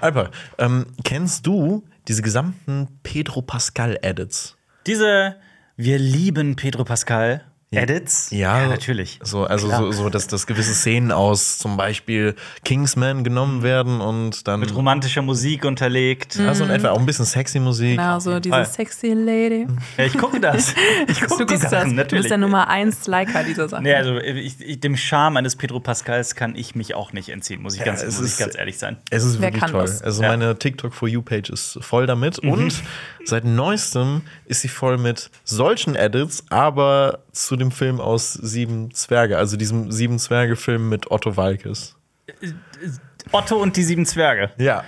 Alper, ähm, kennst du diese gesamten Pedro Pascal Edits? Diese Wir lieben Pedro Pascal Edits? Ja, natürlich. So, also so, so dass, dass gewisse Szenen aus zum Beispiel Kingsman genommen werden und dann. Mit romantischer Musik unterlegt. ja, so in etwa auch ein bisschen sexy Musik. Genau, so diese Fall. sexy Lady. Ja, ich gucke das. Ich Du gucke die guckst das. Sachen, Du natürlich. bist der Nummer 1 Liker dieser Sache. Nee, also ich, ich, dem Charme eines Pedro Pascals kann ich mich auch nicht entziehen, muss ich, ganz, es muss ich ist- ganz ehrlich sein. Es ist Wer wirklich toll. das? Also Ja. meine TikTok for You Page ist voll damit und seit neuestem ist sie voll mit solchen Edits, aber zu dem Film aus Sieben Zwerge, also diesem Sieben Zwerge Film mit Otto Walkes. Otto und die sieben Zwerge. Ja.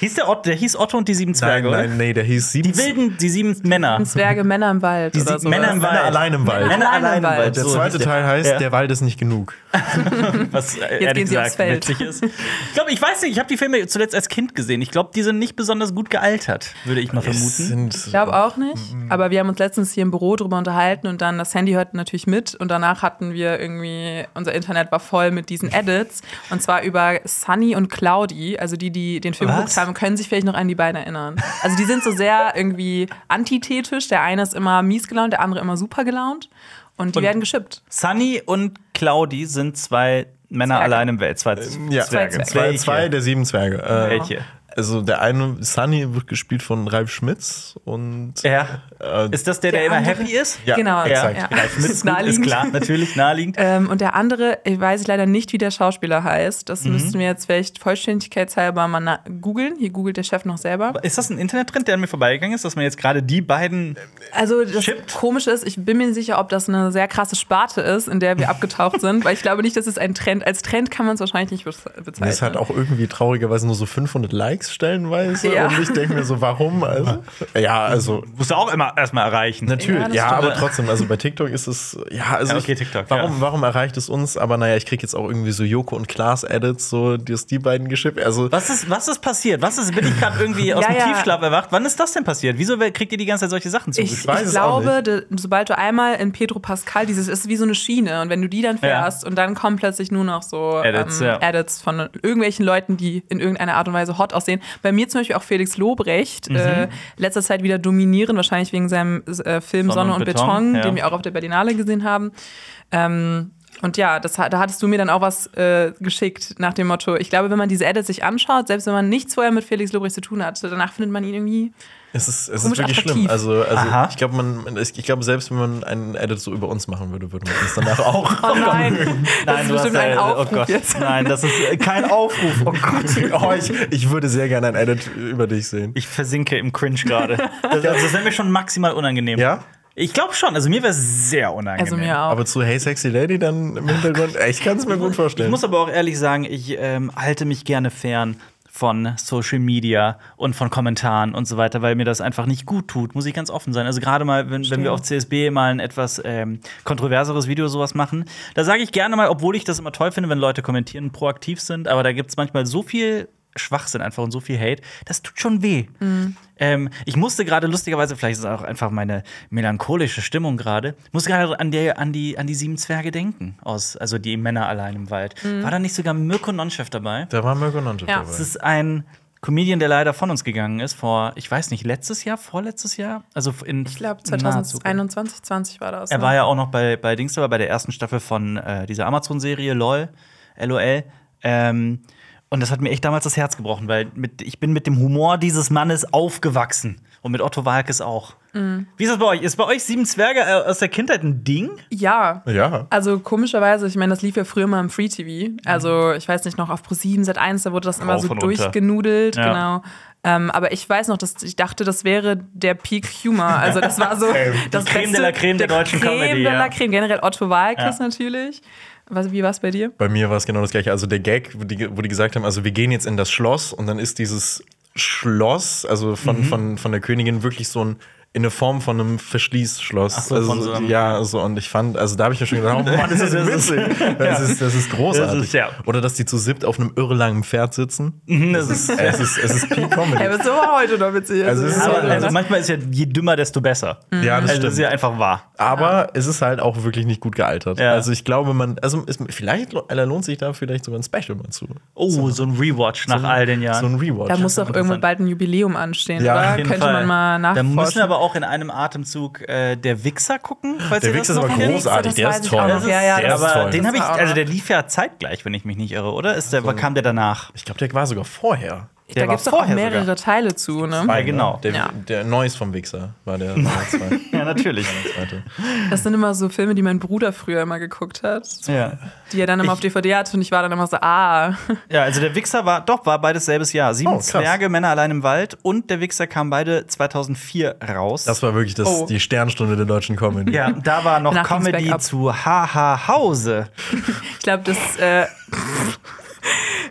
Hieß der Otto, der hieß Otto und die sieben Nein, Zwerge, oder? nein, nee, der hieß Sieben Die wilden, die sieben Männer. Zwerge, Männer im Wald. Die oder so. Männer im Männer Wald. allein im Wald. Männer Allein im Wald. Der zweite Teil heißt, Ja. der Wald ist nicht genug. was äh, gehen ehrlich sie aufs gesagt Feld. witzig ist. Ich glaube, ich weiß nicht, ich habe die Filme zuletzt als Kind gesehen. Ich glaube, die sind nicht besonders gut gealtert, würde ich mal Es vermuten. sind Ich glaube auch nicht. Aber wir haben uns letztens hier im Büro drüber unterhalten und dann das Handy hörte natürlich mit und danach hatten wir irgendwie, unser Internet war voll mit diesen Edits und zwar über Sunny und Claudi, also die, die den Film geguckt haben, können sich vielleicht noch an die beiden erinnern. Also die sind so sehr irgendwie antithetisch. Der eine ist immer mies gelaunt, der andere immer super gelaunt und die Und- werden geschippt. Sunny und Claudi sind zwei Männer Zwerge. allein im Welt. Zwei ja, Zwerge. Zwerge. Zwei, zwei der sieben Zwerge. Äh, Welche? Also der eine, Sunny, wird gespielt von Ralf Schmitz und Ja. äh, Ist das der, der, Der immer andere- happy ist? Ja, Genau, exakt. ja. Ralf Schmitz, Ist ist klar, natürlich naheliegend. Ähm, und der andere, ich weiß leider nicht, wie der Schauspieler heißt. Das Mhm. müssten wir jetzt vielleicht vollständigkeitshalber mal googeln. Hier googelt der Chef noch selber. Ist das ein Internettrend, der an mir vorbeigegangen ist, dass man jetzt gerade die beiden. Also das Chippt. Komische ist, ich bin mir nicht sicher, ob das eine sehr krasse Sparte ist, in der wir abgetaucht sind, weil ich glaube nicht, dass es ein Trend. Als Trend kann man es wahrscheinlich nicht bez- bezeichnen. Das hat auch irgendwie traurigerweise nur so 500 Likes stellenweise. Ja. Und ich denke mir so, warum? Also, ja, also Musst du auch immer erstmal erreichen. natürlich. Ja, Ja, aber trotzdem, also bei TikTok ist es, ja, also Ja, okay, ich, TikTok, warum, ja. warum erreicht es uns? Aber naja, ich kriege jetzt auch irgendwie so Joko und Klaas Edits, so dass die beiden geschippt. Also Was ist, was ist passiert? Was ist, bin ich gerade irgendwie aus Ja, dem ja. Tiefschlaf erwacht? Wann ist das denn passiert? Wieso kriegt ihr die ganze Zeit solche Sachen zu? ich, weiß ich es auch glaube, de, sobald du einmal in Pedro Pascal, dieses ist wie so eine Schiene und wenn du die dann fährst und dann kommen plötzlich nur noch so Edits, ähm, ja. Edits von irgendwelchen Leuten, die in irgendeiner Art und Weise hot aussehen. Bei mir zum Beispiel auch Felix Lobrecht, Mhm. äh, letzter Zeit wieder dominieren, wahrscheinlich wegen seinem äh, Film Sonne Sonne, und und Beton, Beton, ja. den wir auch auf der Berlinale gesehen haben. Ähm, und ja, das, da hattest du mir dann auch was äh, geschickt nach dem Motto, ich glaube, wenn man diese Edits sich anschaut, selbst wenn man nichts vorher mit Felix Lobrecht zu tun hat, danach findet man ihn irgendwie es ist, es ist wirklich attraktiv. schlimm. Also, also Aha. ich glaube, man, ich glaube, selbst wenn man einen Edit so über uns machen würde, würde man uns danach auch. Oh nein, das ist du hast, bestimmt ein äh, Aufruf oh Gott. jetzt. Nein, das ist äh, kein Aufruf. Oh Gott. oh, ich, ich würde sehr gerne ein Edit über dich sehen. Ich versinke im Cringe gerade. Das, das wäre mir schon maximal unangenehm. Ja? Ich glaube schon. Also mir wäre es sehr unangenehm. Also mir auch. Aber zu Hey Sexy Lady dann im Hintergrund, ich kann es mir gut vorstellen. Ich muss aber auch ehrlich sagen, ich ähm, halte mich gerne fern von Social Media und von Kommentaren und so weiter, weil mir das einfach nicht gut tut, muss ich ganz offen sein. Also gerade mal, wenn, wenn wir auf CSB mal ein etwas ähm, kontroverseres Video sowas machen, da sage ich gerne mal, obwohl ich das immer toll finde, wenn Leute kommentieren, proaktiv sind, aber da gibt es manchmal so viel Schwachsinn einfach und so viel Hate, das tut schon weh. Ähm, ich musste gerade lustigerweise, vielleicht ist es auch einfach meine melancholische Stimmung gerade, musste gerade an, der- an, die, an die sieben Zwerge denken, aus, also die Männer allein im Wald. War da nicht sogar Mirko Nonchef dabei? da war Mirko Nonchef Ja. dabei. Das ist ein Comedian, der leider von uns gegangen ist, vor, ich weiß nicht, letztes Jahr, vorletztes Jahr? Also in Ich glaube naher Zukunft. 2021, 20 war das. Er ne? war ja auch noch bei, bei Dings dabei, bei der ersten Staffel von äh, dieser Amazon-Serie LOL, LOL. Ähm, und das hat mir echt damals das Herz gebrochen, weil mit, ich bin mit dem Humor dieses Mannes aufgewachsen. Und mit Otto Walkes auch. Mhm. Wie ist das bei euch? Ist bei euch Sieben Zwerge äh, aus der Kindheit ein Ding? Ja. Ja. Also komischerweise, ich meine, das lief ja früher mal im Free TV. Also ich weiß nicht noch auf Pro7 seit 1, da wurde das immer Rauf so durchgenudelt, Ja. genau. Ähm, aber ich weiß noch, dass ich dachte, das wäre der Peak Humor. Also das war so das Creme de la Creme der deutschen Creme Comedy, de la ja. Creme, generell Otto Walkes Ja. natürlich. Was, wie war es bei dir? Bei mir war es genau das gleiche. Also der Gag, wo die, wo die gesagt haben, also wir gehen jetzt in das Schloss und dann ist dieses Schloss, also von, Mhm. von, von der Königin wirklich so ein in der Form von einem Verschließschloss. Ach so, also, von so einem- ja, so und ich fand, also da habe ich mir schon gedacht, oh Mann, ist das Das ist- witzig. Das ist, das ist großartig. Das ist, ja. Oder dass die zu siebt auf einem irre langen Pferd sitzen. Das ist, Es ist, es ist Peak Comedy. Ey, was aber heute noch witzig. Also ist aber, so- also manchmal ist ja je dümmer, desto besser. ja, das Also das stimmt. ist ja einfach wahr. Aber es ist halt auch wirklich nicht gut gealtert. Ja. Also ich glaube, man, also es, vielleicht lo- lohnt sich da vielleicht sogar ein Special mal zu. Oh, so ein Rewatch nach all den Jahren. So ein Rewatch. da muss doch irgendwann bald ein Jubiläum anstehen, Ja, oder? auf jeden Könnte Fall. man mal Da nachforschen. müssen wir aber auch in einem Atemzug äh, der Wichser gucken, falls Der ihr Wichser das ist aber kennt. großartig, der ist toll. auch. Ja, ja, der aber toll. den habe ich, auch also der lief ja zeitgleich, wenn ich mich nicht irre, oder? Ist der, kam der danach? ich glaube, der war sogar vorher. Da gibt es doch auch mehrere sogar. Teile zu, ne? Zwei, genau. Der, Ja. der Neues vom Wichser war der, zweite. Ja, natürlich. Das sind immer so Filme, die mein Bruder früher immer geguckt hat, ja. die er dann immer auf DVD hatte und ich war dann immer so, ah. ja, also der Wichser war, doch, war beides selbes Jahr. Sieben Oh. Zwerge, Männer allein im Wald und der Wichser kam beide 2004 raus. Das war wirklich das, Oh. die Sternstunde der deutschen Comedy. ja, da war noch Comedy zu Haha Hause. Ich glaube, das äh,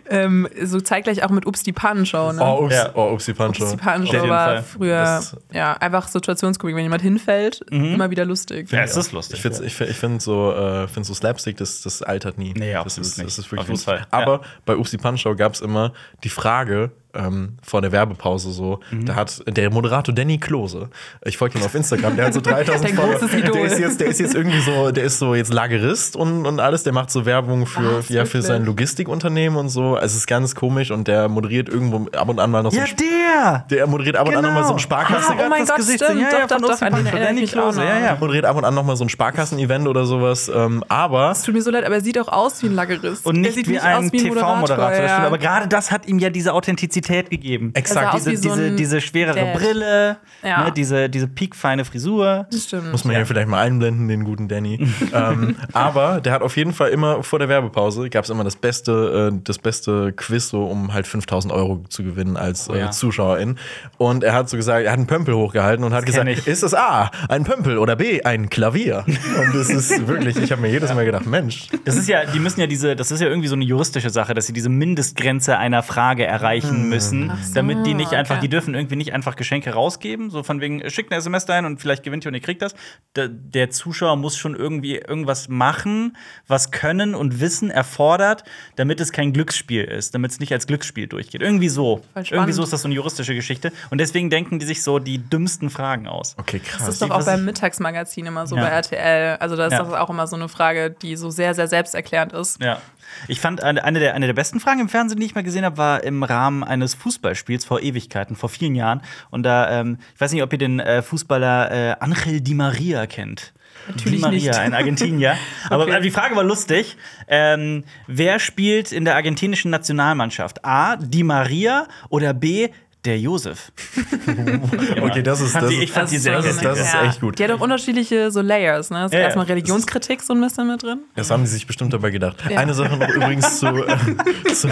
ähm, so zeitgleich auch mit Ups die Pannenshow, ne? Oh, ups, Ja. oh, Upsi Pancho. Ups die Auf Pannenshow jeden war Fall. früher Das- ja einfach Situationskomik. Wenn jemand hinfällt, immer wieder lustig. Ja, es ist lustig. Ich finde ich find, ich find so, äh, find so Slapstick, das, das altert nie. Nee, das ist, nicht. Das ist wirklich Auf jeden lustig. Fall, Aber ja. bei Upsi Punch gab es immer die Frage ähm, vor der Werbepause so, Mhm. da hat der Moderator Danny Klose, ich folge ihm auf Instagram, der hat so 3000 Dein Follower. Der ist jetzt, der ist jetzt irgendwie so, der ist so jetzt Lagerist und, und alles, der macht so Werbung für, Was, ja, für sein Logistikunternehmen und so. Also es ist ganz komisch und der moderiert irgendwo ab und an mal noch so Ja, ein der! der moderiert ab und an noch mal so ein Ah, Sparkassen. oh mein das Gott, Gesicht stimmt. Ja, doch, ja, doch, doch, an ich Danny Klose, ja, ja. moderiert ab und an noch mal so ein Sparkassen-Event oder sowas. Ähm, aber Es tut mir so leid, aber er sieht auch aus wie ein Lagerist. Und er nicht sieht wie nicht ein aus wie ein TV-Moderator. Aber gerade das hat ihm ja diese Authentizität gegeben. Exakt. Aus Diese, so diese, diese schwerere Dad. Brille, Ja. ne, diese, diese piekfeine Frisur. Das stimmt. Muss man ja. vielleicht mal einblenden, den guten Danny. ähm, aber der hat auf jeden Fall immer vor der Werbepause gab es immer das beste, äh, das beste Quiz, so um halt 5000 Euro zu gewinnen als Oh ja. äh, Zuschauerin. Und er hat so gesagt, er hat einen Pömpel hochgehalten und hat Das gesagt, ich. ist es A, ein Pömpel oder B, ein Klavier? und das ist wirklich, ich habe mir jedes Mal gedacht, Mensch, Das ist ja, die müssen ja diese, das ist ja irgendwie so eine juristische Sache, dass sie diese Mindestgrenze einer Frage erreichen müssen, damit die nicht einfach, okay. die dürfen irgendwie nicht einfach Geschenke rausgeben, so von wegen, schickt eine SMS dahin und vielleicht gewinnt ihr und ihr kriegt das. Der, der Zuschauer muss schon irgendwie irgendwas machen, was Können und Wissen erfordert, damit es kein Glücksspiel ist, damit es nicht als Glücksspiel durchgeht. Irgendwie so. Irgendwie so ist das so eine juristische Geschichte. Und deswegen denken die sich so die dümmsten Fragen aus. okay, Das krass. ist doch auch beim Mittagsmagazin immer so Ja. bei RTL. Also da ist Ja. doch auch immer so eine Frage, die so sehr, sehr selbsterklärend ist. Ja. Ich fand eine, der, eine der besten Fragen im Fernsehen, die ich mal gesehen habe, war im Rahmen eines Fußballspiels vor Ewigkeiten, vor vielen Jahren. Und da, ähm, ich weiß nicht, ob ihr den äh, Fußballer äh, Angel Di Maria kennt. Natürlich Di Maria, nicht. ein Argentinier. Aber Okay. die Frage war lustig. Ähm, wer spielt in der argentinischen Nationalmannschaft? A. Di Maria oder B. Der Josef. Okay, das ist, das ich fand die sehr das ist, das ist echt gut. Die hat auch unterschiedliche so Layers, ne? Ist Ja, erstmal Religionskritik so ein bisschen mit drin. Das haben die sich bestimmt dabei gedacht. Ja. Eine Sache noch übrigens zu, äh, zu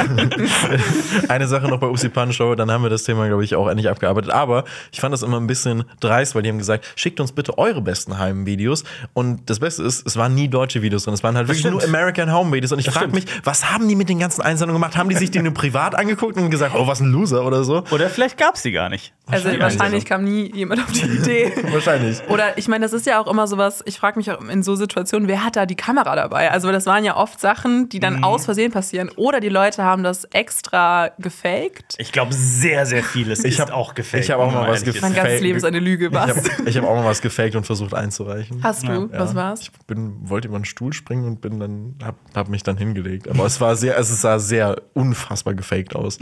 eine Sache noch bei Usi Pan Show, dann haben wir das Thema, glaube ich, auch endlich abgearbeitet. Aber ich fand das immer ein bisschen dreist, weil die haben gesagt, schickt uns bitte eure besten Heimvideos. Und das Beste ist, es waren nie deutsche Videos drin. Es waren halt wirklich stimmt. nur American Home Videos. Und ich frage mich, was haben die mit den ganzen Einsendungen gemacht? Haben die sich die nur privat angeguckt und gesagt, oh, was ein Loser oder so? Oder vielleicht gab es die gar nicht. Also Wahrscheinlich. wahrscheinlich kam nie jemand auf die Idee. Wahrscheinlich. Oder ich meine, das ist ja auch immer sowas, ich frage mich auch in so Situationen, wer hat da die Kamera dabei? Also das waren ja oft Sachen, die dann aus Versehen passieren. Oder die Leute haben das extra gefaked. Ich glaube, sehr, sehr vieles Ich ist hab- auch gefaked. ich hab auch mal was ist. Mein ganzes Leben ist eine Lüge, Ich was? habe ich hab auch mal was gefaked und versucht einzureichen. Hast du? Ja. Was war's? Ich bin, wollte über einen Stuhl springen und bin dann, hab, hab mich dann hingelegt. Aber es war sehr, es sah sehr unfassbar gefaked aus.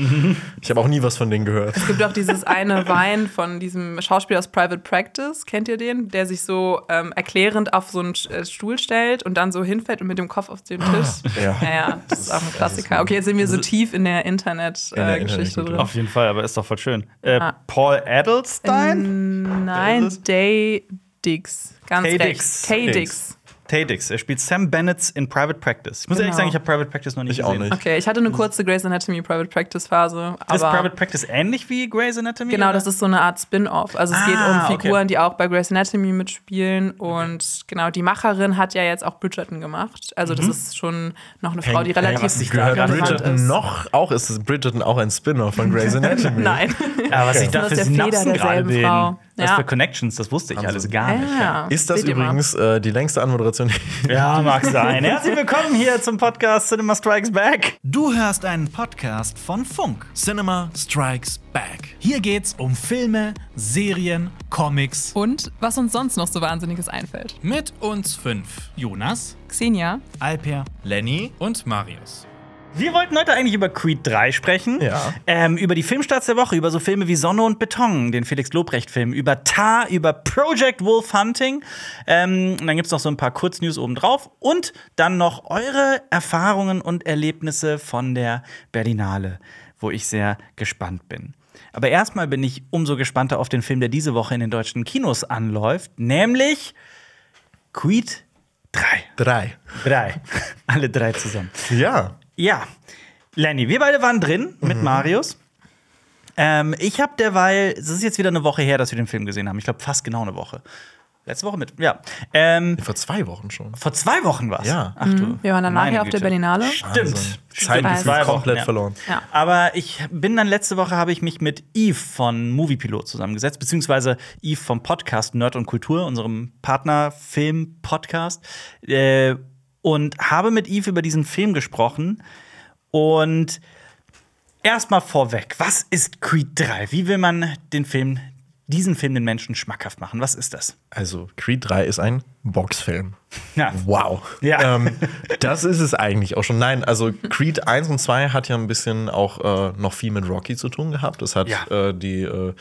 Ich habe auch nie was von denen gehört. Es gibt auch dieses eine Wein von diesem Schauspieler aus Private Practice, kennt ihr den? Der sich so ähm, erklärend auf so einen äh, Stuhl stellt und dann so hinfällt und mit dem Kopf auf den Tisch. Ja. Ja, ja, das ist auch ein Klassiker. Okay, jetzt sind wir so tief in der Internet-Geschichte äh, Geschichte Internetkultur. drin. Auf jeden Fall, aber ist doch voll schön. Äh, Ah. Paul Adelstein? Nein? Day Dix. Ganz Tay recht. Tay Dix. Tay Dix. Er spielt Sam Bennett in Private Practice. Ich muss ehrlich Genau. sagen, ich habe Private Practice noch nicht Ich auch gesehen. nicht. Okay, ich hatte eine kurze Grey's Anatomy Private Practice Phase. Ist aber Private Practice ähnlich wie Grey's Anatomy? Genau, oder? das ist so eine Art Spin-off. Also es geht Ah, um okay. Figuren, die auch bei Grey's Anatomy mitspielen. Und genau, die Macherin hat ja jetzt auch Bridgerton gemacht. Also das ist schon noch eine Frau, die Hängt- hängt relativ was sich da Gehört Bridgerton ist. noch auch? Ist Bridgerton auch ein Spin-off von Grey's Anatomy? Nein. Ja, was sich Das da ist für aus der Feder Synapsen gerade derselben bilden. Frau. Was Ja. für Connections, das wusste ich Wahnsinn. alles gar nicht. Ja. Ist das Seht übrigens äh, die längste Anmoderation? Ja, mag sein. Herzlich willkommen hier zum Podcast Cinema Strikes Back. Du hörst einen Podcast von Funk. Cinema Strikes Back. Hier geht's um Filme, Serien, Comics. Und was uns sonst noch so Wahnsinniges einfällt. Mit uns fünf. Jonas, Xenia, Alper Lenny? und Marius. Wir wollten heute eigentlich über Creed 3 sprechen. Ja. Ähm, über die Filmstarts der Woche, über so Filme wie Sonne und Beton, den Felix Lobrecht-Film, über Tar, über Project Wolf Hunting. Ähm, und dann gibt es noch so ein paar Kurznews obendrauf. Und dann noch eure Erfahrungen und Erlebnisse von der Berlinale, wo ich sehr gespannt bin. Aber erstmal bin ich umso gespannter auf den Film, der diese Woche in den deutschen Kinos anläuft, nämlich Creed 3. Drei. Drei. Alle drei zusammen. Ja. Ja, Lenny, wir beide waren drin mit Marius. Ähm, ich habe derweil, es ist jetzt wieder eine Woche her, dass wir den Film gesehen haben. Ich glaube, fast genau eine Woche. Letzte Woche mit, ja. Ähm, Vor zwei Wochen schon. vor zwei Wochen war es. Ja. Ach du. Wir waren dann nachher auf der. Berlinale. Stimmt. Wahnsinn. Stimmt. Weiß. Zwei Wochen, komplett ja. verloren. Ja. Aber ich bin dann letzte Woche habe ich mich mit Eve von Moviepilot zusammengesetzt, beziehungsweise Eve vom Podcast Nerd und Kultur, unserem Partnerfilm-Podcast, äh, und habe mit Eve über diesen Film gesprochen. Und erstmal vorweg, was ist Creed 3? Wie will man den Film, diesen Film den Menschen schmackhaft machen? Was ist das? Also, Creed 3 ist ein Boxfilm. Ja. Wow. Ja. Ähm, das ist es eigentlich auch schon. Nein, also Creed 1 und 2 hat ja ein bisschen auch äh, noch viel mit Rocky zu tun gehabt. Es hat Ja. äh, die, äh,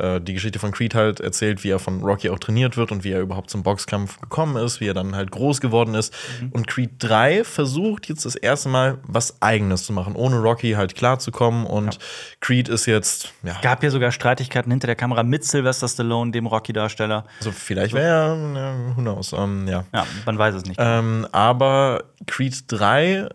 äh, die Geschichte von Creed halt erzählt, wie er von Rocky auch trainiert wird und wie er überhaupt zum Boxkampf gekommen ist, wie er dann halt groß geworden ist. Mhm. Und Creed 3 versucht jetzt das erste Mal was Eigenes zu machen, ohne Rocky halt klarzukommen. Und Creed ist jetzt, ja, Gab ja sogar Streitigkeiten hinter der Kamera mit Sylvester Stallone, dem Rocky-Darsteller. also vielleicht wäre er, äh, who knows, ähm, ja. Ja, man weiß es nicht. Ähm, aber Creed 3,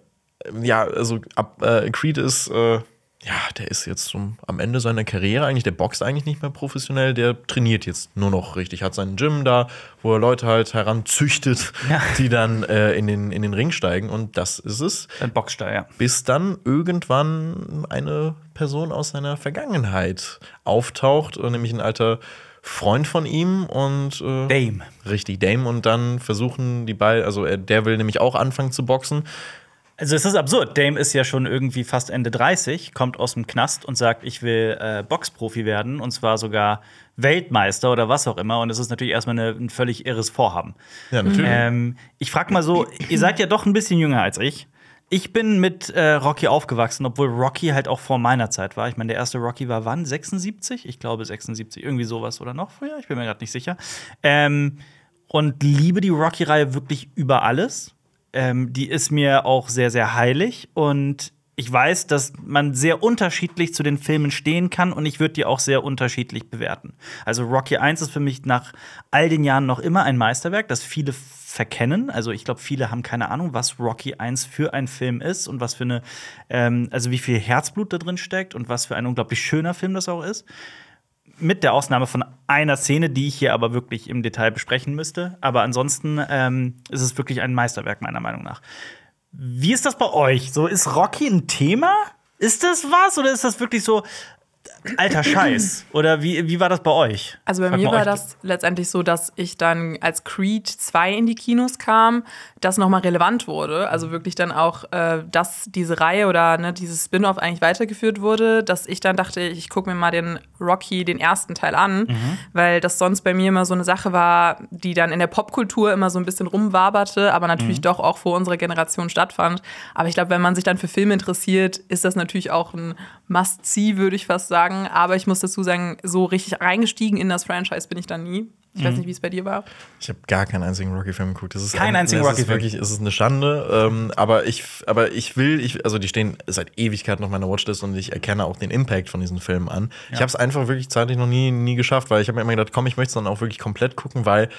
ja, also ab, äh, Creed ist, äh, ja, der ist jetzt zum, am Ende seiner Karriere eigentlich, der boxt eigentlich nicht mehr professionell, der trainiert jetzt nur noch richtig, hat seinen Gym da, wo er Leute halt heranzüchtet, Ja. die dann äh, in, den, in den Ring steigen und das ist es. Ein Boxstall, ja. Bis dann irgendwann eine Person aus seiner Vergangenheit auftaucht, äh, nämlich ein alter Freund von ihm und äh, Dame. Richtig, Dame. Und dann versuchen die beiden, also er, der will nämlich auch anfangen zu boxen. Also es ist absurd. Dame ist ja schon irgendwie fast Ende 30, kommt aus dem Knast und sagt, ich will äh, Boxprofi werden und zwar sogar Weltmeister oder was auch immer. Und es ist natürlich erstmal eine, ein völlig irres Vorhaben. Ja, natürlich. Ähm, ich frage mal so, ihr seid ja doch ein bisschen jünger als ich. Ich bin mit äh, Rocky aufgewachsen, obwohl Rocky halt auch vor meiner Zeit war. Ich meine, der erste Rocky war wann? 76? Ich glaube 76, irgendwie sowas oder noch früher. Ich bin mir gerade nicht sicher. Ähm, und liebe die Rocky-Reihe wirklich über alles. Ähm, die ist mir auch sehr, sehr heilig. Und ich weiß, dass man sehr unterschiedlich zu den Filmen stehen kann und ich würde die auch sehr unterschiedlich bewerten. Also Rocky 1 ist für mich nach all den Jahren noch immer ein Meisterwerk, das viele verkennen. Also ich glaube, viele haben keine Ahnung, was Rocky 1 für ein Film ist und was für eine, ähm, also wie viel Herzblut da drin steckt und was für ein unglaublich schöner Film das auch ist. Mit der Ausnahme von einer Szene, die ich hier aber wirklich im Detail besprechen müsste. Aber ansonsten ähm, ist es wirklich ein Meisterwerk, meiner Meinung nach. Wie ist das bei euch? So, ist Rocky ein Thema? Ist das was oder ist das wirklich so alter Scheiß? Oder wie, wie war das bei euch? Also bei Frag mir war das letztendlich so, dass ich dann als Creed 2 in die Kinos kam, das nochmal relevant wurde. Also wirklich dann auch, äh, dass diese Reihe oder ne, dieses Spin-off eigentlich weitergeführt wurde, dass ich dann dachte, ich gucke mir mal den Rocky, den ersten Teil an, weil das sonst bei mir immer so eine Sache war, die dann in der Popkultur immer so ein bisschen rumwaberte, aber natürlich doch auch vor unserer Generation stattfand. Aber ich glaube, wenn man sich dann für Filme interessiert, ist das natürlich auch ein Must-See, würde ich fast sagen. Aber ich muss dazu sagen, so richtig reingestiegen in das Franchise bin ich dann nie. Ich weiß nicht, wie es bei dir war. Ich habe gar keinen einzigen Rocky-Film geguckt. Das ist Keinen ein- ist Rocky-Film. Wirklich, es ist eine Schande. Ähm, aber, ich, aber ich will, ich, also die stehen seit Ewigkeiten auf meiner Watchlist und ich erkenne auch den Impact von diesen Filmen an. Ich habe es einfach wirklich zeitlich noch nie, nie geschafft, weil ich habe mir immer gedacht, komm, ich möchte es dann auch wirklich komplett gucken, weil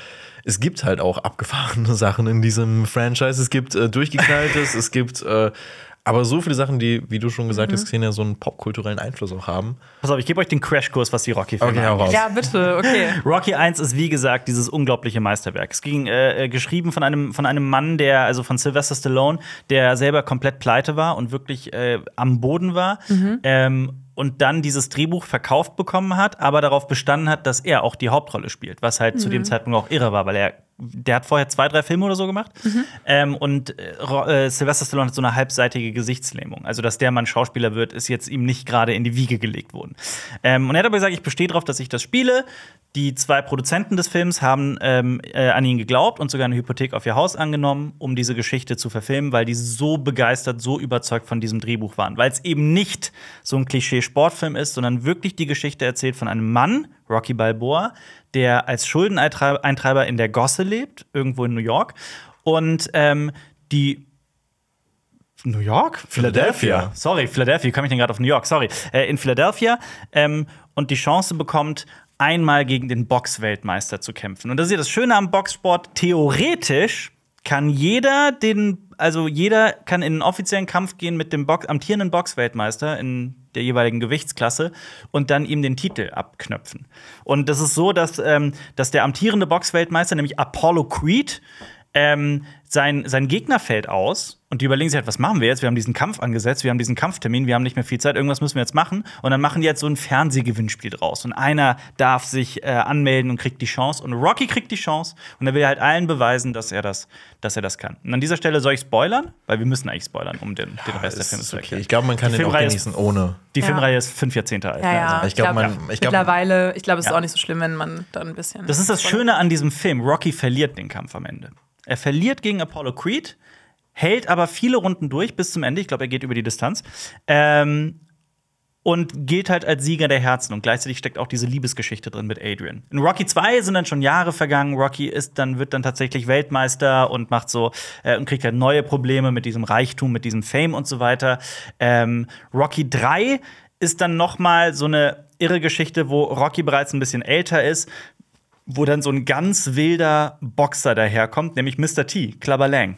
es gibt halt auch abgefahrene Sachen in diesem Franchise. Es gibt äh, durchgeknalltes, es gibt äh, Aber so viele Sachen, die, wie du schon gesagt Mhm. hast, Xenia, so einen popkulturellen Einfluss auch haben. Pass auf, ich gebe euch den Crashkurs, was die Rocky-Filme Okay, angeht. Ja, bitte, okay. Rocky 1 ist wie gesagt dieses unglaubliche Meisterwerk. Es ging äh, äh, geschrieben von einem, von einem Mann, der, also von Sylvester Stallone, der selber komplett pleite war und wirklich äh, am Boden war. Ähm, und dann dieses Drehbuch verkauft bekommen hat, aber darauf bestanden hat, dass er auch die Hauptrolle spielt, was halt zu dem Zeitpunkt auch irre war, weil er der hat vorher zwei, drei Filme oder so gemacht. Ähm, und äh, äh, Sylvester Stallone hat so eine halbseitige Gesichtslähmung. Also, dass der Mann Schauspieler wird, ist jetzt ihm nicht gerade in die Wiege gelegt worden. Ähm, und er hat aber gesagt, ich bestehe darauf, dass ich das spiele. Die zwei Produzenten des Films haben ähm, äh, an ihn geglaubt und sogar eine Hypothek auf ihr Haus angenommen, um diese Geschichte zu verfilmen, weil die so begeistert, so überzeugt von diesem Drehbuch waren. Weil es eben nicht so ein Klischee-Sportfilm ist, sondern wirklich die Geschichte erzählt von einem Mann, Rocky Balboa, der als Schuldeneintreiber in der Gosse lebt, irgendwo in New York. Und ähm, die New York? Philadelphia. Sorry, Philadelphia. Wie komme ich denn gerade auf New York? Sorry. Äh, in Philadelphia ähm, und die Chance bekommt, einmal gegen den Boxweltmeister zu kämpfen. Und das ist ja das Schöne am Boxsport. Theoretisch kann jeder den, also jeder kann in einen offiziellen Kampf gehen mit dem Box, amtierenden Boxweltmeister in der jeweiligen Gewichtsklasse und dann ihm den Titel abknöpfen. Und das ist so, dass, ähm, dass der amtierende Boxweltmeister, nämlich Apollo Creed, ähm, sein, sein Gegner fällt aus und die überlegen sich halt, was machen wir jetzt? Wir haben diesen Kampf angesetzt, wir haben diesen Kampftermin, wir haben nicht mehr viel Zeit, irgendwas müssen wir jetzt machen. Und dann machen die jetzt so ein Fernsehgewinnspiel draus. Und einer darf sich äh, anmelden und kriegt die Chance. Und Rocky kriegt die Chance und er will halt allen beweisen, dass er das, dass er das kann. Und an dieser Stelle soll ich spoilern, weil wir müssen eigentlich spoilern, um den, den Rest der Es Filme ist zu okay. erklären. Ich glaube, man kann Die den auch Filmreihe ist- genießen ohne. Die Ja. Filmreihe ist fünf Jahrzehnte alt. Ja, ne? ja. Also. Ich glaube, glaub, glaub- mittlerweile, ich glaube, es ist Ja. auch nicht so schlimm, wenn man dann ein bisschen. Das ist das Schöne an diesem Film. Rocky verliert den Kampf am Ende. Er verliert gegen Apollo Creed, hält aber viele Runden durch bis zum Ende. Ich glaube, er geht über die Distanz. Ähm, und gilt halt als Sieger der Herzen. Und gleichzeitig steckt auch diese Liebesgeschichte drin mit Adrian. In Rocky 2 sind dann schon Jahre vergangen. Rocky ist dann, wird dann tatsächlich Weltmeister und macht so äh, und kriegt halt neue Probleme mit diesem Reichtum, mit diesem Fame und so weiter. Ähm, Rocky 3 ist dann noch mal so eine irre Geschichte, wo Rocky bereits ein bisschen älter ist, wo dann so ein ganz wilder Boxer daherkommt, nämlich Mr. T, Clubber Lang,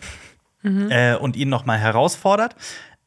äh, und ihn noch mal herausfordert.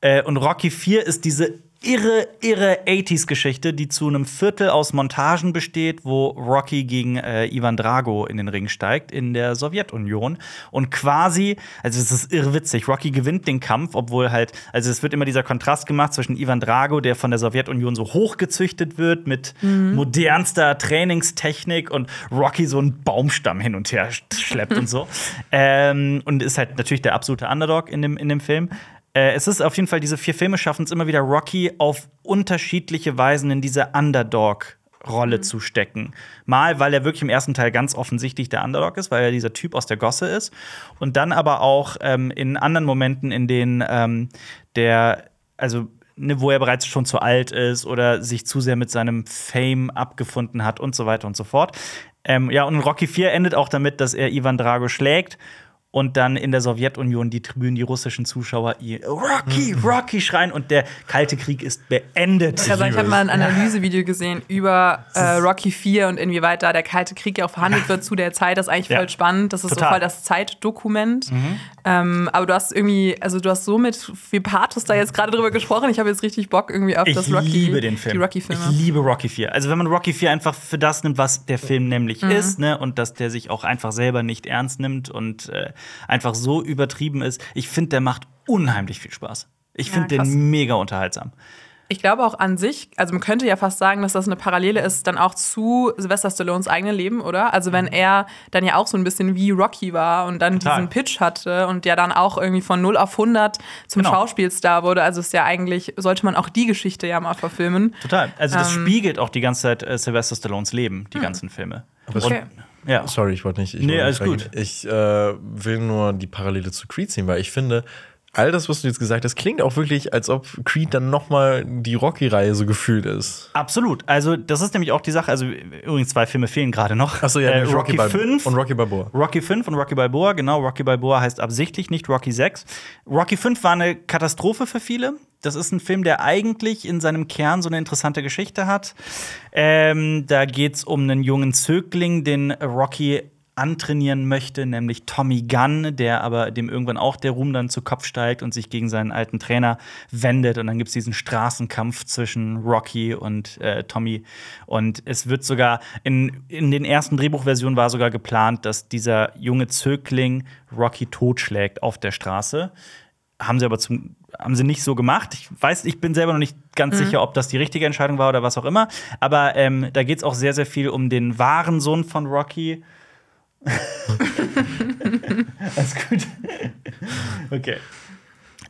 Äh, und Rocky 4 ist diese irre, irre 80s-Geschichte, die zu einem Viertel aus Montagen besteht, wo Rocky gegen äh, Ivan Drago in den Ring steigt in der Sowjetunion und quasi, also es ist irre witzig, Rocky gewinnt den Kampf, obwohl halt, also es wird immer dieser Kontrast gemacht zwischen Ivan Drago, der von der Sowjetunion so hochgezüchtet wird mit modernster Trainingstechnik und Rocky so einen Baumstamm hin und her schleppt und so. Ähm, und ist halt natürlich der absolute Underdog in dem, in dem Film. Äh, es ist auf jeden Fall, diese vier Filme schaffen es immer wieder, Rocky auf unterschiedliche Weisen in diese Underdog-Rolle zu stecken. Mal, weil er wirklich im ersten Teil ganz offensichtlich der Underdog ist, weil er dieser Typ aus der Gosse ist. Und dann aber auch ähm, in anderen Momenten, in denen ähm, der, also ne, wo er bereits schon zu alt ist oder sich zu sehr mit seinem Fame abgefunden hat und so weiter und so fort. Ähm, ja, und Rocky 4 endet auch damit, dass er Ivan Drago schlägt und dann in der Sowjetunion die Tribünen, die russischen Zuschauer ihr Rocky, Rocky schreien und der Kalte Krieg ist beendet. Also ich habe mal ein Analysevideo gesehen über äh, Rocky 4 und inwieweit da der Kalte Krieg ja auch verhandelt wird zu der Zeit. Das ist eigentlich voll Ja. spannend. Das ist Total. so voll das Zeitdokument. Ähm, aber du hast irgendwie, also du hast so mit viel Pathos da jetzt gerade drüber gesprochen. Ich habe jetzt richtig Bock irgendwie auf Ich das Rocky, liebe den Film. die Rocky-Filme. Ich liebe Rocky 4. Also, wenn man Rocky 4 einfach für das nimmt, was der Film nämlich Mhm. ist, ne, und dass der sich auch einfach selber nicht ernst nimmt und äh, einfach so übertrieben ist, ich finde, der macht unheimlich viel Spaß. Ich Ja, finde krass. den mega unterhaltsam. Ich glaube auch an sich, also man könnte ja fast sagen, dass das eine Parallele ist dann auch zu Sylvester Stallones eigenem Leben, oder? Also wenn er dann ja auch so ein bisschen wie Rocky war und dann Total. diesen Pitch hatte und ja dann auch irgendwie von 0 auf 100 zum Genau. Schauspielstar wurde, also ist ja eigentlich, sollte man auch die Geschichte ja mal verfilmen. Total. Also, das Ähm. spiegelt auch die ganze Zeit äh, Sylvester Stallones Leben, die ganzen Filme. Okay. Ja. Sorry, ich wollte nicht. Ich Nee, wollte alles nicht gut. Ich äh, will nur die Parallele zu Creed ziehen, weil ich finde, all das, was du jetzt gesagt hast, klingt auch wirklich, als ob Creed dann noch mal die Rocky-Reihe so gefühlt ist. Absolut. Also, das ist nämlich auch die Sache. Also, übrigens, zwei Filme fehlen gerade noch. Achso, ja, äh, Rocky Bal- 5 und Rocky Balboa. Rocky 5 und Rocky Balboa, genau. Rocky Balboa heißt absichtlich nicht Rocky 6. Rocky 5 war eine Katastrophe für viele. Das ist ein Film, der eigentlich in seinem Kern so eine interessante Geschichte hat. Ähm, da geht es um einen jungen Zögling, den Rocky antrainieren möchte, nämlich Tommy Gunn, der aber dem irgendwann auch der Ruhm dann zu Kopf steigt und sich gegen seinen alten Trainer wendet. Und dann gibt es diesen Straßenkampf zwischen Rocky und äh, Tommy. Und es wird sogar in, in den ersten Drehbuchversionen war sogar geplant, dass dieser junge Zögling Rocky totschlägt auf der Straße. Haben sie aber zum, haben sie nicht so gemacht. Ich weiß, ich bin selber noch nicht ganz sicher, ob das die richtige Entscheidung war oder was auch immer. Aber ähm, da geht es auch sehr, sehr viel um den wahren Sohn von Rocky. Alles gut. Okay.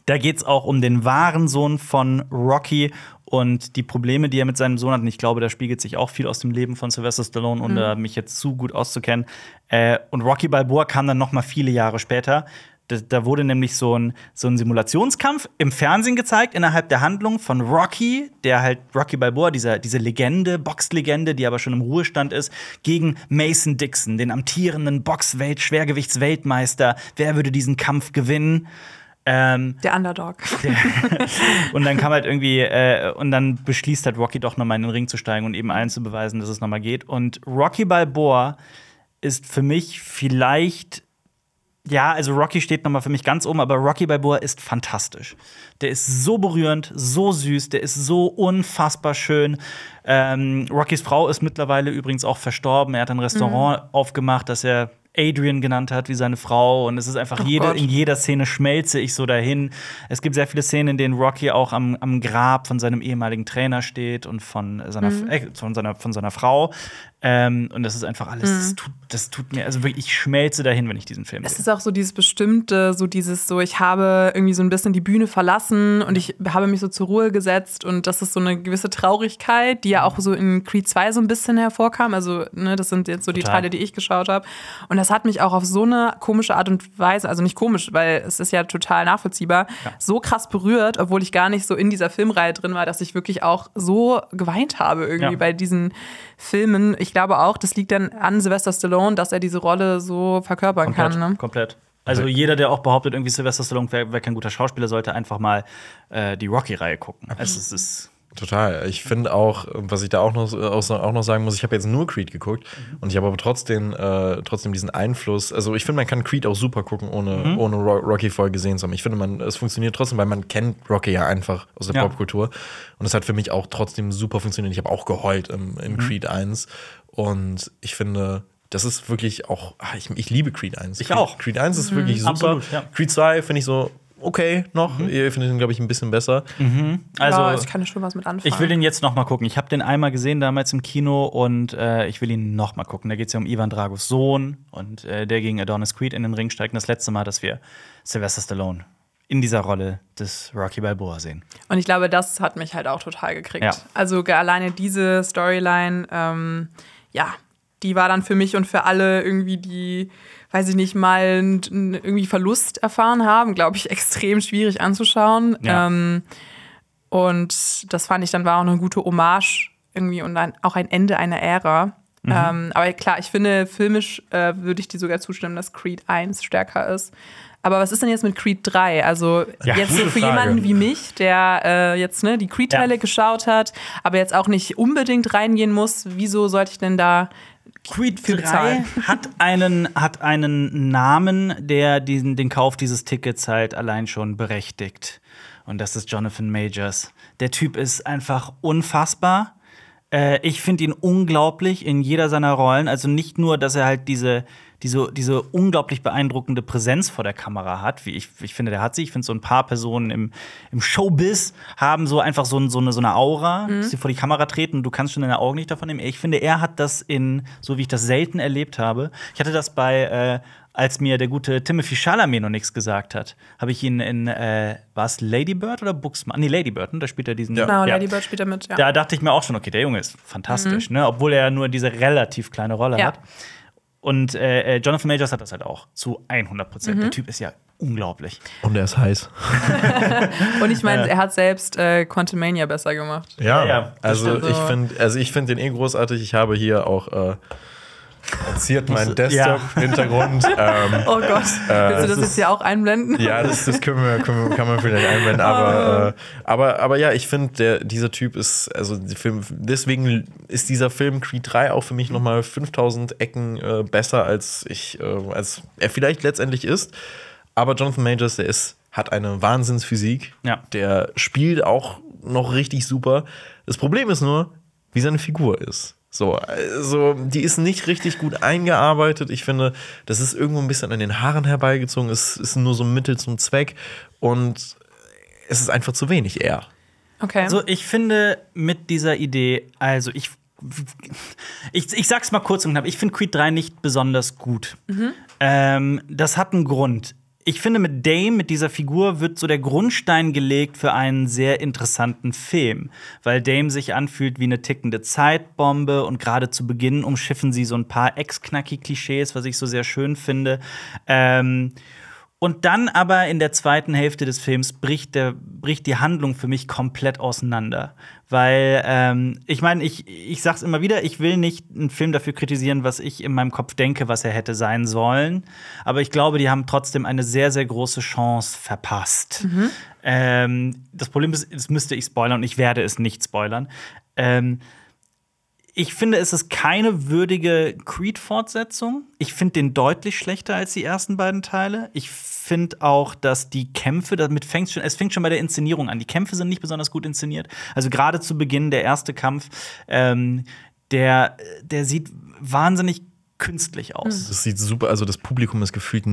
Da geht es auch um den wahren Sohn von Rocky und die Probleme, die er mit seinem Sohn hat. Und ich glaube, da spiegelt sich auch viel aus dem Leben von Sylvester Stallone, ohne da mich jetzt zu gut auszukennen. Äh, und Rocky Balboa kam dann noch mal viele Jahre später. Da, da wurde nämlich so ein, so ein Simulationskampf im Fernsehen gezeigt, innerhalb der Handlung von Rocky, der halt Rocky Balboa, dieser, diese Legende, Boxlegende, die aber schon im Ruhestand ist, gegen Mason Dixon, den amtierenden Boxwelt-Schwergewichtsweltmeister. Wer würde diesen Kampf gewinnen? Ähm, Der Underdog. und dann kam halt irgendwie, äh, und dann beschließt halt Rocky doch nochmal in den Ring zu steigen und eben allen zu beweisen, dass es nochmal geht. Und Rocky Balboa ist für mich vielleicht, ja, also Rocky steht nochmal für mich ganz oben, aber Rocky Balboa ist fantastisch. Der ist so berührend, so süß, der ist so unfassbar schön. Ähm, Rockys Frau ist mittlerweile übrigens auch verstorben. Er hat ein Restaurant aufgemacht, das er Adrian genannt hat, wie seine Frau. Und es ist einfach jede, Gott. in jeder Szene schmelze ich so dahin. Es gibt sehr viele Szenen, in denen Rocky auch am, am Grab von seinem ehemaligen Trainer steht und von seiner, äh, von seiner, von seiner Frau. Ähm, und das ist einfach alles, das, tut, das tut mir, also wirklich, ich schmelze dahin, wenn ich diesen Film Es sehe. ist auch so dieses bestimmte, so dieses so, ich habe irgendwie so ein bisschen die Bühne verlassen und ich habe mich so zur Ruhe gesetzt und das ist so eine gewisse Traurigkeit, die ja auch so in Creed 2 so ein bisschen hervorkam. Also, ne, das sind jetzt so die Total. Teile, die ich geschaut habe. Und das hat mich auch auf so eine komische Art und Weise, also nicht komisch, weil es ist ja total nachvollziehbar, so krass berührt, obwohl ich gar nicht so in dieser Filmreihe drin war, dass ich wirklich auch so geweint habe irgendwie Ja. bei diesen Filmen. Ich glaube auch, das liegt dann an Sylvester Stallone, dass er diese Rolle so verkörpern Komplett, kann. Ne? komplett. Also jeder, der auch behauptet, irgendwie Sylvester Stallone wäre wär kein guter Schauspieler, sollte einfach mal äh, die Rocky-Reihe gucken. Also es ist Total. Ich finde auch, was ich da auch noch, auch noch sagen muss, ich habe jetzt nur Creed geguckt und ich habe aber trotzdem, äh, trotzdem diesen Einfluss. Also ich finde, man kann Creed auch super gucken, ohne, ohne Ro Rocky vorher gesehen zu haben. Ich finde, man, es funktioniert trotzdem, weil man kennt Rocky ja einfach aus der Ja. Popkultur. Und es hat für mich auch trotzdem super funktioniert. Ich habe auch geheult im, in Creed 1. Und ich finde, das ist wirklich auch, ah, ich, ich liebe Creed 1. Ich Creed, auch. Creed 1 ist wirklich super. Absolut, ja. Creed 2 finde ich so okay noch. Ihr findet ihn, glaube ich, ein bisschen besser. also ja, ich kann schon was mit anfangen. Ich will den jetzt noch mal gucken. Ich habe den einmal gesehen damals im Kino und äh, ich will ihn noch mal gucken. Da geht es ja um Ivan Dragos Sohn und äh, der gegen Adonis Creed in den Ring steigt. Und das letzte Mal, dass wir Sylvester Stallone in dieser Rolle des Rocky Balboa sehen. Und ich glaube, das hat mich halt auch total gekriegt. Ja. Also alleine diese Storyline, ähm, ja, die war dann für mich und für alle irgendwie, die, weiß ich nicht, mal irgendwie Verlust erfahren haben, glaube ich, extrem schwierig anzuschauen. Ja. Ähm, und das fand ich dann war auch eine gute Hommage irgendwie und ein, auch ein Ende einer Ära. Mhm. Ähm, aber klar, ich finde, filmisch äh, würde ich dir sogar zustimmen, dass Creed 1 stärker ist. Aber was ist denn jetzt mit Creed 3? Also Ja, jetzt so für Frage. jemanden wie mich, der äh, jetzt ne, die Creed-Teile Ja. geschaut hat, aber jetzt auch nicht unbedingt reingehen muss, wieso sollte ich denn da Creed für 3 bezahlen? hat einen, hat einen Namen, der diesen, den Kauf dieses Tickets halt allein schon berechtigt. Und das ist Jonathan Majors. Der Typ ist einfach unfassbar. Äh, ich finde ihn unglaublich in jeder seiner Rollen. Also nicht nur, dass er halt diese, diese, diese unglaublich beeindruckende Präsenz vor der Kamera hat, wie ich, ich finde, der hat sie. Ich finde, so ein paar Personen im, im Showbiz haben so einfach so, ein, so, eine, so eine Aura, dass sie vor die Kamera treten und du kannst schon deine Augen nicht davon nehmen. Ich finde, er hat das in, so wie ich das selten erlebt habe. Ich hatte das bei, äh, als mir der gute Timothy Chalamet noch nichts gesagt hat, habe ich ihn in, äh, war es Lady Bird oder Booksmart? Nee, Lady Bird, ne? da spielt er diesen. Ja. Genau, Ja. Lady Bird spielt da mit, ja. Da dachte ich mir auch schon, okay, der Junge ist fantastisch, ne? obwohl er nur diese relativ kleine Rolle Ja. hat. Und äh, äh, Jonathan Majors hat das halt auch zu 100 Prozent. Der Typ ist ja unglaublich. Und er ist heiß. Und ich meine, er hat selbst äh, Quantumania besser gemacht. Ja, Ja, ja, also stimmt. ich finde also ich find den eh großartig. Ich habe hier auch äh, Ziert mein Ja. Desktop-Hintergrund. ähm, Oh Gott, willst du das das jetzt ist- hier auch einblenden? Ja, das, das können wir, können wir, kann man vielleicht einblenden. Aber, äh, aber, aber ja, ich finde, dieser Typ ist, also Film, deswegen ist dieser Film Creed 3 auch für mich nochmal 5000 Ecken äh, besser, als ich, äh, als er vielleicht letztendlich ist. Aber Jonathan Majors, der ist, hat eine Wahnsinnsphysik. Ja. Der spielt auch noch richtig super. Das Problem ist nur, wie seine Figur ist. So, also die ist nicht richtig gut eingearbeitet. Ich finde, das ist irgendwo ein bisschen an den Haaren herbeigezogen. Es ist nur so ein Mittel zum Zweck und es ist einfach zu wenig eher. Okay. Also ich finde mit dieser Idee, also ich, ich, ich sag's mal kurz und knapp, ich finde Creed 3 nicht besonders gut. Ähm, das hat einen Grund. Ich finde, mit Dame, mit dieser Figur, wird so der Grundstein gelegt für einen sehr interessanten Film. Weil Dame sich anfühlt wie eine tickende Zeitbombe und gerade zu Beginn umschiffen sie so ein paar Ex-Knacki-Klischees, was ich so sehr schön finde. Ähm, und dann aber in der zweiten Hälfte des Films bricht, der, bricht die Handlung für mich komplett auseinander. Weil, ähm, ich meine, ich, ich sag's immer wieder, ich will nicht einen Film dafür kritisieren, was ich in meinem Kopf denke, was er hätte sein sollen. Aber ich glaube, die haben trotzdem eine sehr, sehr große Chance verpasst. Ähm, das Problem ist, das müsste ich spoilern und ich werde es nicht spoilern. Ähm, ich finde, es ist keine würdige Creed-Fortsetzung. Ich finde den deutlich schlechter als die ersten beiden Teile. Ich finde auch, dass die Kämpfe, damit fängt schon, es fängt schon bei der Inszenierung an. Die Kämpfe sind nicht besonders gut inszeniert. Also gerade zu Beginn der erste Kampf, ähm, der, der sieht wahnsinnig künstlich aus. Das sieht super, also das Publikum ist gefühlt,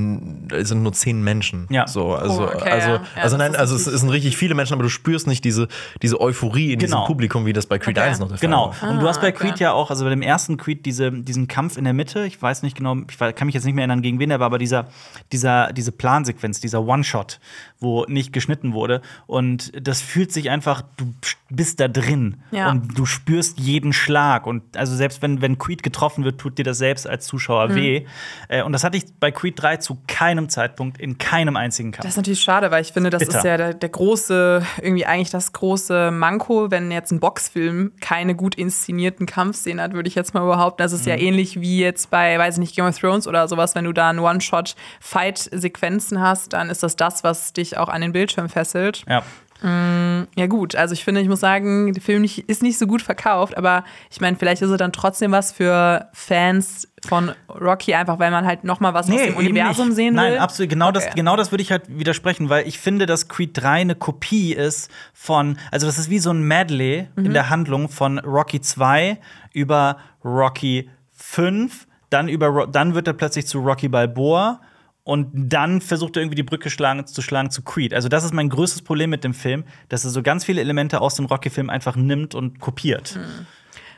es sind nur zehn Menschen. Ja. So, also, Oh, okay, also, ja. Ja, also nein, also es, sind richtig viele Menschen, aber du spürst nicht diese, diese Euphorie in Genau. diesem Publikum, wie das bei Creed Okay. 1 noch der Fall Genau. war. Und du hast bei Ah, okay. Creed ja auch, also bei dem ersten Creed, diese, diesen Kampf in der Mitte, ich weiß nicht genau, ich kann mich jetzt nicht mehr erinnern, gegen wen der war, aber dieser, dieser, diese Plansequenz, dieser One-Shot, wo nicht geschnitten wurde. Und das fühlt sich einfach, du bist da drin Ja. und du spürst jeden Schlag. Und also selbst wenn, wenn Creed getroffen wird, tut dir das selbst als Zuschauer Mhm. weh. Äh, Und das hatte ich bei Creed 3 zu keinem Zeitpunkt, in keinem einzigen Kampf. Das ist natürlich schade, weil ich finde, das Bitter. ist ja der, der große, irgendwie eigentlich das große Manko, wenn jetzt ein Boxfilm keine gut inszenierten Kampfszenen hat, würde ich jetzt mal behaupten. Das ist ja Mhm. ähnlich wie jetzt bei, weiß ich nicht, Game of Thrones oder sowas, wenn du da einen One-Shot-Fight-Sequenzen hast, dann ist das das, was dich auch an den Bildschirm fesselt. ja. Ja, gut, also ich finde, ich muss sagen, der Film nicht, ist nicht so gut verkauft, aber ich meine, vielleicht ist er dann trotzdem was für Fans von Rocky, einfach weil man halt noch mal was aus dem Universum nicht. sehen will. Nein, absolut. Genau, das, Okay. genau das würde ich halt widersprechen, weil ich finde, dass Creed 3 eine Kopie ist von, also das ist wie so ein Medley Mhm. in der Handlung von Rocky 2 über Rocky 5, dann, über, dann wird er plötzlich zu Rocky Balboa. Und dann versucht er irgendwie die Brücke schlagen, zu schlagen zu Creed. Also, das ist mein größtes Problem mit dem Film, dass er so ganz viele Elemente aus dem Rocky-Film einfach nimmt und kopiert.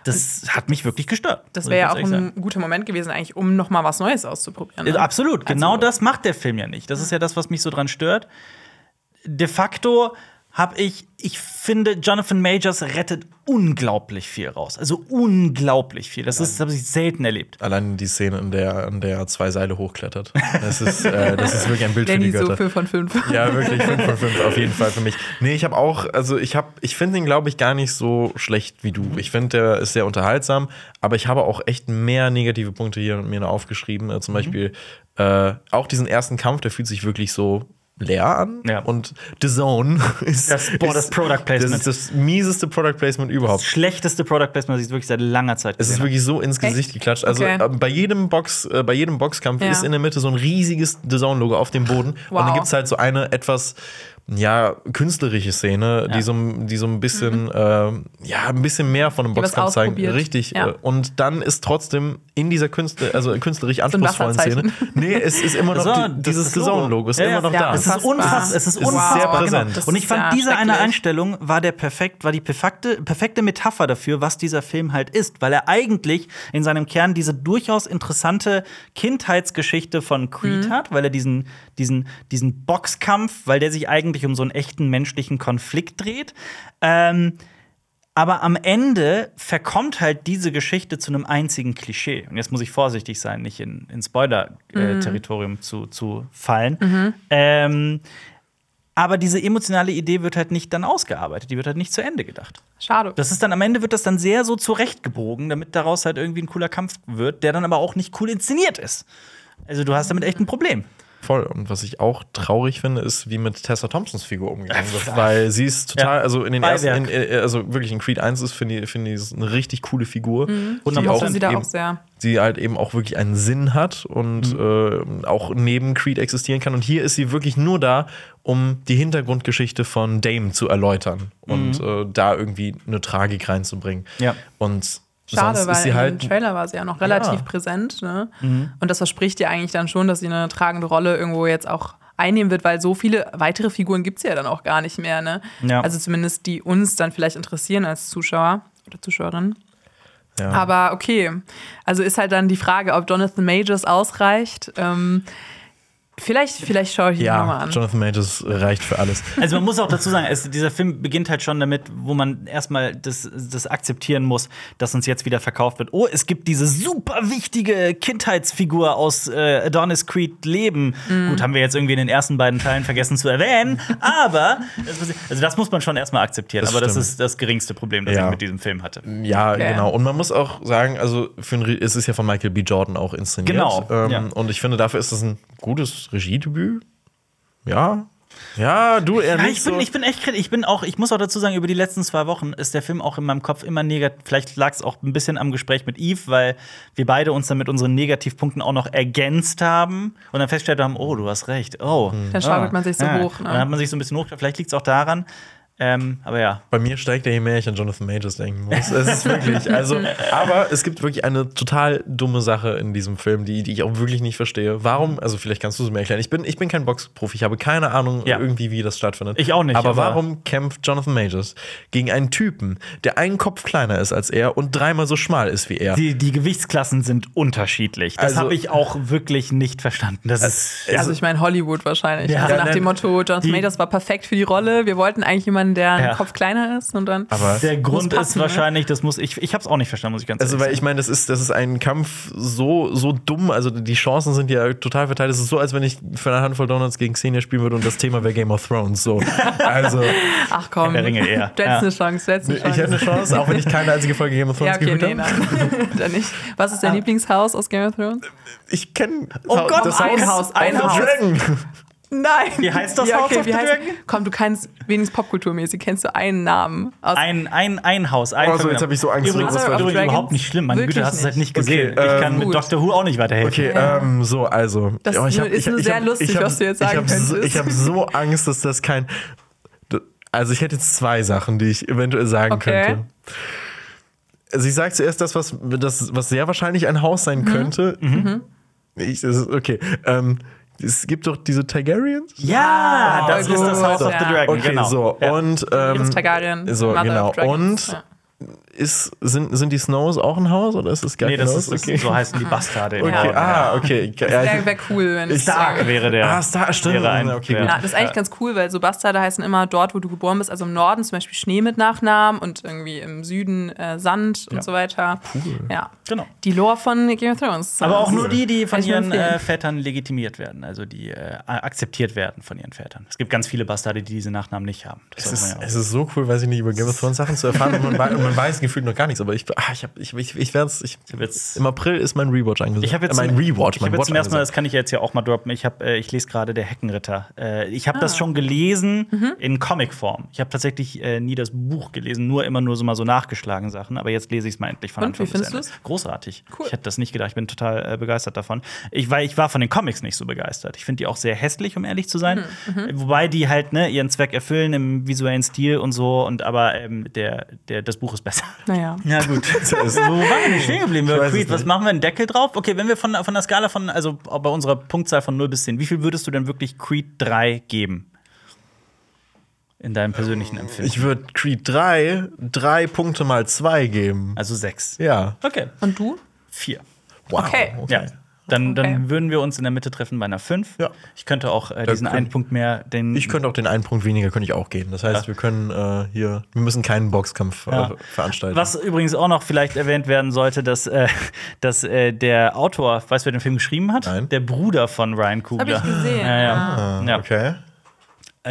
Das hat mich wirklich gestört. Das wäre ja auch ehrlich sagen. ein guter Moment gewesen, eigentlich, um noch mal was Neues auszuprobieren. Ja, Ne? Absolut, genau Also- das macht der Film ja nicht. Das ist ja das, was mich so dran stört. De facto habe ich, ich finde, Jonathan Majors rettet unglaublich viel raus. Also unglaublich viel. Das ist, habe ich selten erlebt. Allein die Szene, in der, in der er zwei Seile hochklettert. Das ist, äh, das ist wirklich ein Bild für Danny die so Götter. 5 von 5. Ja, wirklich 5 von 5 auf jeden Fall für mich. Nee, ich habe auch, also ich habe, ich finde ihn, glaube ich, gar nicht so schlecht wie du. Ich finde, der ist sehr unterhaltsam, aber ich habe auch echt mehr negative Punkte hier mir noch aufgeschrieben. Äh, zum Beispiel äh, auch diesen ersten Kampf, der fühlt sich wirklich so leer an. Ja. Und The Zone ist Das- boah, das Product Placement. Das ist das mieseste Product Placement überhaupt. Das schlechteste Product Placement, das ich wirklich seit langer Zeit Es ist wirklich so ins Gesicht geklatscht. Also Okay. äh, bei jedem Box, äh, bei jedem Boxkampf Ja. ist in der Mitte so ein riesiges The Zone-Logo auf dem Boden. Und Wow. dann gibt es halt so eine etwas ja, künstlerische Szene, Ja. die, so, die so ein bisschen, ähm, ja, ein bisschen mehr von einem Boxkampf zeigen. Richtig. Ja. äh, Und dann ist trotzdem in dieser Künstler, also künstlerisch anspruchsvollen Szene, nee, es ist immer noch So, die, dieses ist The Logo. Zone-Logo, ist Ja, immer noch Ja, da. Es ist Unfassbar. Es ist unfassbar. sehr präsent. Genau. Und ich fand, diese eine. Einstellung war der perfekt, war die perfekte, perfekte Metapher dafür, was dieser Film halt ist, weil er eigentlich in seinem Kern diese durchaus interessante Kindheitsgeschichte von Creed Mhm. hat, weil er diesen, diesen, diesen Boxkampf, weil der sich eigentlich um so einen echten menschlichen Konflikt dreht. Ähm, aber am Ende verkommt halt diese Geschichte zu einem einzigen Klischee. Und jetzt muss ich vorsichtig sein, nicht in, in Spoiler-Territorium zu, zu fallen. Ähm, aber diese emotionale Idee wird halt nicht dann ausgearbeitet, die wird halt nicht zu Ende gedacht. Schade. Das ist dann am Ende wird das dann sehr so zurechtgebogen, damit daraus halt irgendwie ein cooler Kampf wird, der dann aber auch nicht cool inszeniert ist. Also du hast damit echt ein Problem. Voll. Und was ich auch traurig finde, ist, wie mit Tessa Thompsons Figur umgegangen wird. Weil sie ist total, Ja. also in den ersten, Beiwerk. in, äh, also wirklich in Creed 1 ist, finde ich, finde ich, eine richtig coole Figur. ich auch mochte sie da eben, auch sehr. die halt eben auch wirklich einen Sinn hat und Mhm. äh, auch neben Creed existieren kann. Und hier ist sie wirklich nur da, um die Hintergrundgeschichte von Dame zu erläutern und äh, da irgendwie eine Tragik reinzubringen. Mhm. Ja. Und Schade, sonst weil halt dem Trailer war sie ja noch relativ präsent. Ne? Und das verspricht ja eigentlich dann schon, dass sie eine tragende Rolle irgendwo jetzt auch einnehmen wird, weil so viele weitere Figuren gibt es ja dann auch gar nicht mehr. Ne? Ja. Also zumindest die uns dann vielleicht interessieren als Zuschauer oder Zuschauerin. ja. Aber okay, also ist halt dann die Frage, ob Jonathan Majors ausreicht. Ähm, vielleicht, vielleicht schaue ich ihn ja, nochmal an. Jonathan Majors reicht für alles. Also man muss auch dazu sagen, es, dieser Film beginnt halt schon damit, wo man erstmal das, das akzeptieren muss, dass uns jetzt wieder verkauft wird. Oh, es gibt diese super wichtige Kindheitsfigur aus äh, Adonis Creed Leben. Mhm. Gut, haben wir jetzt irgendwie in den ersten beiden Teilen vergessen zu erwähnen, aber das muss, also das muss man schon erstmal akzeptieren. Das aber das stimmt. ist das geringste Problem, das Ja. ich mit diesem Film hatte. Ja, Okay. genau. Und man muss auch sagen, also für ein, es ist ja von Michael B. Jordan auch inszeniert. Genau, Ähm, ja. Und ich finde, dafür ist es ein gutes Regiedebüt. Ja. Ja, du eher Ja, nicht ich bin, so. ich bin echt kritisch. Ich bin auch, ich muss auch dazu sagen, über die letzten zwei Wochen ist der Film auch in meinem Kopf immer negativ. Vielleicht lag es auch ein bisschen am Gespräch mit Eve, weil wir beide uns dann mit unseren Negativpunkten auch noch ergänzt haben und dann festgestellt haben, oh, du hast recht. Oh. Dann schaukelt man sich so Ja. hoch. Ne? Dann hat man sich so ein bisschen hoch. Vielleicht liegt es auch daran. Ähm, aber ja. Bei mir steigt er, je mehr ich an Jonathan Majors denken muss. Es ist wirklich, also, aber es gibt wirklich eine total dumme Sache in diesem Film, die, die ich auch wirklich nicht verstehe. Warum, also vielleicht kannst du es mir erklären. Ich bin, ich bin kein Boxprofi, ich habe keine Ahnung Ja. irgendwie, wie das stattfindet. Ich auch nicht, Aber, aber- warum kämpft Jonathan Majors gegen einen Typen, der einen Kopf kleiner ist als er und dreimal so schmal ist wie er? Die, die Gewichtsklassen sind unterschiedlich. Das Also- habe ich auch wirklich nicht verstanden. Das ist. Also ich meine Hollywood wahrscheinlich. Ja. also nach dem Motto, Jonathan die- Majors war perfekt für die Rolle. Wir wollten eigentlich jemanden, der einen Ja. Kopf kleiner ist und dann. Aber der Grund passen, ist ne? wahrscheinlich, das muss ich. Ich habe es auch nicht verstanden, muss ich ganz Also, ehrlich weil ich meine, das ist, das ist ein Kampf so, so dumm, also die Chancen sind ja total verteilt. Es ist so, als wenn ich für eine Handvoll Donuts gegen Xenia spielen würde und das Thema wäre Game of Thrones. So. Also, Ach komm, der Ringe eher. du hättest Ja. eine Chance, du hättest eine ich Chance. hätte eine Chance, auch wenn ich keine einzige Folge Game of ja, Thrones okay, geguckt nee, habe. Dann nicht. Was ist dein Lieblingshaus aus Game of Thrones? Ich kenne Oh Gott, das ein Haus, ein Haus. Dragon. Nein. Wie heißt das ja, House okay, of wie the heißt Dragon? Komm, du kannst wenigstens popkulturmäßig, kennst du einen Namen aus Ein, ein, ein Haus, ein Oh, so, Familien- jetzt hab ich so Angst, Übrigens, dass das wir- übrigens überhaupt nicht schlimm. Meine Güte, hast du es halt nicht gesehen. Okay, ich kann ähm, mit gut. Doctor Who auch nicht weiterhelfen. Okay, ähm, so, also. Das Oh, ich ist hab- nur- ich- ist nur ich sehr hab- lustig, ich hab- was du jetzt ich sagen hab so, könntest. Ich habe so Angst, dass das kein. Also, ich hätte jetzt zwei Sachen, die ich eventuell sagen Okay. könnte. Also, ich sage zuerst das was, das, was sehr wahrscheinlich ein Haus sein Mhm. könnte. Ich, das ist, okay. Ähm, es gibt doch diese Targaryens. Ja, das voll ist das House of the. Dragon, Okay, genau. so. Ja. Und. Ähm, Targaryen. so, Mother genau. Und Ja. Ist, sind, sind die Snows auch ein Haus oder ist das gar Nee, das ist, das, so heißen die Bastarde. im Okay, Norden. ah, okay. Ja, Wäre ich- wär cool, wenn es Stark wäre der. Ah, Star, stimmt. Wäre ein- okay, wäre-. Ja, das ist eigentlich ganz cool, weil so Bastarde heißen immer dort, wo du geboren bist, also im Norden zum Beispiel Schnee mit Nachnamen und irgendwie im Süden äh, Sand und so weiter. Ja. Genau. Die Lore von Game of Thrones. Aber auch nur die, die von ihren äh, Vätern legitimiert werden, also die äh, akzeptiert werden von ihren Vätern. Es gibt ganz viele Bastarde, die diese Nachnamen nicht haben. Das Es ist, ja es ist so cool, weiß ich nicht, über Game of Thrones Sachen zu erfahren und man, man weiß gefühlt noch gar nichts, aber ich, ah, ich, hab- ich, ich, ich werde es. Ich, hab jetzt- Im April ist mein Rewatch angesagt. Ich habe jetzt, äh, mein Rewatch, ich mein hab jetzt zum ersten Mal, das kann ich jetzt ja auch mal droppen. Ich, hab, äh, ich lese gerade Der Heckenritter. Äh, ich habe Ah. das schon gelesen Mhm. in Comicform. Ich habe tatsächlich äh, nie das Buch gelesen, nur immer nur so mal so nachgeschlagen Sachen. Aber jetzt lese ich es mal endlich von Und, Anfang wie bis findest Ende. du's? Großartig. Cool. Ich hätte das nicht gedacht. Ich bin total äh, begeistert davon. Ich, war, ich war von den Comics nicht so begeistert. Ich finde die auch sehr hässlich, um ehrlich zu sein. Mhm, Wobei die halt ne, ihren Zweck erfüllen im visuellen Stil und so. Und aber ähm, der, der, das Buch ist besser. Naja. Ja, gut. Wo waren wir denn stehen geblieben? Creed, was machen wir? Einen Deckel drauf? Okay, wenn wir von, von der Skala von, also bei unserer Punktzahl von 0 bis 10, wie viel würdest du denn wirklich Creed 3 geben? In deinem persönlichen Empfinden. Ich würde Creed 3 drei Punkte mal zwei geben. also 6. Ja. Okay. Und du? 4. Wow. Okay. Ja. Dann, dann Okay. würden wir uns in der Mitte treffen bei einer 5. Ja. Ich könnte auch äh, diesen können- einen Punkt mehr, den. Ich könnte auch den einen Punkt weniger, könnte ich auch gehen. Das heißt, Ja. wir können äh, hier, wir müssen keinen Boxkampf äh, Ja. veranstalten. Was übrigens auch noch vielleicht erwähnt werden sollte, dass, äh, dass äh, der Autor, weißt du, wer den Film geschrieben hat? Nein. Der Bruder von Ryan Coogler. Hab ich gesehen. Ja, ja. Ah, ja. Okay.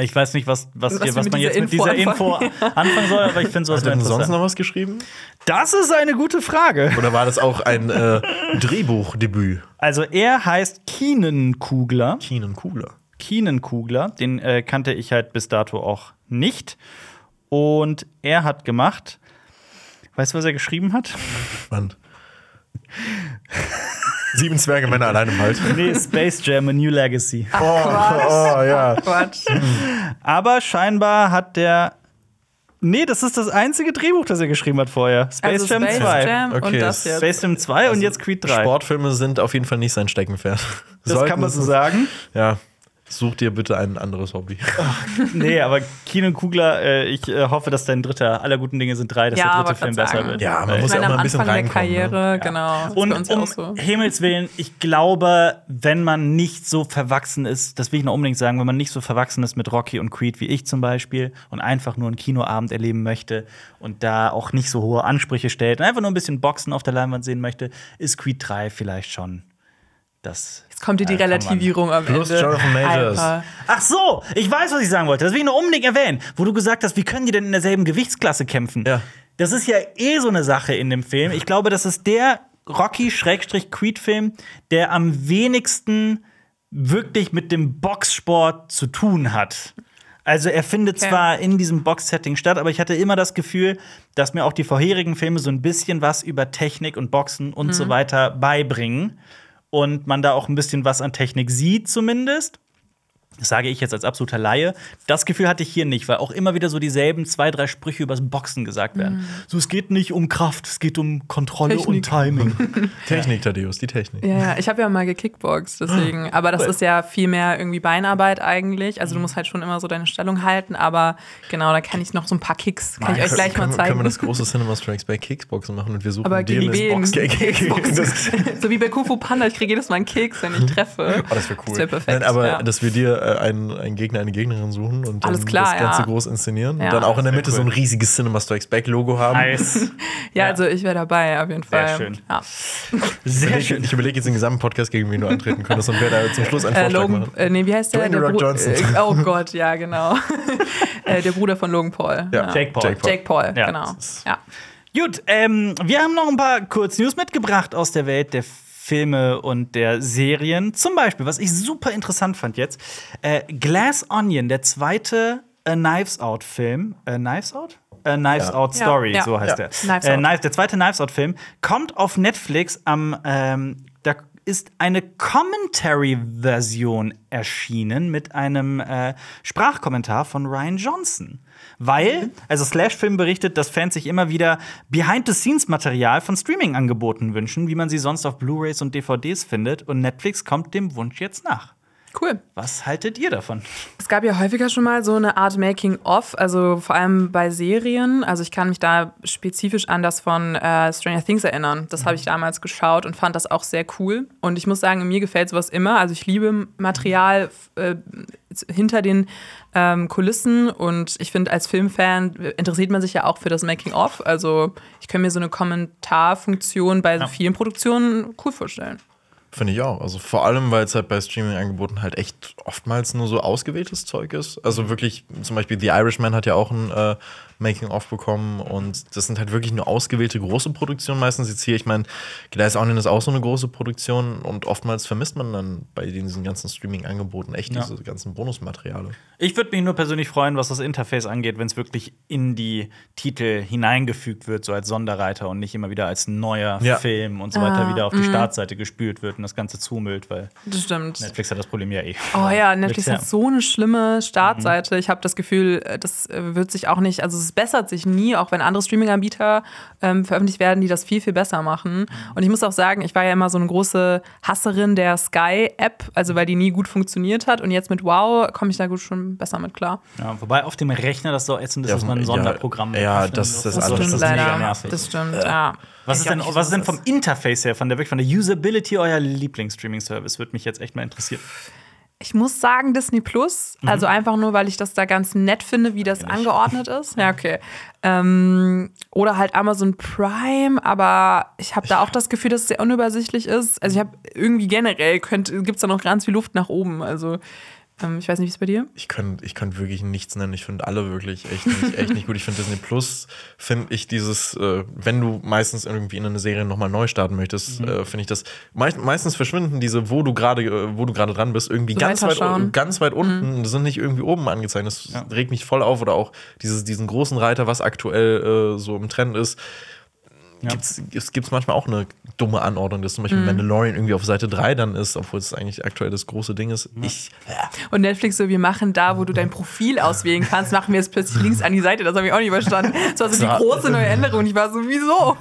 Ich weiß nicht, was, was, Was hier, wir was man dieser jetzt mit Info dieser Info anfangen soll, aber ich finde sowas Hat er denn sonst noch was geschrieben? Das ist eine gute Frage. Oder war das auch ein äh, Drehbuchdebüt? Also er heißt Keenan Kugler. Keenan Kugler. Keenan Kugler, den äh, kannte ich halt bis dato auch nicht. Und er hat gemacht, weißt du, was er geschrieben hat? Spannend. Sieben Zwerge Männer allein im Wald. Nee, Space Jam, A New Legacy. Oh, oh ja. Quatsch. Aber scheinbar hat der. Nee, das ist das einzige Drehbuch, das er geschrieben hat vorher. Space also Jam Space 2. Jam Okay, und das jetzt. Space Jam 2 und jetzt Creed 3. Sportfilme sind auf jeden Fall nicht sein Steckenpferd. das Sollten kann man so sagen. Ja. Such dir bitte ein anderes Hobby. Nee, aber Keenan Kugler, äh, ich äh, hoffe, dass dein dritter aller guten Dinge sind drei, dass Ja, der dritte Film besser sagen. wird. Ja, man Weil- muss ich ja auch am mal ein bisschen Anfang der reinkommen. Ne? Karriere, genau. Das ist Und ja um so. Himmels Willen, ich glaube, wenn man nicht so verwachsen ist, das will ich noch unbedingt sagen, wenn man nicht so verwachsen ist mit Rocky und Creed wie ich zum Beispiel und einfach nur einen Kinoabend erleben möchte und da auch nicht so hohe Ansprüche stellt und einfach nur ein bisschen Boxen auf der Leinwand sehen möchte, ist Creed 3 vielleicht schon das. Jetzt kommt hier die äh, Relativierung am Plus Ende. Jonathan Majors. Ach so, ich weiß, was ich sagen wollte. Das will ich nur unbedingt erwähnen. Wo du gesagt hast, wie können die denn in derselben Gewichtsklasse kämpfen? Ja. Das ist ja eh so eine Sache in dem Film. Ich glaube, das ist der Rocky-Creed-Film, der am wenigsten wirklich mit dem Boxsport zu tun hat. Also er findet Okay. zwar in diesem Box-Setting statt, aber ich hatte immer das Gefühl, dass mir auch die vorherigen Filme so ein bisschen was über Technik und Boxen und so weiter beibringen. Und man da auch ein bisschen was an Technik sieht, zumindest. Das sage ich jetzt als absoluter Laie. Das Gefühl hatte ich hier nicht, weil auch immer wieder so dieselben zwei, drei Sprüche übers Boxen gesagt werden. So, es geht nicht um Kraft, es geht um Kontrolle Technik. und Timing. Technik, Thaddeus, die Technik. Ja, ja, ich habe ja mal gekickboxt, deswegen. Aber das ist ja viel mehr irgendwie Beinarbeit eigentlich. Also du musst halt schon immer so deine Stellung halten. Aber genau, da kann ich noch so ein paar Kicks, kann ich euch gleich mal zeigen. Können wir das große Cinema Strikes bei Kicksboxen machen und wir suchen aber dir gegen das wen? Box das, so wie bei Kufu Panda, ich kriege jedes Mal einen Keks, wenn ich treffe. Oh, das wäre cool. Das wär perfekt, Nein, aber ja. dass wir dir äh, einen, einen Gegner, eine Gegnerin suchen und dann Alles klar, das Ganze ja. groß inszenieren Ja. und dann auch in der Mitte so ein cool. riesiges Cinema Strikes Back Logo haben. nice. Ja, also ich wäre dabei, auf jeden Sehr Fall. schön. Ja. Sehr Ich, schön. ich überlege jetzt den gesamten Podcast, gegen wen du antreten könntest und wer da zum Schluss einen Äh, Vorschlag Logan, macht. äh, nee, wie heißt der? Dwayne der Rock Bru- Johnson. Äh, oh Gott, ja, genau. äh, der Bruder von Logan Paul. Ja. Jake Paul. Jake Paul. Jake Paul, Ja. genau. Ja. Gut, ähm, wir haben noch ein paar Kurznews mitgebracht aus der Welt der Filme und der Serien. Zum Beispiel, was ich super interessant fand jetzt: äh, Glass Onion, der zweite äh, Knives Out-Film. Äh, Knives Out? Äh, Knives Ja. Out Story, Ja, so heißt Ja. der. Knives äh, Out. Knives, der zweite Knives Out-Film kommt auf Netflix am. Ähm, ist eine Commentary-Version erschienen mit einem äh, Sprachkommentar von Ryan Johnson. Weil, also Slash-Film berichtet, dass Fans sich immer wieder Behind-the-Scenes-Material von Streaming-Angeboten wünschen, wie man sie sonst auf Blu-rays und DVDs findet. Und Netflix kommt dem Wunsch jetzt nach. Cool. Was haltet ihr davon? Es gab ja häufiger schon mal so eine Art Making-of, also vor allem bei Serien. Also ich kann mich da spezifisch an das von äh, Stranger Things erinnern. Das habe ich damals geschaut und fand das auch sehr cool. Und ich muss sagen, mir gefällt sowas immer. Also ich liebe Material äh, hinter den ähm, Kulissen und ich finde, als Filmfan interessiert man sich ja auch für das Making-of. Also ich kann mir so eine Kommentarfunktion bei so vielen Produktionen cool vorstellen. Finde ich auch. Also vor allem, weil es halt bei Streaming-Angeboten halt echt oftmals nur so ausgewähltes Zeug ist. Also wirklich, zum Beispiel The Irishman hat ja auch ein äh, Making-of bekommen und das sind halt wirklich nur ausgewählte große Produktionen meistens jetzt hier. Ich meine, Glass Onion ist auch so eine große Produktion und oftmals vermisst man dann bei diesen ganzen Streaming-Angeboten echt Ja. diese ganzen Bonusmateriale. Ich würde mich nur persönlich freuen, was das Interface angeht, wenn es wirklich in die Titel hineingefügt wird, so als Sonderreiter und nicht immer wieder als neuer Ja. Film und so weiter Ah, wieder auf die Startseite gespült wird und das Ganze zumüllt, weil Das stimmt. Netflix hat das Problem ja eh. Oh ja, Netflix Mit- hat so eine schlimme Startseite. Ich habe das Gefühl, das äh, wird sich auch nicht, also es bessert sich nie, auch wenn andere Streaming-Anbieter ähm, veröffentlicht werden, die das viel, viel besser machen. Und ich muss auch sagen, ich war ja immer so eine große Hasserin der Sky-App, also weil die nie gut funktioniert hat. Und jetzt mit Wow komme ich da gut schon besser mit klar. Ja, wobei auf dem Rechner das so ätzend ist, Ja, dass man ein ja, Sonderprogramm ja, öffnen das- das Das alles, stimmt das ist mega nervig. Das stimmt, ja. Was ist denn, was ist denn vom Interface her, von der, von der Usability euer Lieblings-Streaming-Service? Würde mich jetzt echt mal interessieren. Ich muss sagen, Disney Plus. Mhm. Also einfach nur, weil ich das da ganz nett finde, wie das angeordnet ist. Ja, okay. Ähm, oder halt Amazon Prime, aber ich habe da auch das Gefühl, dass es sehr unübersichtlich ist. Also ich habe irgendwie generell gibt es da noch ganz viel Luft nach oben. Also Ähm, ich weiß nicht, wie es bei dir? Ich kann, ich kann wirklich nichts nennen. Ich finde alle wirklich echt nicht, echt nicht gut. Ich finde Disney Plus, finde ich dieses, äh, wenn du meistens irgendwie in eine Serie nochmal neu starten möchtest, Mhm. äh, finde ich das, meist, meistens verschwinden diese, wo du gerade, äh, wo du gerade dran bist, irgendwie So ganz weit, ganz weit Mhm. unten, die sind nicht irgendwie oben angezeigt. Das regt mich voll auf. Oder auch dieses, diesen großen Reiter, was aktuell äh, so im Trend ist. Es gibt manchmal auch eine dumme Anordnung, dass zum Beispiel Mhm. Mandalorian irgendwie auf Seite 3 dann ist, obwohl es eigentlich aktuell das große Ding ist. Ich, Und Netflix so, wir machen da, wo du dein Profil auswählen kannst, machen wir es plötzlich links an die Seite. Das habe ich auch nicht verstanden. Das war so die große neue Änderung. Ich war so, wieso?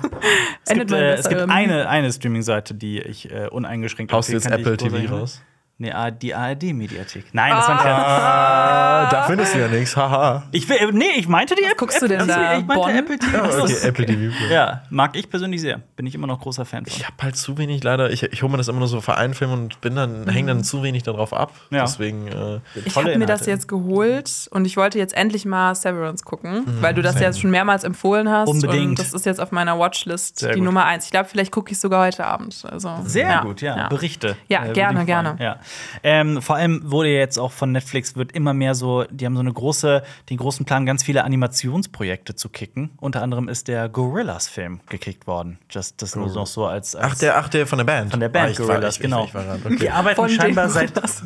Es gibt, äh, es gibt Ähm, eine, eine Streaming-Seite, die ich äh, uneingeschränkt haust du jetzt Apple TV raus? Nee, ah, die ARD-Mediathek. Nein, das war ein Scherz. Ah, da findest du ja nichts, haha. Ich will, nee, ich meinte die App. guckst du denn Apple, da? Ich meinte Bonn? Apple TV. Ah, Plus. okay, Apple TV. Ja, mag ich persönlich sehr. Bin ich immer noch großer Fan von. Ich habe halt zu wenig leider, ich, ich hole mir das immer nur so für einen Film und bin dann, hänge dann zu wenig darauf ab. Ja. Deswegen, äh, Ich habe mir das jetzt geholt und ich wollte jetzt endlich mal Severance gucken, weil du das ja schon mehrmals empfohlen hast. Unbedingt. Und das ist jetzt auf meiner Watchlist Sehr die gut. Nummer eins. Ich glaube, vielleicht gucke ich sogar heute Abend. Also, Sehr ja, gut, ja. ja. Berichte. Ja, würde gerne, gerne. Ja. Ähm, vor allem wurde jetzt auch von Netflix wird immer mehr so, die haben so eine große, den großen Plan, ganz viele Animationsprojekte zu kicken. Unter anderem ist der Gorillas-Film gekickt worden. Just, das nur noch so als, als ach, der, ach, der von der Band. von der Band Ah, ich war- Gorillas, ich- ich- genau. Ich, war grad, okay. Die arbeiten Von den scheinbar seit Gorillas,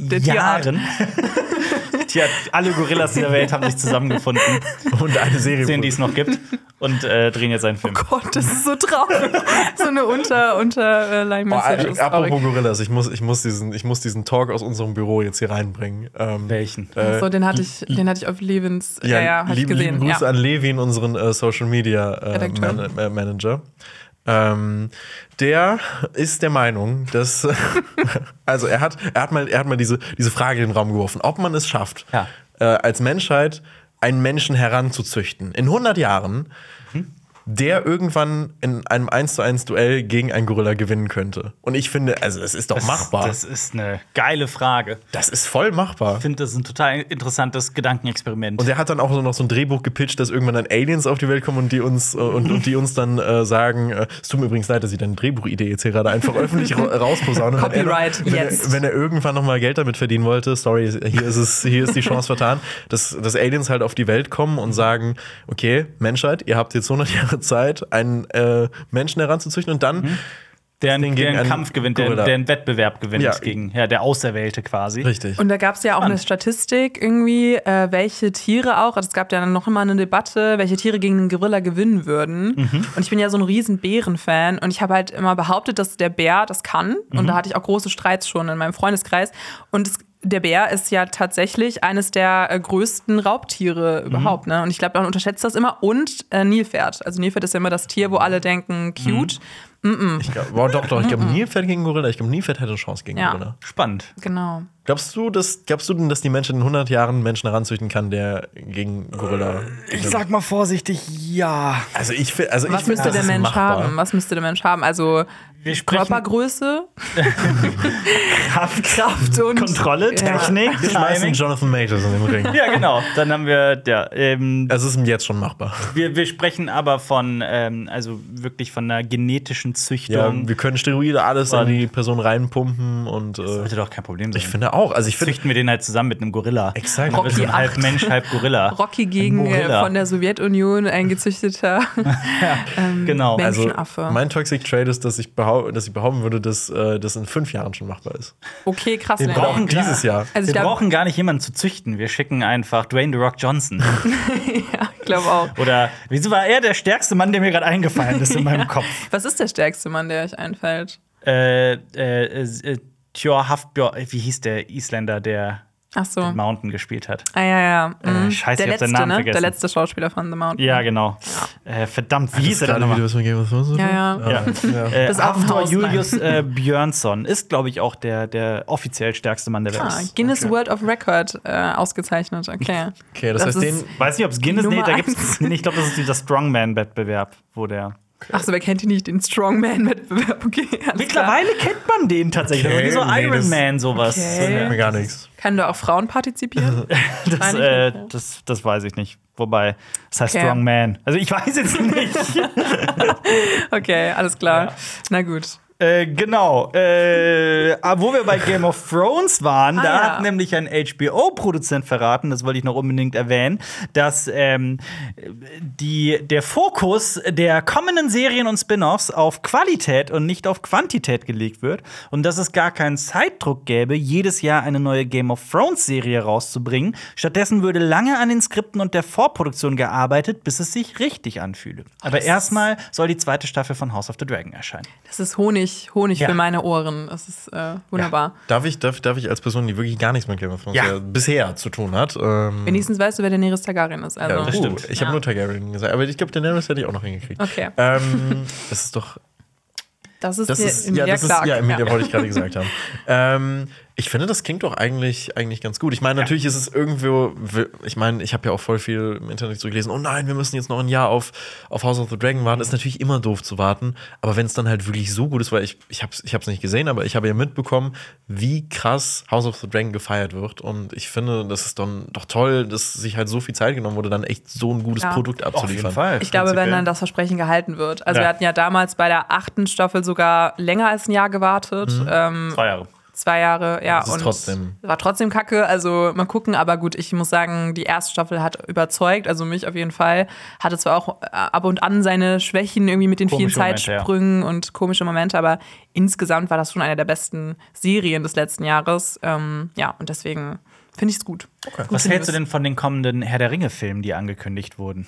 der. Tja, alle Gorillas dieser Welt haben sich zusammengefunden, Und eine Serie. sehen, die es noch gibt, und äh, drehen jetzt einen Film. Gott, das ist so traurig. so eine unter unter äh, Line Oh, Message. äh, apropos traurig. Gorillas, ich muss, ich, muss diesen, ich muss diesen Talk aus unserem Büro jetzt hier reinbringen. Ähm, Welchen? so, den hatte ich, den hatte ich auf Levens. Ja, Ja, ja, hab ich lieben, gesehen. lieben Grüße ja. an Levin, unseren äh, Social Media äh, äh, Manager. Ähm, der ist der Meinung, dass also er hat, er hat mal, er hat mal diese, diese Frage in den Raum geworfen, ob man es schafft, Ja. äh, als Menschheit einen Menschen heranzuzüchten in 100 Jahren, der irgendwann in einem 1 zu 1 Duell gegen einen Gorilla gewinnen könnte. Und ich finde, also es ist doch machbar. Das ist eine geile Frage. das ist voll machbar. Ich finde, das ist ein total interessantes Gedankenexperiment. Und er hat dann auch so noch so ein Drehbuch gepitcht, dass irgendwann dann Aliens auf die Welt kommen und die uns, äh, und, und die uns dann äh, sagen, äh, es tut mir übrigens leid, dass ich deine Drehbuchidee jetzt hier gerade einfach öffentlich ra rausposaune. Wenn er Copyright, wenn, jetzt. Er, wenn er irgendwann noch mal Geld damit verdienen wollte, sorry, hier ist es, hier ist die Chance vertan, dass, dass Aliens halt auf die Welt kommen und sagen, okay, Menschheit, ihr habt jetzt 100 Jahre Zeit, einen äh, Menschen heranzuzüchten und dann der, den der gegen einen einen Kampf gewinnt, der, der einen Wettbewerb gewinnt Ja. gegen ja, der Auserwählte quasi. richtig. Und da gab es ja auch eine Statistik irgendwie, äh, welche Tiere auch, also es gab ja dann noch immer eine Debatte, welche Tiere gegen den Gorilla gewinnen würden. Und ich bin ja so ein riesen Bärenfan und ich habe halt immer behauptet, dass der Bär das kann. Und da hatte ich auch große Streits schon in meinem Freundeskreis. Und es, der Bär ist ja tatsächlich eines der äh, größten Raubtiere überhaupt. Ne? Und ich glaube, man unterschätzt das immer. Und äh, Nilpferd. Also Nilpferd ist ja immer das Tier, wo alle denken, cute. Ich glaub, boah, doch, doch, ich glaube, Nilpferd gegen Gorilla. Ich glaube, Nilpferd hätte eine Chance gegen Ja. Gorilla. Spannend. Genau. Glaubst du, dass, glaubst du denn, dass die Menschheit in 100 Jahren einen Menschen heranzüchten kann, der gegen Gorilla. Ich sag mal vorsichtig, ja. also ich finde, also Was ich find, müsste das der Mensch machbar. haben? Was müsste der Mensch haben? Also Wir sprechen Körpergröße, Kraft, Kraft und Kontrolle, Ja. Technik, Wir schmeißen. Jonathan Majors in den Ring. Ja, genau. Dann haben wir, ja, ähm, Es ist ihm jetzt schon machbar. wir, wir sprechen aber von, ähm, also wirklich von einer genetischen Ja, Züchtung. wir können Steroide alles in die Person reinpumpen und äh, sollte doch kein Problem sein. ich finde auch. Also ich finde, züchten wir den halt zusammen mit einem Gorilla. Exakt. So ein Rocky halb. Mensch, halb Gorilla. Rocky gegen äh, Gorilla. von der Sowjetunion ein gezüchteter ähm, Genau. also Menschenaffe. mein Toxic Trade ist, dass ich, behau dass ich behaupten würde, dass äh, das in fünf Jahren schon machbar ist. okay, krass. Wir brauchen dieses Jahr. also wir ich glaube brauchen gar nicht jemanden zu züchten. Wir schicken einfach Dwayne The Rock Johnson. glaub auch. Oder wieso war er der stärkste Mann, der mir gerade eingefallen ist in meinem Kopf? Was ist der stärkste Mann, der euch einfällt? Äh, äh, äh, Tjor Hafbjörn, wie hieß der Isländer, der Ach so. Mountain gespielt hat? Ah ja, ja. Mhm. scheiße, der ich hab letzte, Namen ne? vergessen. Der letzte Schauspieler von The Mountain. Ja, genau. Äh, verdammt, wie hieß er denn nochmal? von Game of Thrones, oder? Ja, ja. Ja. Äh, Das Julius äh, Björnsson ist, glaube ich, auch der, der offiziell stärkste Mann der Welt. Ah, Guinness World of Record äh, ausgezeichnet. Okay. Okay, das, Das heißt, den, Weiß nicht, ob es Guinness, Die nee, Nummer da gibt's, nee, ich glaube, das ist dieser Strongman-Wettbewerb, wo der. Achso, wer kennt ihn nicht? Den Strongman-Wettbewerb. Okay, alles klar. Mittlerweile kennt man den tatsächlich. Okay, so nee, Iron das- Man, sowas. Okay. sagt mir gar nichts. Können da auch Frauen partizipieren? Das, äh, ja. das, das weiß ich nicht. Wobei, das heißt Okay. Strong Man. Also ich weiß jetzt nicht. Okay, alles klar. Na gut. Äh, genau. Äh, wo wir bei Game of Thrones waren, Ah, da ja. hat nämlich ein HBO-Produzent verraten, das wollte ich noch unbedingt erwähnen, dass ähm, die, der Fokus der kommenden Serien und Spin-offs auf Qualität und nicht auf Quantität gelegt wird und dass es gar keinen Zeitdruck gäbe, jedes Jahr eine neue Game of Thrones-Serie rauszubringen. Stattdessen würde lange an den Skripten und der Vorproduktion gearbeitet, bis es sich richtig anfühle. Aber erstmal soll die zweite Staffel von House of the Dragon erscheinen. Das ist Honig, Honig Ja. für meine Ohren. Das ist äh, wunderbar. Darf ich, darf, darf ich als Person, die wirklich gar nichts mit Game of Thrones Ja. äh, bisher zu tun hat, ähm, Wenigstens weißt du, wer Daenerys Targaryen ist. Also. ja, das stimmt. Uh, Ich habe ja. nur Targaryen gesagt, aber ich glaube, Daenerys hätte ich auch noch hingekriegt. Okay. Ähm, das ist doch Das ist, Das ist, ja, das ist, ja, Emilia wollte ich gerade gesagt haben. Ähm, ich finde, das klingt doch eigentlich, eigentlich ganz gut. Ich meine, natürlich ist es irgendwo, ich meine, ich habe ja auch voll viel im Internet zurückgelesen, oh nein, wir müssen jetzt noch ein Jahr auf, auf House of the Dragon warten. Ist natürlich immer doof zu warten, aber wenn es dann halt wirklich so gut ist, weil ich, ich habe es ich hab's nicht gesehen, aber ich habe ja mitbekommen, wie krass House of the Dragon gefeiert wird. Und ich finde, das ist dann doch toll, dass sich halt so viel Zeit genommen wurde, dann echt so ein gutes Ja. Produkt abzuliefern. Ich glaube, wenn dann das Versprechen gehalten wird. Also Ja. wir hatten ja damals bei der achten Staffel sogar länger als ein Jahr gewartet. Ähm, Zwei Jahre. Zwei Jahre, ja. Und trotzdem- War trotzdem kacke. Also mal gucken, aber gut, ich muss sagen, die erste Staffel hat überzeugt, also mich auf jeden Fall. Hatte zwar auch äh, ab und an seine Schwächen irgendwie mit den Komische vielen Momente, ja. Zeitsprüngen und komische Momente, aber insgesamt war das schon eine der besten Serien des letzten Jahres. Ähm, ja, und deswegen finde ich es gut. Was Gute hältst du denn von den kommenden Herr der Ringe-Filmen, die angekündigt wurden?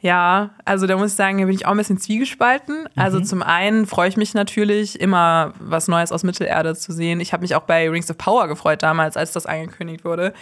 Ja, also da muss ich sagen, da bin ich auch ein bisschen zwiegespalten. Also zum einen freue ich mich natürlich, immer was Neues aus Mittelerde zu sehen. Ich habe mich auch bei Rings of Power gefreut damals, als das angekündigt wurde.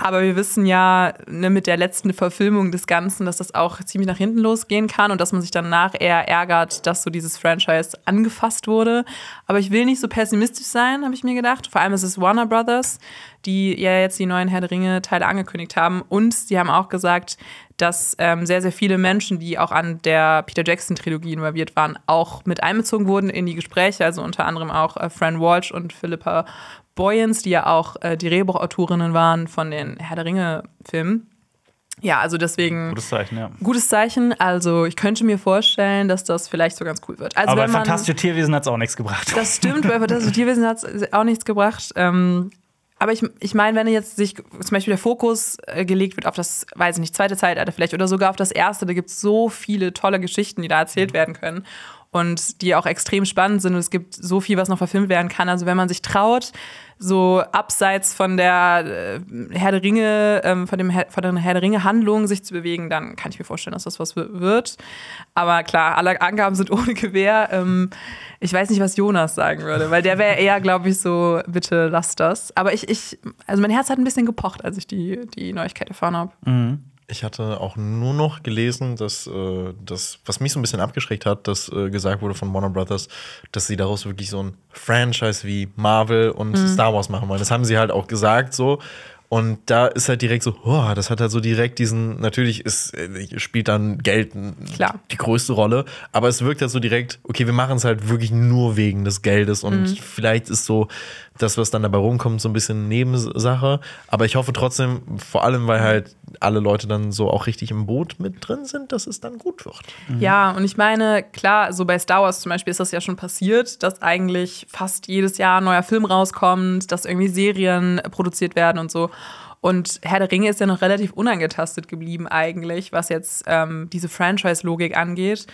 Aber wir wissen ja ne, mit der letzten Verfilmung des Ganzen, dass das auch ziemlich nach hinten losgehen kann und dass man sich danach eher ärgert, dass so dieses Franchise angefasst wurde. Aber ich will nicht so pessimistisch sein, habe ich mir gedacht. Vor allem ist es Warner Brothers, die ja jetzt die neuen Herr der Ringe-Teile angekündigt haben. Und sie haben auch gesagt, dass ähm, sehr, sehr viele Menschen, die auch an der Peter Jackson-Trilogie involviert waren, auch mit einbezogen wurden in die Gespräche. Also unter anderem auch äh, Fran Walsh und Philippa Boyens, die ja auch äh, die Drehbuchautorinnen waren von den Herr der Ringe-Filmen. Ja, also deswegen Gutes Zeichen, ja. gutes Zeichen. Also ich könnte mir vorstellen, dass das vielleicht so ganz cool wird. Also Aber man, Fantastische Tierwesen hat es auch nichts gebracht. das stimmt, bei Fantastische Tierwesen hat es auch nichts gebracht. Ähm, aber ich, ich meine, wenn jetzt sich zum Beispiel der Fokus äh, gelegt wird auf das, weiß ich nicht, zweite Zeitalter vielleicht oder sogar auf das erste, da gibt es so viele tolle Geschichten, die da erzählt werden können und die auch extrem spannend sind und es gibt so viel, was noch verfilmt werden kann. Also wenn man sich traut, so abseits von der äh, Herr der Ringe, ähm, von, dem Herr, von der Herr der Ringe Handlung sich zu bewegen, dann kann ich mir vorstellen, dass das was wird. Aber klar, alle Angaben sind ohne Gewehr. Ähm, ich weiß nicht, was Jonas sagen würde, weil der wäre eher, glaube ich, so, bitte lass das. Aber ich, ich, also mein Herz hat ein bisschen gepocht, als ich die, die Neuigkeit erfahren habe. Ich hatte auch nur noch gelesen, dass äh, das, was mich so ein bisschen abgeschreckt hat, dass äh, gesagt wurde von Warner Brothers, dass sie daraus wirklich so ein Franchise wie Marvel und Star Wars machen wollen. Das haben sie halt auch gesagt so. Und da ist halt direkt so, oh, das hat halt so direkt diesen, natürlich ist, äh, spielt dann Geld Klar. die größte Rolle, aber es wirkt halt so direkt, okay, wir machen es halt wirklich nur wegen des Geldes und vielleicht ist so das, was dann dabei rumkommt, so ein bisschen Nebensache. Aber ich hoffe trotzdem, vor allem, weil halt alle Leute dann so auch richtig im Boot mit drin sind, dass es dann gut wird. Ja, und ich meine, klar, so bei Star Wars zum Beispiel ist das ja schon passiert, dass eigentlich fast jedes Jahr ein neuer Film rauskommt, dass irgendwie Serien produziert werden und so. Und Herr der Ringe ist ja noch relativ unangetastet geblieben eigentlich, was jetzt ähm, diese Franchise-Logik angeht.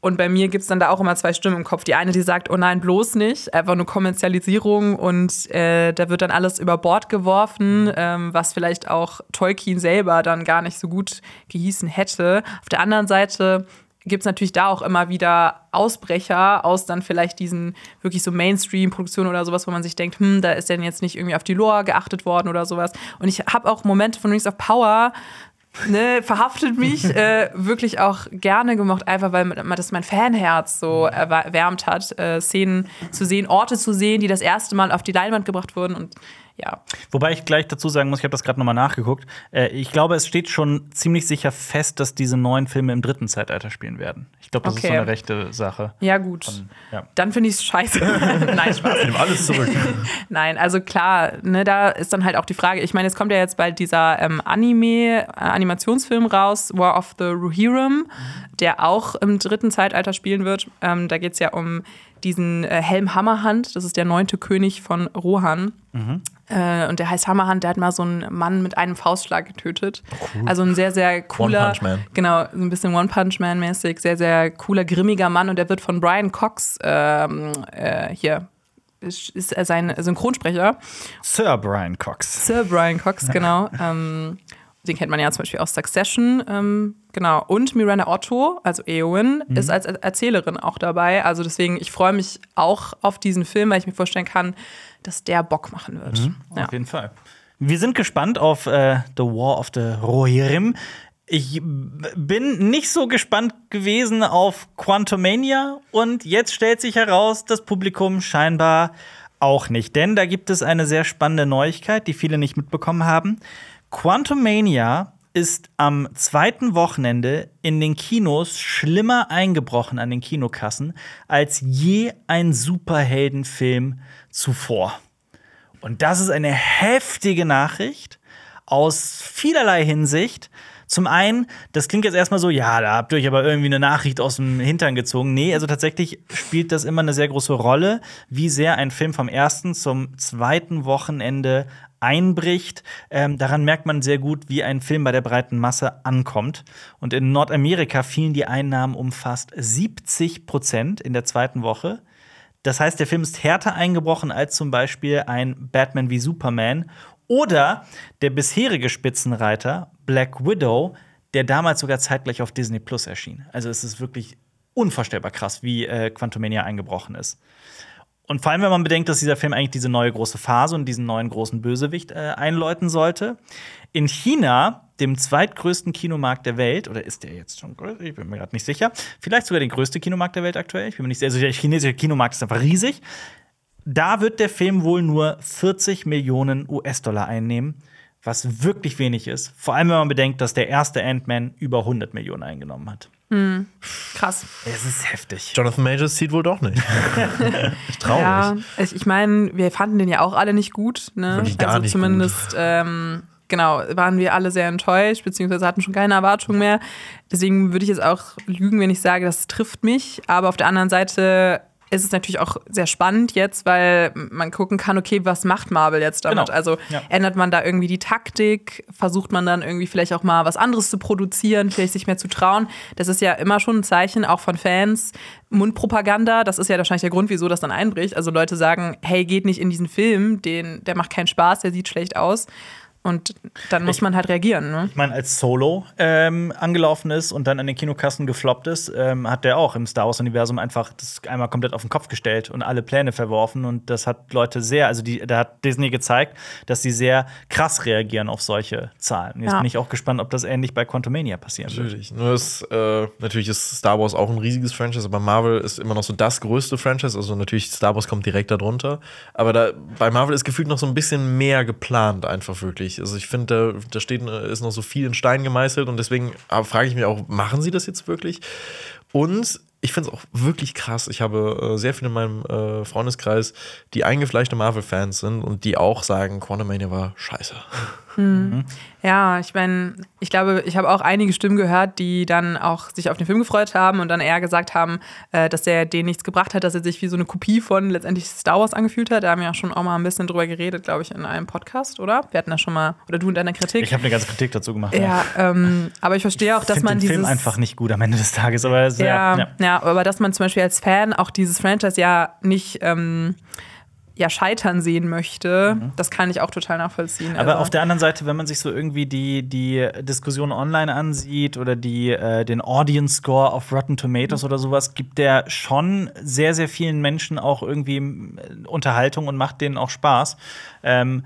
Und bei mir gibt es dann da auch immer zwei Stimmen im Kopf. Die eine, die sagt, oh nein, bloß nicht, einfach nur Kommerzialisierung und äh, da wird dann alles über Bord geworfen, ähm, was vielleicht auch Tolkien selber dann gar nicht so gut gehießen hätte. Auf der anderen Seite gibt es natürlich da auch immer wieder Ausbrecher aus dann vielleicht diesen wirklich so Mainstream-Produktionen oder sowas, wo man sich denkt, hm, da ist denn jetzt nicht irgendwie auf die Lore geachtet worden oder sowas. Und ich habe auch Momente von Rings of Power, ne, verhaftet mich äh, wirklich auch gerne gemocht, einfach weil das mein Fanherz so erwärmt hat, äh, Szenen zu sehen, Orte zu sehen, die das erste Mal auf die Leinwand gebracht wurden. Und ja. Wobei ich gleich dazu sagen muss, ich habe das gerade nochmal nachgeguckt. Äh, ich glaube, es steht schon ziemlich sicher fest, dass diese neuen Filme im dritten Zeitalter spielen werden. Ich glaube, das ist so Okay. eine rechte Sache. Ja, gut. ja. Dann finde ich es scheiße. Nein, Spaß. Nimm alles zurück. Nein, also klar, ne, da ist dann halt auch die Frage, ich meine, es kommt ja jetzt bald dieser ähm, Anime, äh, Animationsfilm raus, War of the Rohirrim, der auch im dritten Zeitalter spielen wird. Ähm, da geht es ja um diesen äh, Helm Hammerhand. Das ist der neunte König von Rohan. Äh, und der heißt Hammerhand, der hat mal so einen Mann mit einem Faustschlag getötet. Also ein sehr, sehr cooler. One-Punch-Man. Genau, so ein bisschen One-Punch-Man-mäßig. Sehr, sehr cooler, grimmiger Mann. Und der wird von Brian Cox ähm, äh, hier. Ist, er sein Synchronsprecher. Sir Brian Cox. Sir Brian Cox, genau. Ähm, den kennt man ja zum Beispiel aus Succession. Ähm, genau. Und Miranda Otto, also Eowyn, ist als Er- Erzählerin auch dabei. Also deswegen, ich freue mich auch auf diesen Film, weil ich mir vorstellen kann, dass der Bock machen wird. Ja. Auf jeden Fall. Wir sind gespannt auf äh, The War of the Rohirrim. Ich bin nicht so gespannt gewesen auf Quantumania und jetzt stellt sich heraus, das Publikum scheinbar auch nicht. Denn da gibt es eine sehr spannende Neuigkeit, die viele nicht mitbekommen haben. Quantumania ist am zweiten Wochenende in den Kinos schlimmer eingebrochen an den Kinokassen als je ein Superheldenfilm zuvor. Und das ist eine heftige Nachricht aus vielerlei Hinsicht. Zum einen, das klingt jetzt erstmal so, ja, da habt ihr euch aber irgendwie eine Nachricht aus dem Hintern gezogen. Nee, also tatsächlich spielt das immer eine sehr große Rolle, wie sehr ein Film vom ersten zum zweiten Wochenende einbricht. Ähm, daran merkt man sehr gut, wie ein Film bei der breiten Masse ankommt. Und in Nordamerika fielen die Einnahmen um fast 70 Prozent in der zweiten Woche. Das heißt, der Film ist härter eingebrochen als zum Beispiel ein Batman wie Superman oder der bisherige Spitzenreiter Black Widow, der damals sogar zeitgleich auf Disney Plus erschien. Also es ist wirklich unvorstellbar krass, wie äh, Quantumania eingebrochen ist. Und vor allem, wenn man bedenkt, dass dieser Film eigentlich diese neue große Phase und diesen neuen großen Bösewicht äh, einläuten sollte. In China, dem zweitgrößten Kinomarkt der Welt, oder ist der jetzt schon größer? Ich bin mir gerade nicht sicher. Vielleicht sogar der größte Kinomarkt der Welt aktuell. Ich bin mir nicht sicher. Also der chinesische Kinomarkt ist einfach riesig. Da wird der Film wohl nur 40 Millionen US-Dollar einnehmen, was wirklich wenig ist. Vor allem, wenn man bedenkt, dass der erste Ant-Man über 100 Millionen eingenommen hat. Krass. Es ist heftig. Jonathan Majors zieht wohl doch nicht. Traurig. Ja, ich, ich meine, wir fanden den ja auch alle nicht gut. Ne? Wirklich gar also nicht zumindest, ähm, genau, waren wir alle sehr enttäuscht, beziehungsweise hatten schon keine Erwartungen mehr. Deswegen würde ich jetzt auch lügen, wenn ich sage, das trifft mich. Aber auf der anderen Seite ist es natürlich auch sehr spannend jetzt, weil man gucken kann, okay, was macht Marvel jetzt damit? Genau. Also Ja. ändert man da irgendwie die Taktik? Versucht man dann irgendwie vielleicht auch mal was anderes zu produzieren, vielleicht sich mehr zu trauen? Das ist ja immer schon ein Zeichen, auch von Fans. Mundpropaganda, das ist ja wahrscheinlich der Grund, wieso das dann einbricht. Also Leute sagen, hey, geht nicht in diesen Film, den, der macht keinen Spaß, der sieht schlecht aus. Und dann muss man halt reagieren. Ne? Ich meine, als Solo ähm, angelaufen ist und dann an den Kinokassen gefloppt ist, ähm, hat der auch im Star Wars-Universum einfach das einmal komplett auf den Kopf gestellt und alle Pläne verworfen. Und das hat Leute sehr, also die, da hat Disney gezeigt, dass sie sehr krass reagieren auf solche Zahlen. Jetzt Ja. bin ich auch gespannt, ob das ähnlich bei Quantumania passieren wird. Natürlich. Nur ist, äh, natürlich ist Star Wars auch ein riesiges Franchise, aber Marvel ist immer noch so das größte Franchise. Also natürlich, Star Wars kommt direkt darunter. Aber da, bei Marvel ist gefühlt noch so ein bisschen mehr geplant, einfach wirklich. Also ich finde, da, da steht, äh, ist noch so viel in Stein gemeißelt und deswegen äh, frage ich mich auch, machen sie das jetzt wirklich? Und ich finde es auch wirklich krass. Ich habe äh, sehr viele in meinem äh, Freundeskreis, die eingefleischte Marvel-Fans sind und die auch sagen, Quantumania war scheiße. Ja, ich meine, ich glaube, ich habe auch einige Stimmen gehört, die dann auch sich auf den Film gefreut haben und dann eher gesagt haben, äh, dass der denen nichts gebracht hat, dass er sich wie so eine Kopie von letztendlich Star Wars angefühlt hat. Da haben wir ja schon auch mal ein bisschen drüber geredet, glaube ich, in einem Podcast, oder? Wir hatten da schon mal, oder du in deiner Kritik. Ich habe eine ganze Kritik dazu gemacht. ja, ähm, aber ich verstehe auch, dass Find man den dieses Film einfach nicht gut am Ende des Tages, aber sehr, ja, ja. ja. aber dass man zum Beispiel als Fan auch dieses Franchise ja nicht ähm, ja, scheitern sehen möchte, das kann ich auch total nachvollziehen. Mhm. Aber Also- auf der anderen Seite, wenn man sich so irgendwie die, die Diskussion online ansieht oder die, äh, den Audience Score auf Rotten Tomatoes oder sowas, gibt der schon sehr, sehr vielen Menschen auch irgendwie äh, Unterhaltung und macht denen auch Spaß. Ähm,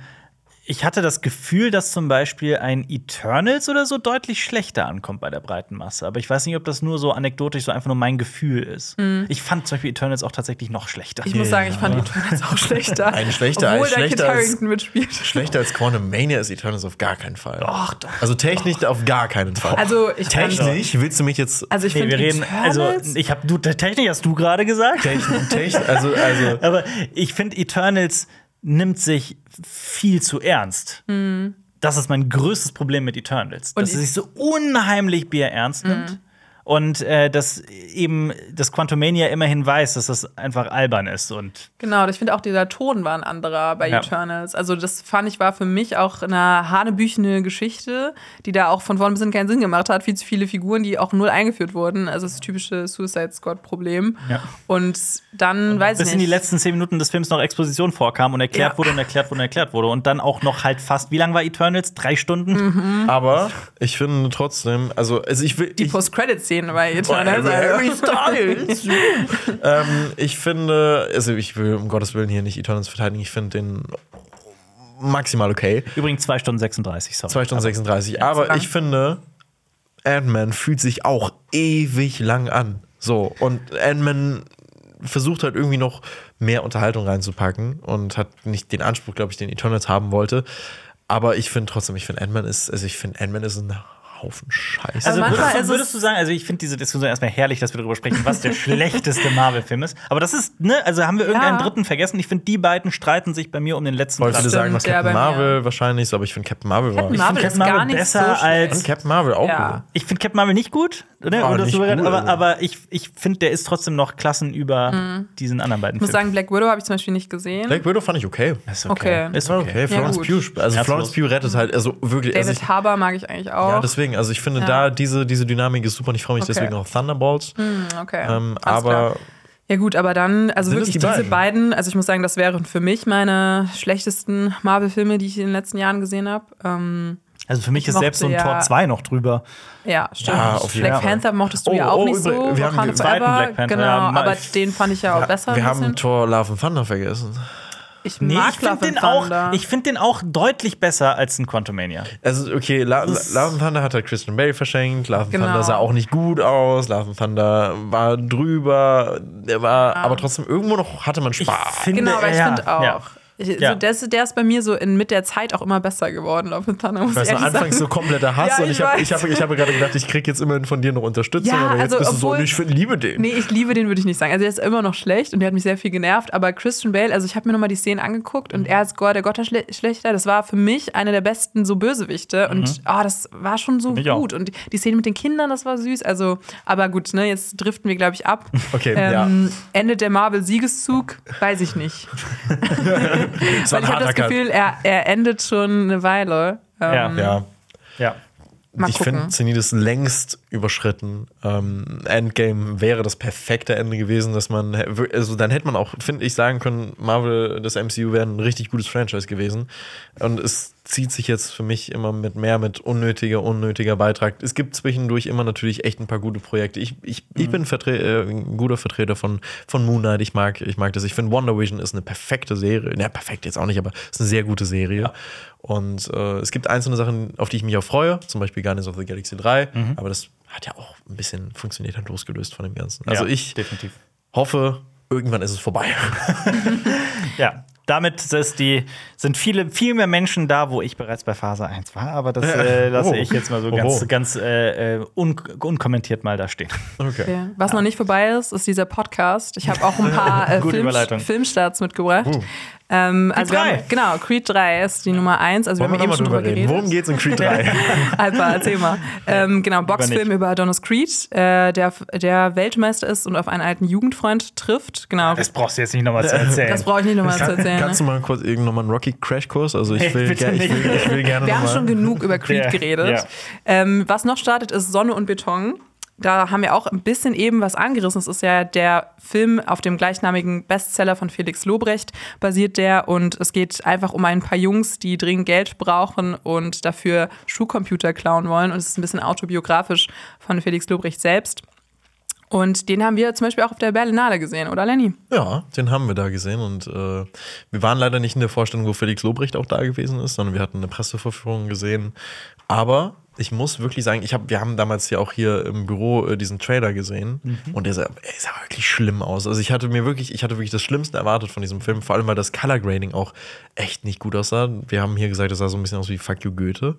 ich hatte das Gefühl, dass zum Beispiel ein Eternals oder so deutlich schlechter ankommt bei der breiten Masse. Aber ich weiß nicht, ob das nur so anekdotisch so einfach nur mein Gefühl ist. Ich fand zum Beispiel Eternals auch tatsächlich noch schlechter. Mhm. ich muss sagen, ich fand Eternals auch schlechter. Ein schlechter- Obwohl ein Kit schlechter als- Harington mitspielt. Schlechter als Quantumania ist Eternals auf gar keinen Fall. Doch, doch. Also technisch auf gar keinen Fall. Also, ich technisch willst du mich jetzt Also ich Nee, finde wir reden, also ich habe du Technik hast du gerade gesagt. technisch, technisch also also Aber ich finde, Eternals nimmt sich viel zu ernst. Das ist mein größtes Problem mit Eternals. Dass Und es sich so unheimlich bierernst nimmt. Und äh, dass eben das Quantumania immerhin weiß, dass das einfach albern ist und Genau, ich finde auch dieser Ton war ein anderer bei Ja. Eternals. Also das fand ich war für mich auch eine hanebüchene Geschichte, die da auch von vorn bis hin keinen Sinn gemacht hat. Viel zu viele Figuren, die auch null eingeführt wurden. Also das typische Suicide Squad Problem. Ja. Und dann weiß bis ich in die nicht. letzten zehn Minuten des Films noch Exposition vorkam und erklärt Ja. wurde und erklärt wurde und erklärt wurde und dann auch noch halt fast wie lang war Eternals? Drei Stunden? Mhm. Aber ich finde trotzdem, also, also ich will. die ich, Post-Credit-Szene bei Eternals. Harry Also. Styles. ähm, ich finde, also ich will um Gottes Willen hier nicht Eternals verteidigen, ich finde den maximal okay. Übrigens 2 Stunden 36, sorry. 2 Stunden 36. Aber lang. ich finde, Ant-Man fühlt sich auch ewig lang an. So, und Ant-Man versucht halt irgendwie noch mehr Unterhaltung reinzupacken und hat nicht den Anspruch, glaube ich, den Eternals haben wollte. Aber ich finde trotzdem, ich finde Ant-Man ist, also ich finde Ant-Man ist ein Haufen Scheiße. Also manchmal würdest, ist du, würdest du sagen, also ich finde diese Diskussion erstmal herrlich, dass wir darüber sprechen, was der schlechteste Marvel-Film ist. Aber das ist, ne, also haben wir irgendeinen Ja. dritten vergessen? Ich finde, die beiden streiten sich bei mir um den letzten wollte Platz. sagen, was Captain. Marvel wahrscheinlich ist, aber ich finde Captain Marvel war. Captain Ich Marvel finde ist Captain gar Marvel nicht besser so schlecht. als Und Captain Marvel auch Ja. gut. Ich finde Captain Marvel nicht gut, ne? Ah, Oder nicht gut, aber, also. aber ich, ich finde, der ist trotzdem noch Klassen über diesen anderen beiden Ich muss Filmen. sagen, Black Widow habe ich zum Beispiel nicht gesehen. Black Widow fand ich okay. ist okay. Ist War okay. okay. Florence. Pugh, also. Florence Pugh rettet halt, also wirklich. Also David ich, Harbour mag ich eigentlich auch. ja, deswegen, also ich finde Ja. da diese, diese Dynamik ist super und ich freue mich Okay. deswegen auf Thunderbolts. Hm, okay. Ähm, aber klar. Ja gut, aber dann, also wirklich die diese beiden? beiden? also ich muss sagen, das wären für mich meine schlechtesten Marvel-Filme, die ich in den letzten Jahren gesehen habe. Ähm, Also für mich ist selbst so ein ja- Tor 2 noch drüber. ja, stimmt. Ja, auf jeden Black Fall. Panther mochtest du Oh, ja auch oh, nicht so. wir haben den zweiten Black Panther, Genau, ja, aber den fand ich ja auch besser. wir haben. Thor Love and Thunder vergessen. Ich Nee, mag ich finde Love den, auch, ich find den auch deutlich besser als ein Quantumania. Also, okay, La La Love and Thunder hat halt Christian Bale verschenkt. Love and Genau. Thunder sah auch nicht gut aus. Love and Thunder war drüber. Der war, aber trotzdem irgendwo noch hatte man Spaß. finde, Genau, aber ich ja, finde auch. ja. Ich, Ja. so, der, ist, der ist bei mir so in, mit der Zeit auch immer besser geworden, Love Thunder, muss Ich weiß ich anfangs so kompletter Hass Ja, und ich ich habe ich hab, ich hab gerade gedacht, ich krieg jetzt immerhin von dir noch Unterstützung, Ja, aber jetzt also, bist du so, obwohl- ich find, liebe den. Nee, ich liebe den, würde ich nicht sagen. Also, der ist immer noch schlecht und der hat mich sehr viel genervt. Aber Christian Bale, also ich habe mir nochmal die Szenen angeguckt und er als Gott, der Gotterschlechter, das war für mich einer der besten so Bösewichte. Und ah, das war schon so auch. gut. Und die Szene mit den Kindern, das war süß. Also, aber gut, ne, jetzt driften wir, glaube ich, ab. Okay, ähm, Endet der Marvel-Siegeszug? Weiß ich nicht. Ich habe das Gefühl, er, er endet schon eine Weile. Ähm, Ja. Ja. Ja. Mal ich finde. Zenit ist längst überschritten. Ähm, Endgame wäre das perfekte Ende gewesen, dass man, also dann hätte man auch, finde ich, sagen können, Marvel, das MCU wäre ein richtig gutes Franchise gewesen. Und es zieht sich jetzt für mich immer mit mehr mit unnötiger, unnötiger Beitrag. Es gibt zwischendurch immer natürlich echt ein paar gute Projekte. Ich, ich, ich bin Vertre äh, ein guter Vertreter von, von Moon Knight. Ich mag, ich mag das. Ich finde, Wonder Vision ist eine perfekte Serie. Na, perfekt jetzt auch nicht, aber es ist eine sehr gute Serie. Und äh, es gibt einzelne Sachen, auf die ich mich auch freue, zum Beispiel Guardians of the Galaxy 3, aber das hat ja auch ein bisschen funktioniert, hat losgelöst von dem Ganzen. Also ja, ich definitiv. hoffe, irgendwann ist es vorbei. Ja, damit ist die, sind viele, viel mehr Menschen da, wo ich bereits bei Phase 1 war, aber das äh, lasse Oh. ich jetzt mal so Oh. ganz, ganz äh, äh, un unkommentiert mal da stehen. Okay. Okay. Was noch nicht vorbei ist, ist dieser Podcast. Ich habe auch ein paar äh, Film. Filmstarts mitgebracht. Ähm, also wir 3. haben, genau, Creed 3 ist die Nummer 1. Also Wollen wir haben eben mal schon drüber reden? geredet. Worum geht's in Creed 3? Alpha, erzähl mal. Ähm, genau, Boxfilm über Adonis Creed, äh, der, der Weltmeister ist und auf einen alten Jugendfreund trifft. Genau. Das brauchst du jetzt nicht nochmal zu erzählen. Das brauche ich nicht nochmal zu erzählen. Kannst du mal kurz irgend noch mal einen Rocky Crash Kurs? Also ich will, bitte ger ich will, ich will gerne Wir haben schon genug über Creed Ja, geredet. ja. Ähm, was noch startet, ist Sonne und Beton. Da haben wir auch ein bisschen eben was angerissen. Es ist ja der Film auf dem gleichnamigen Bestseller von Felix Lobrecht basiert der und es geht einfach um ein paar Jungs, die dringend Geld brauchen und dafür Schuhcomputer klauen wollen und es ist ein bisschen autobiografisch von Felix Lobrecht selbst. Und den haben wir zum Beispiel auch auf der Berlinale gesehen, oder Lenny? Ja, den haben wir da gesehen und äh, wir waren leider nicht in der Vorstellung, wo Felix Lobrecht auch da gewesen ist, sondern wir hatten eine Presseverführung gesehen. Aber ich muss wirklich sagen, ich hab, wir haben damals ja auch hier im Büro äh, diesen Trailer gesehen und der sah, er sah wirklich schlimm aus. Also ich hatte mir wirklich, ich hatte wirklich das Schlimmste erwartet von diesem Film, vor allem weil das Color Grading auch echt nicht gut aussah. Wir haben hier gesagt, das sah so ein bisschen aus wie Fuck You Goethe.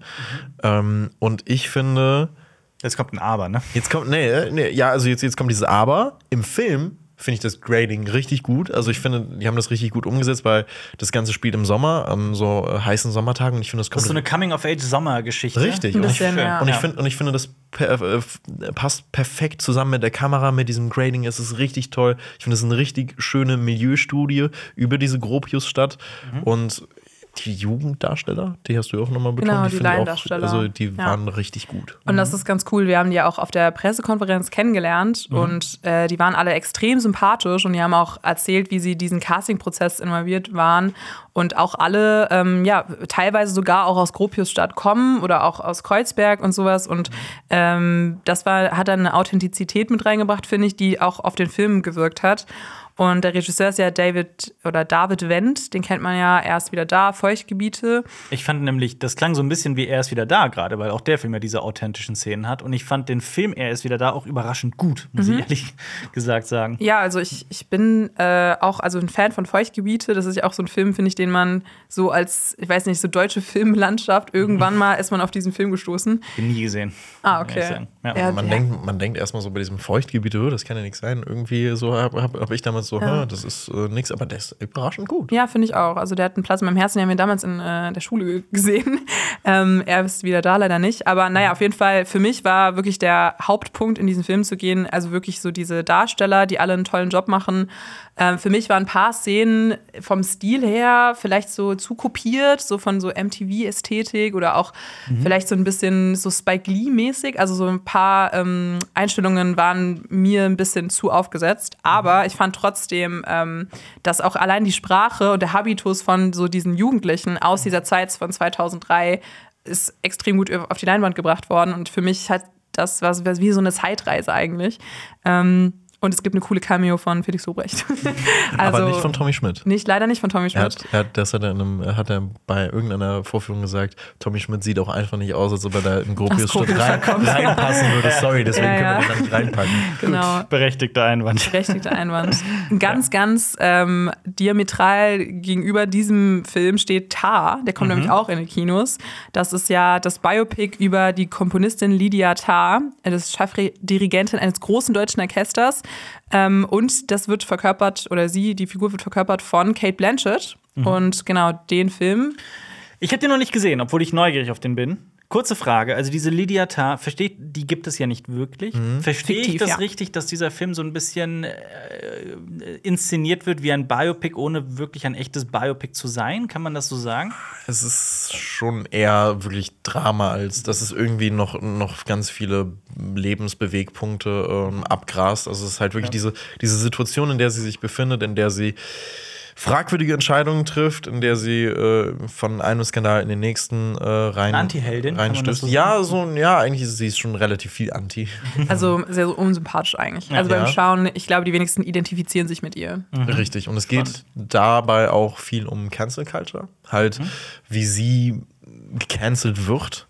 Ähm, und ich finde, Jetzt kommt ein Aber, ne? Jetzt kommt, nee, nee, ja, also jetzt, jetzt kommt dieses Aber. Im Film finde ich das Grading richtig gut. Also ich finde, die haben das richtig gut umgesetzt, weil das Ganze spielt im Sommer, an so äh, heißen Sommertagen. Und ich finde, das Das kommt ist so eine Coming-of-Age-Sommergeschichte. Richtig. Und ich, ja. und, ich find, und ich finde, das äh, passt perfekt zusammen mit der Kamera, mit diesem Grading. Es ist richtig toll. Ich finde, es ist eine richtig schöne Milieustudie über diese Gropiusstadt. Mhm. Und die Jugenddarsteller, die hast du ja auch nochmal betont. Genau, die finde ich auch- Laiendarsteller. Also die Ja. waren richtig gut. Und das ist ganz cool. Wir haben die ja auch auf der Pressekonferenz kennengelernt und äh, die waren alle extrem sympathisch und die haben auch erzählt, wie sie diesen Castingprozess involviert waren und auch alle, ähm, ja, teilweise sogar auch aus Gropiusstadt kommen oder auch aus Kreuzberg und sowas. Und ähm, das war, hat dann eine Authentizität mit reingebracht, finde ich, die auch auf den Film gewirkt hat. Und der Regisseur ist ja David oder David Wendt, den kennt man ja, er ist wieder da, Feuchtgebiete. Ich fand nämlich, das klang so ein bisschen wie Er ist wieder da gerade, weil auch der Film ja diese authentischen Szenen hat. Und ich fand den Film Er ist wieder da auch überraschend gut, muss Mhm. ich ehrlich gesagt sagen. Ja, also ich, ich bin äh, auch also ein Fan von Feuchtgebiete. Das ist ja auch so ein Film, finde ich, den man so als, ich weiß nicht, so deutsche Filmlandschaft, irgendwann mal ist man auf diesen Film gestoßen. Den nie gesehen. Ah, okay. Ja. Ja, Man, ja. denkt, man denkt erstmal so bei diesem Feuchtgebiet, oh, das kann ja nichts sein. Irgendwie so habe hab, hab ich damals so, Ja. "Hä, das ist äh, nichts, aber der ist überraschend gut. Ja, finde ich auch. Also der hat einen Platz in meinem Herzen. Den haben wir damals in äh, der Schule ge- gesehen. ähm, er ist wieder da, leider nicht. Aber naja, auf jeden Fall, für mich war wirklich der Hauptpunkt, in diesen Film zu gehen, also wirklich so diese Darsteller, die alle einen tollen Job machen. Ähm, für mich waren ein paar Szenen vom Stil her vielleicht so zu kopiert, so von so MTV-Ästhetik oder auch vielleicht so ein bisschen so Spike Lee-mäßig. Also so ein paar ähm, Einstellungen waren mir ein bisschen zu aufgesetzt. Aber ich fand trotzdem, ähm, dass auch allein die Sprache und der Habitus von so diesen Jugendlichen aus dieser Zeit von 2003 ist extrem gut auf die Leinwand gebracht worden. Und für mich hat das was was wie so eine Zeitreise eigentlich. Ähm, und es gibt eine coole Cameo von Felix Lobrecht. also, aber nicht von Tommy Schmidt. Nicht, leider nicht von Tommy Er Schmidt. hat, er hat, das hat er, in einem, hat er bei irgendeiner Vorführung gesagt, Tommy Schmidt sieht auch einfach nicht aus, als ob er da in Gropius Gropius rein, reinpassen würde. Sorry, deswegen Ja, ja. können wir den da nicht reinpacken. Genau. Berechtigter Einwand. Berechtigter Einwand. Ganz, ganz ähm, diametral gegenüber diesem Film steht Tar. Der kommt nämlich auch in die Kinos. Das ist ja das Biopic über die Komponistin Lydia Tarr. Das ist Chefdirigentin eines großen deutschen Orchesters. Ähm, und das wird verkörpert, oder sie, die Figur wird verkörpert von Kate Blanchett. Und genau den Film. Ich habe den noch nicht gesehen, obwohl ich neugierig auf den bin. Kurze Frage, also diese Lydia Tarr, versteht, die gibt es ja nicht wirklich. Verstehe ich das ja. richtig, dass dieser Film so ein bisschen äh, inszeniert wird wie ein Biopic, ohne wirklich ein echtes Biopic zu sein? Kann man das so sagen? Es ist schon eher wirklich Drama, als dass es irgendwie noch, noch ganz viele Lebensbewegpunkte ähm, abgrast. Also es ist halt wirklich diese, diese Situation, in der sie sich befindet, in der sie fragwürdige Entscheidungen trifft, in der sie äh, von einem Skandal in den nächsten äh, rein Anti-Heldin, reinstößt. so ja, so ja, eigentlich ist sie ist schon relativ viel Anti. Also sehr so unsympathisch eigentlich. Also beim Ja. Schauen, ich glaube, die wenigsten identifizieren sich mit ihr. Richtig. Und es geht dabei auch viel um Cancel Culture. Halt, wie sie gecancelt wird.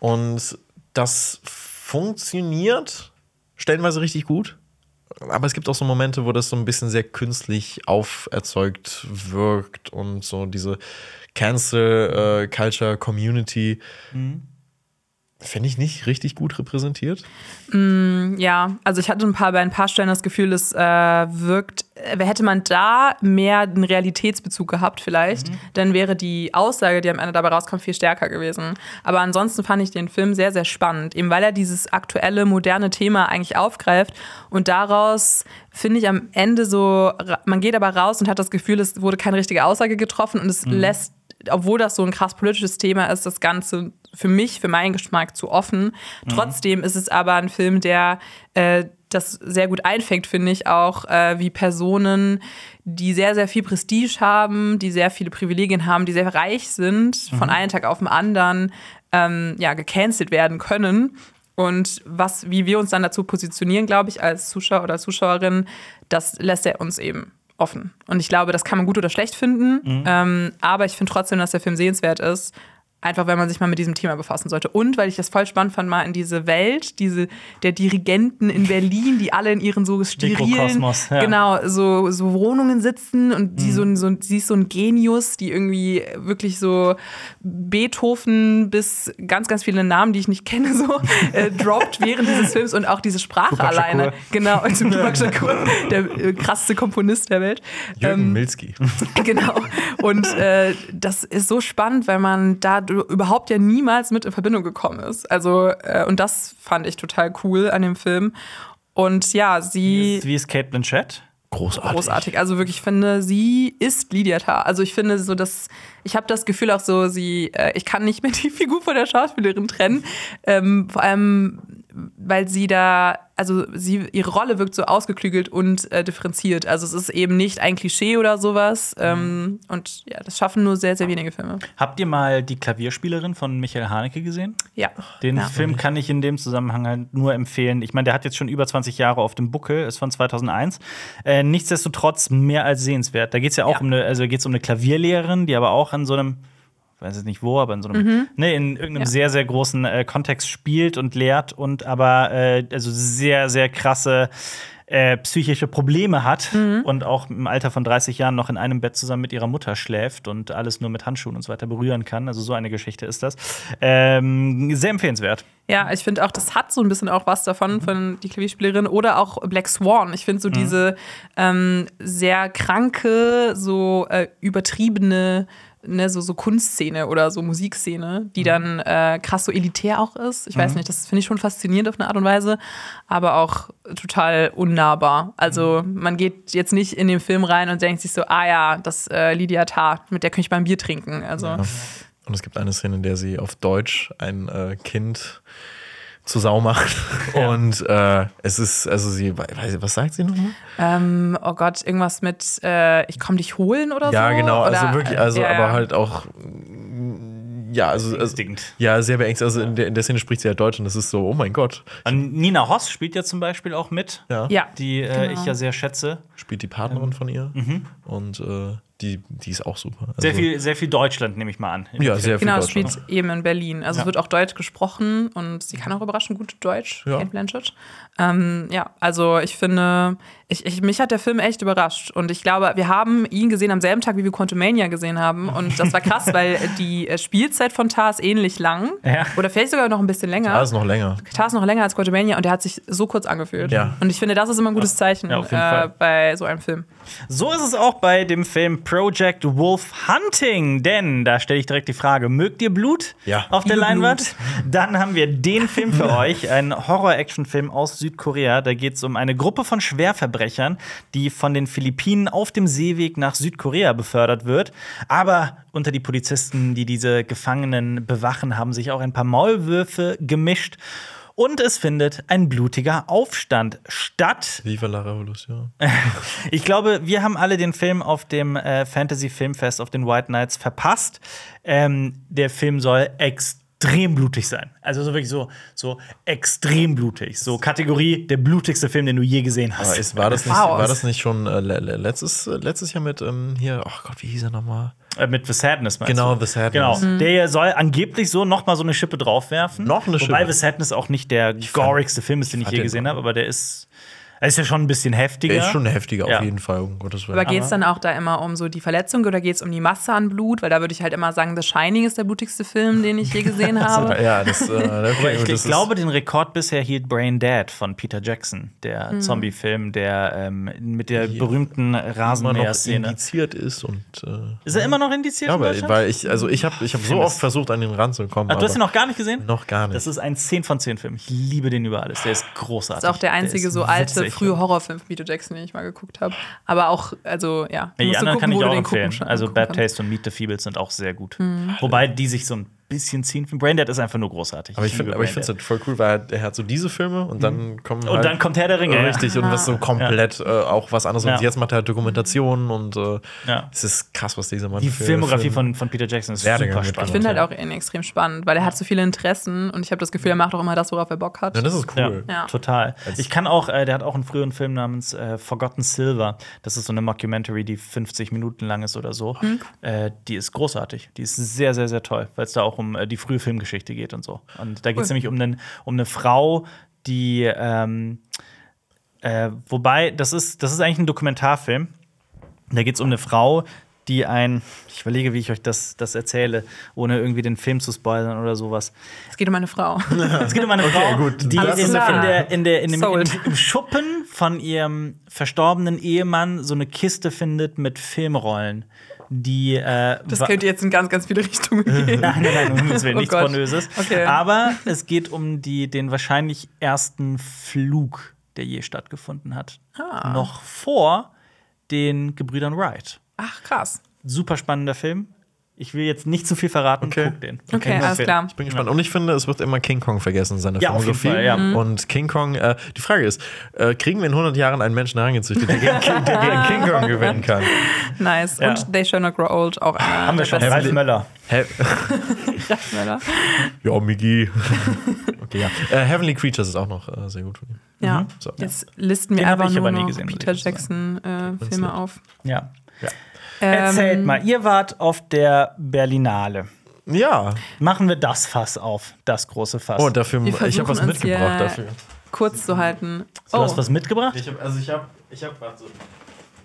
Und das funktioniert stellenweise richtig gut. Aber es gibt auch so Momente, wo das so ein bisschen sehr künstlich auferzeugt wirkt und so diese Cancel äh, Culture Community finde ich nicht richtig gut repräsentiert. Ja, also ich hatte ein paar bei ein paar Stellen das Gefühl, es äh, wirkt, äh, hätte man da mehr einen Realitätsbezug gehabt vielleicht, dann wäre die Aussage, die am Ende dabei rauskommt, viel stärker gewesen. Aber ansonsten fand ich den Film sehr, sehr spannend, eben weil er dieses aktuelle, moderne Thema eigentlich aufgreift und daraus finde ich am Ende so, man geht aber raus und hat das Gefühl, es wurde keine richtige Aussage getroffen und es lässt obwohl das so ein krass politisches Thema ist, das Ganze für mich, für meinen Geschmack zu offen. Trotzdem ist es aber ein Film, der äh, das sehr gut einfängt, finde ich, auch äh, wie Personen, die sehr, sehr viel Prestige haben, die sehr viele Privilegien haben, die sehr reich sind, von einem Tag auf den anderen ähm, ja, gecancelt werden können. Und was, wie wir uns dann dazu positionieren, glaube ich, als Zuschauer oder Zuschauerin, das lässt er uns eben offen. Und ich glaube, das kann man gut oder schlecht finden. Ähm, aber ich finde trotzdem, dass der Film sehenswert ist. Einfach, wenn man sich mal mit diesem Thema befassen sollte. Und weil ich das voll spannend fand, mal in diese Welt, diese der Dirigenten in Berlin, die alle in ihren so sterilen, ja. genau, so, so Wohnungen sitzen und Mhm. die so, ein- so, ein- sie ist so ein Genius, die irgendwie wirklich so Beethoven bis ganz, ganz viele Namen, die ich nicht kenne, so äh, droppt während dieses Films und auch diese Sprache Tupac alleine. Shakur. Genau, und Tupac Shakur, der äh, krasseste Komponist der Welt. Jürgen Ähm, Milski. Genau. Und äh, das ist so spannend, weil man da überhaupt ja niemals mit in Verbindung gekommen ist. Also, äh, und das fand ich total cool an dem Film. Und ja, sie Wie ist Kate Blanchett? Großartig. großartig. Also wirklich, ich finde, sie ist Lydia Tarr. Also ich finde so, dass ich habe das Gefühl auch so, sie, äh, ich kann nicht mehr die Figur von der Schauspielerin trennen. Ähm, vor allem, weil sie da, also sie, ihre Rolle wirkt so ausgeklügelt und äh, differenziert. Also es ist eben nicht ein Klischee oder sowas. Ähm, und ja, das schaffen nur sehr, sehr wenige Filme. Habt ihr mal die Klavierspielerin von Michael Haneke gesehen? Ja. Den ja. Film kann ich in dem Zusammenhang halt nur empfehlen. Ich meine, der hat jetzt schon über 20 Jahre auf dem Buckel, ist von 2001. Äh, nichtsdestotrotz mehr als sehenswert. Da geht es ja auch Ja. um eine, also geht's um eine Klavierlehrerin, die aber auch an so einem ich weiß jetzt nicht wo, aber in so einem, ne, in irgendeinem Mhm. Ja. sehr, sehr großen äh, Kontext spielt und lehrt und aber äh, also sehr, sehr krasse äh, psychische Probleme hat Mhm. und auch im Alter von 30 Jahren noch in einem Bett zusammen mit ihrer Mutter schläft und alles nur mit Handschuhen und so weiter berühren kann. Also so eine Geschichte ist das. Ähm, sehr empfehlenswert. Ja, ich finde auch, das hat so ein bisschen auch was davon, von die Klavierspielerin oder auch Black Swan. Ich finde so diese ähm, sehr kranke, so äh, übertriebene, ne, so, so Kunstszene oder so Musikszene, die dann äh, krass so elitär auch ist. Ich weiß nicht, das finde ich schon faszinierend auf eine Art und Weise, aber auch total unnahbar. Also man geht jetzt nicht in den Film rein und denkt sich so, ah ja, das äh, Lydia Tarr, mit der könnte ich mal ein Bier trinken. Also Und es gibt eine Szene, in der sie auf Deutsch ein äh, Kind zu Sau macht. Und äh, es ist, also sie, weiß ich, was sagt sie nochmal? Ähm, oh Gott, irgendwas mit äh, ich komm dich holen oder Ja, so? genau, also Oder, wirklich, also ja, aber ja. halt auch, ja, also, also Beängstigend. ja, sehr beängstigend. Also in der, in der Szene spricht sie ja Deutsch und das ist so, oh mein Gott, Und Nina Hoss spielt ja zum Beispiel auch mit, ja, Ja, die äh, Genau. ich ja sehr schätze. spielt die Partnerin von ihr und äh, die, die ist auch super. Also, Sehr viel, sehr viel Deutschland, nehme ich mal an. ja, sehr viel Genau, es Deutsch. spielt eben in Berlin. Also Ja. es wird auch Deutsch gesprochen und sie kann auch überraschend gut Deutsch, Ja. Kate Blanchett. Ähm, ja, also ich finde, ich, ich, mich hat der Film echt überrascht. Und ich glaube, wir haben ihn gesehen am selben Tag, wie wir Quantumania gesehen haben. Und das war krass, weil die äh, Spielzeit von Tar ist ähnlich lang. Ja. Oder vielleicht sogar noch ein bisschen länger. Da ist noch länger. Tar ist noch länger als Quantumania und der hat sich so kurz angefühlt. Ja. Und ich finde, das ist immer ein gutes Zeichen Ja, äh, bei so einem Film. So ist es auch bei dem Film Project Wolf Hunting, denn da stelle ich direkt die Frage: Mögt ihr Blut Ja. auf der Leinwand? Dann haben wir den Film für euch, einen Horror-Action-Film aus Südkorea. Da geht es um eine Gruppe von Schwerverbrechern, die von den Philippinen auf dem Seeweg nach Südkorea befördert wird. Aber unter die Polizisten, die diese Gefangenen bewachen, haben sich auch ein paar Maulwürfe gemischt. Und es findet ein blutiger Aufstand statt. Viva la Revolution. Ich glaube, wir haben alle den Film auf dem äh, Fantasy Filmfest auf den White Nights verpasst. Ähm, der Film soll extrem blutig sein. Also so wirklich so, so extrem blutig. So Kategorie der blutigste Film, den du je gesehen hast. ist, war, das nicht, war das nicht schon äh, le- le- letztes, äh, letztes Jahr mit ähm, hier, oh Gott, wie hieß er nochmal? Äh, mit The Sadness meinst Genau, du? The Sadness. Genau. Der soll angeblich so noch mal so eine Schippe draufwerfen. Noch eine Wobei Schippe. The Sadness auch nicht der gorigste Film ist, den ich fand je gesehen habe, aber der ist, er ist ja schon ein bisschen heftiger. Der ist schon heftiger Ja. auf jeden Fall, um Gottes Willen. Aber geht es dann auch da immer um so die Verletzung oder geht es um die Masse an Blut? Weil da würde ich halt immer sagen, The Shining ist der blutigste Film, den ich je gesehen habe. ja, das, äh, okay, ich, das ich glaube, den Rekord bisher hielt Brain Dead von Peter Jackson, der Zombie-Film, der ähm, mit der berühmten immer noch Rasenmäher-Szene. indiziert ist und äh, Ist er immer noch indiziert? ja, in weil, Deutschland? weil ich, also ich habe ich hab so oft versucht, an den ranzukommen. Ach, du hast ihn noch gar nicht gesehen? noch gar nicht. Das ist ein 10 von 10 Film. Ich liebe den über alles. Der ist großartig. Das ist auch der einzige ist so alte, witzig. Frühe Horrorfilm von Peter Jackson, den ich mal geguckt habe. Aber auch, also ja. Die anderen kann gucken, ich wo du auch empfehlen. gucken- also Bad. Taste und Meet the Feebles sind auch sehr gut. Wobei die sich so ein bisschen ziehen. Brain Dead ist einfach nur großartig. aber ich finde aber ich Brain finde es halt voll cool, weil er, hat so diese Filme und dann kommen Dead. Und halt dann kommt Herr der Ringe. ja. richtig und was so komplett äh, auch was anderes Ja. und jetzt macht er halt Dokumentationen und äh, Ja. es ist krass, was dieser Mann Die für Filmografie von, von Peter Jackson ist super spannend. Ich finde halt ja. auch ihn extrem spannend, weil er hat so viele Interessen und ich habe das Gefühl, er macht auch immer das, worauf er Bock hat. Ja, das ist cool. Ja. Total. Ich kann auch, äh, der hat auch einen früheren Film namens äh, Forgotten Silver. Das ist so eine Mockumentary, die 50 Minuten lang ist oder so. Mhm. Äh, die ist großartig. Die ist sehr, sehr, sehr toll, weil es da auch um äh, die frühe Filmgeschichte geht und so. Und da geht es nämlich um, einen, um eine Frau, die ähm, äh, wobei, das ist, das ist eigentlich ein Dokumentarfilm. Da geht es um eine Frau, die ein, ich überlege, wie ich euch das, das erzähle, ohne irgendwie den Film zu spoilern oder sowas. Es geht um eine Frau. Es geht um eine Frau, gut. die in, in, der, in, der, in, dem, in, im Schuppen von ihrem verstorbenen Ehemann so eine Kiste findet mit Filmrollen. Die, äh, Das könnte jetzt in ganz, ganz viele Richtungen gehen. Nein, nein, nein, Himmels Willen, Oh nichts Gott. Pornöses. Okay. Aber es geht um die, den wahrscheinlich ersten Flug, der je stattgefunden hat. Ah. Noch vor den Gebrüdern Wright. Ach, krass. Super spannender Film. Ich will jetzt nicht zu viel verraten. Okay. Guck den. Okay, nur alles klar. Ich bin gespannt. Und ich finde, es wird immer King Kong vergessen in seiner Ja, auf jeden Filmografie. Fall, ja. Mhm. Und King Kong, äh, die Frage ist, äh, kriegen wir in 100 Jahren einen Menschen herangezüchtet, der gegen, King- der gegen King Kong gewinnen kann? Nice. Ja. Und They Shall Not Grow Old auch. einer Haben wir schon. besten Ralf Möller. He Schriftsteller. ja, Migi. okay, ja. Äh, Heavenly Creatures ist auch noch äh, sehr gut von ihm. Ja. So. Jetzt listen wir einfach nur noch gesehen, Peter. Jackson-Filme nett. auf. Ja. Ähm, Erzählt mal, ihr wart auf der Berlinale. Ja. Machen wir das Fass auf, das große Fass. Oh, dafür, ich habe was mitgebracht hier- dafür. Kurz zu halten. du Oh, hast was mitgebracht? Ich hab, also ich habe, ich habe.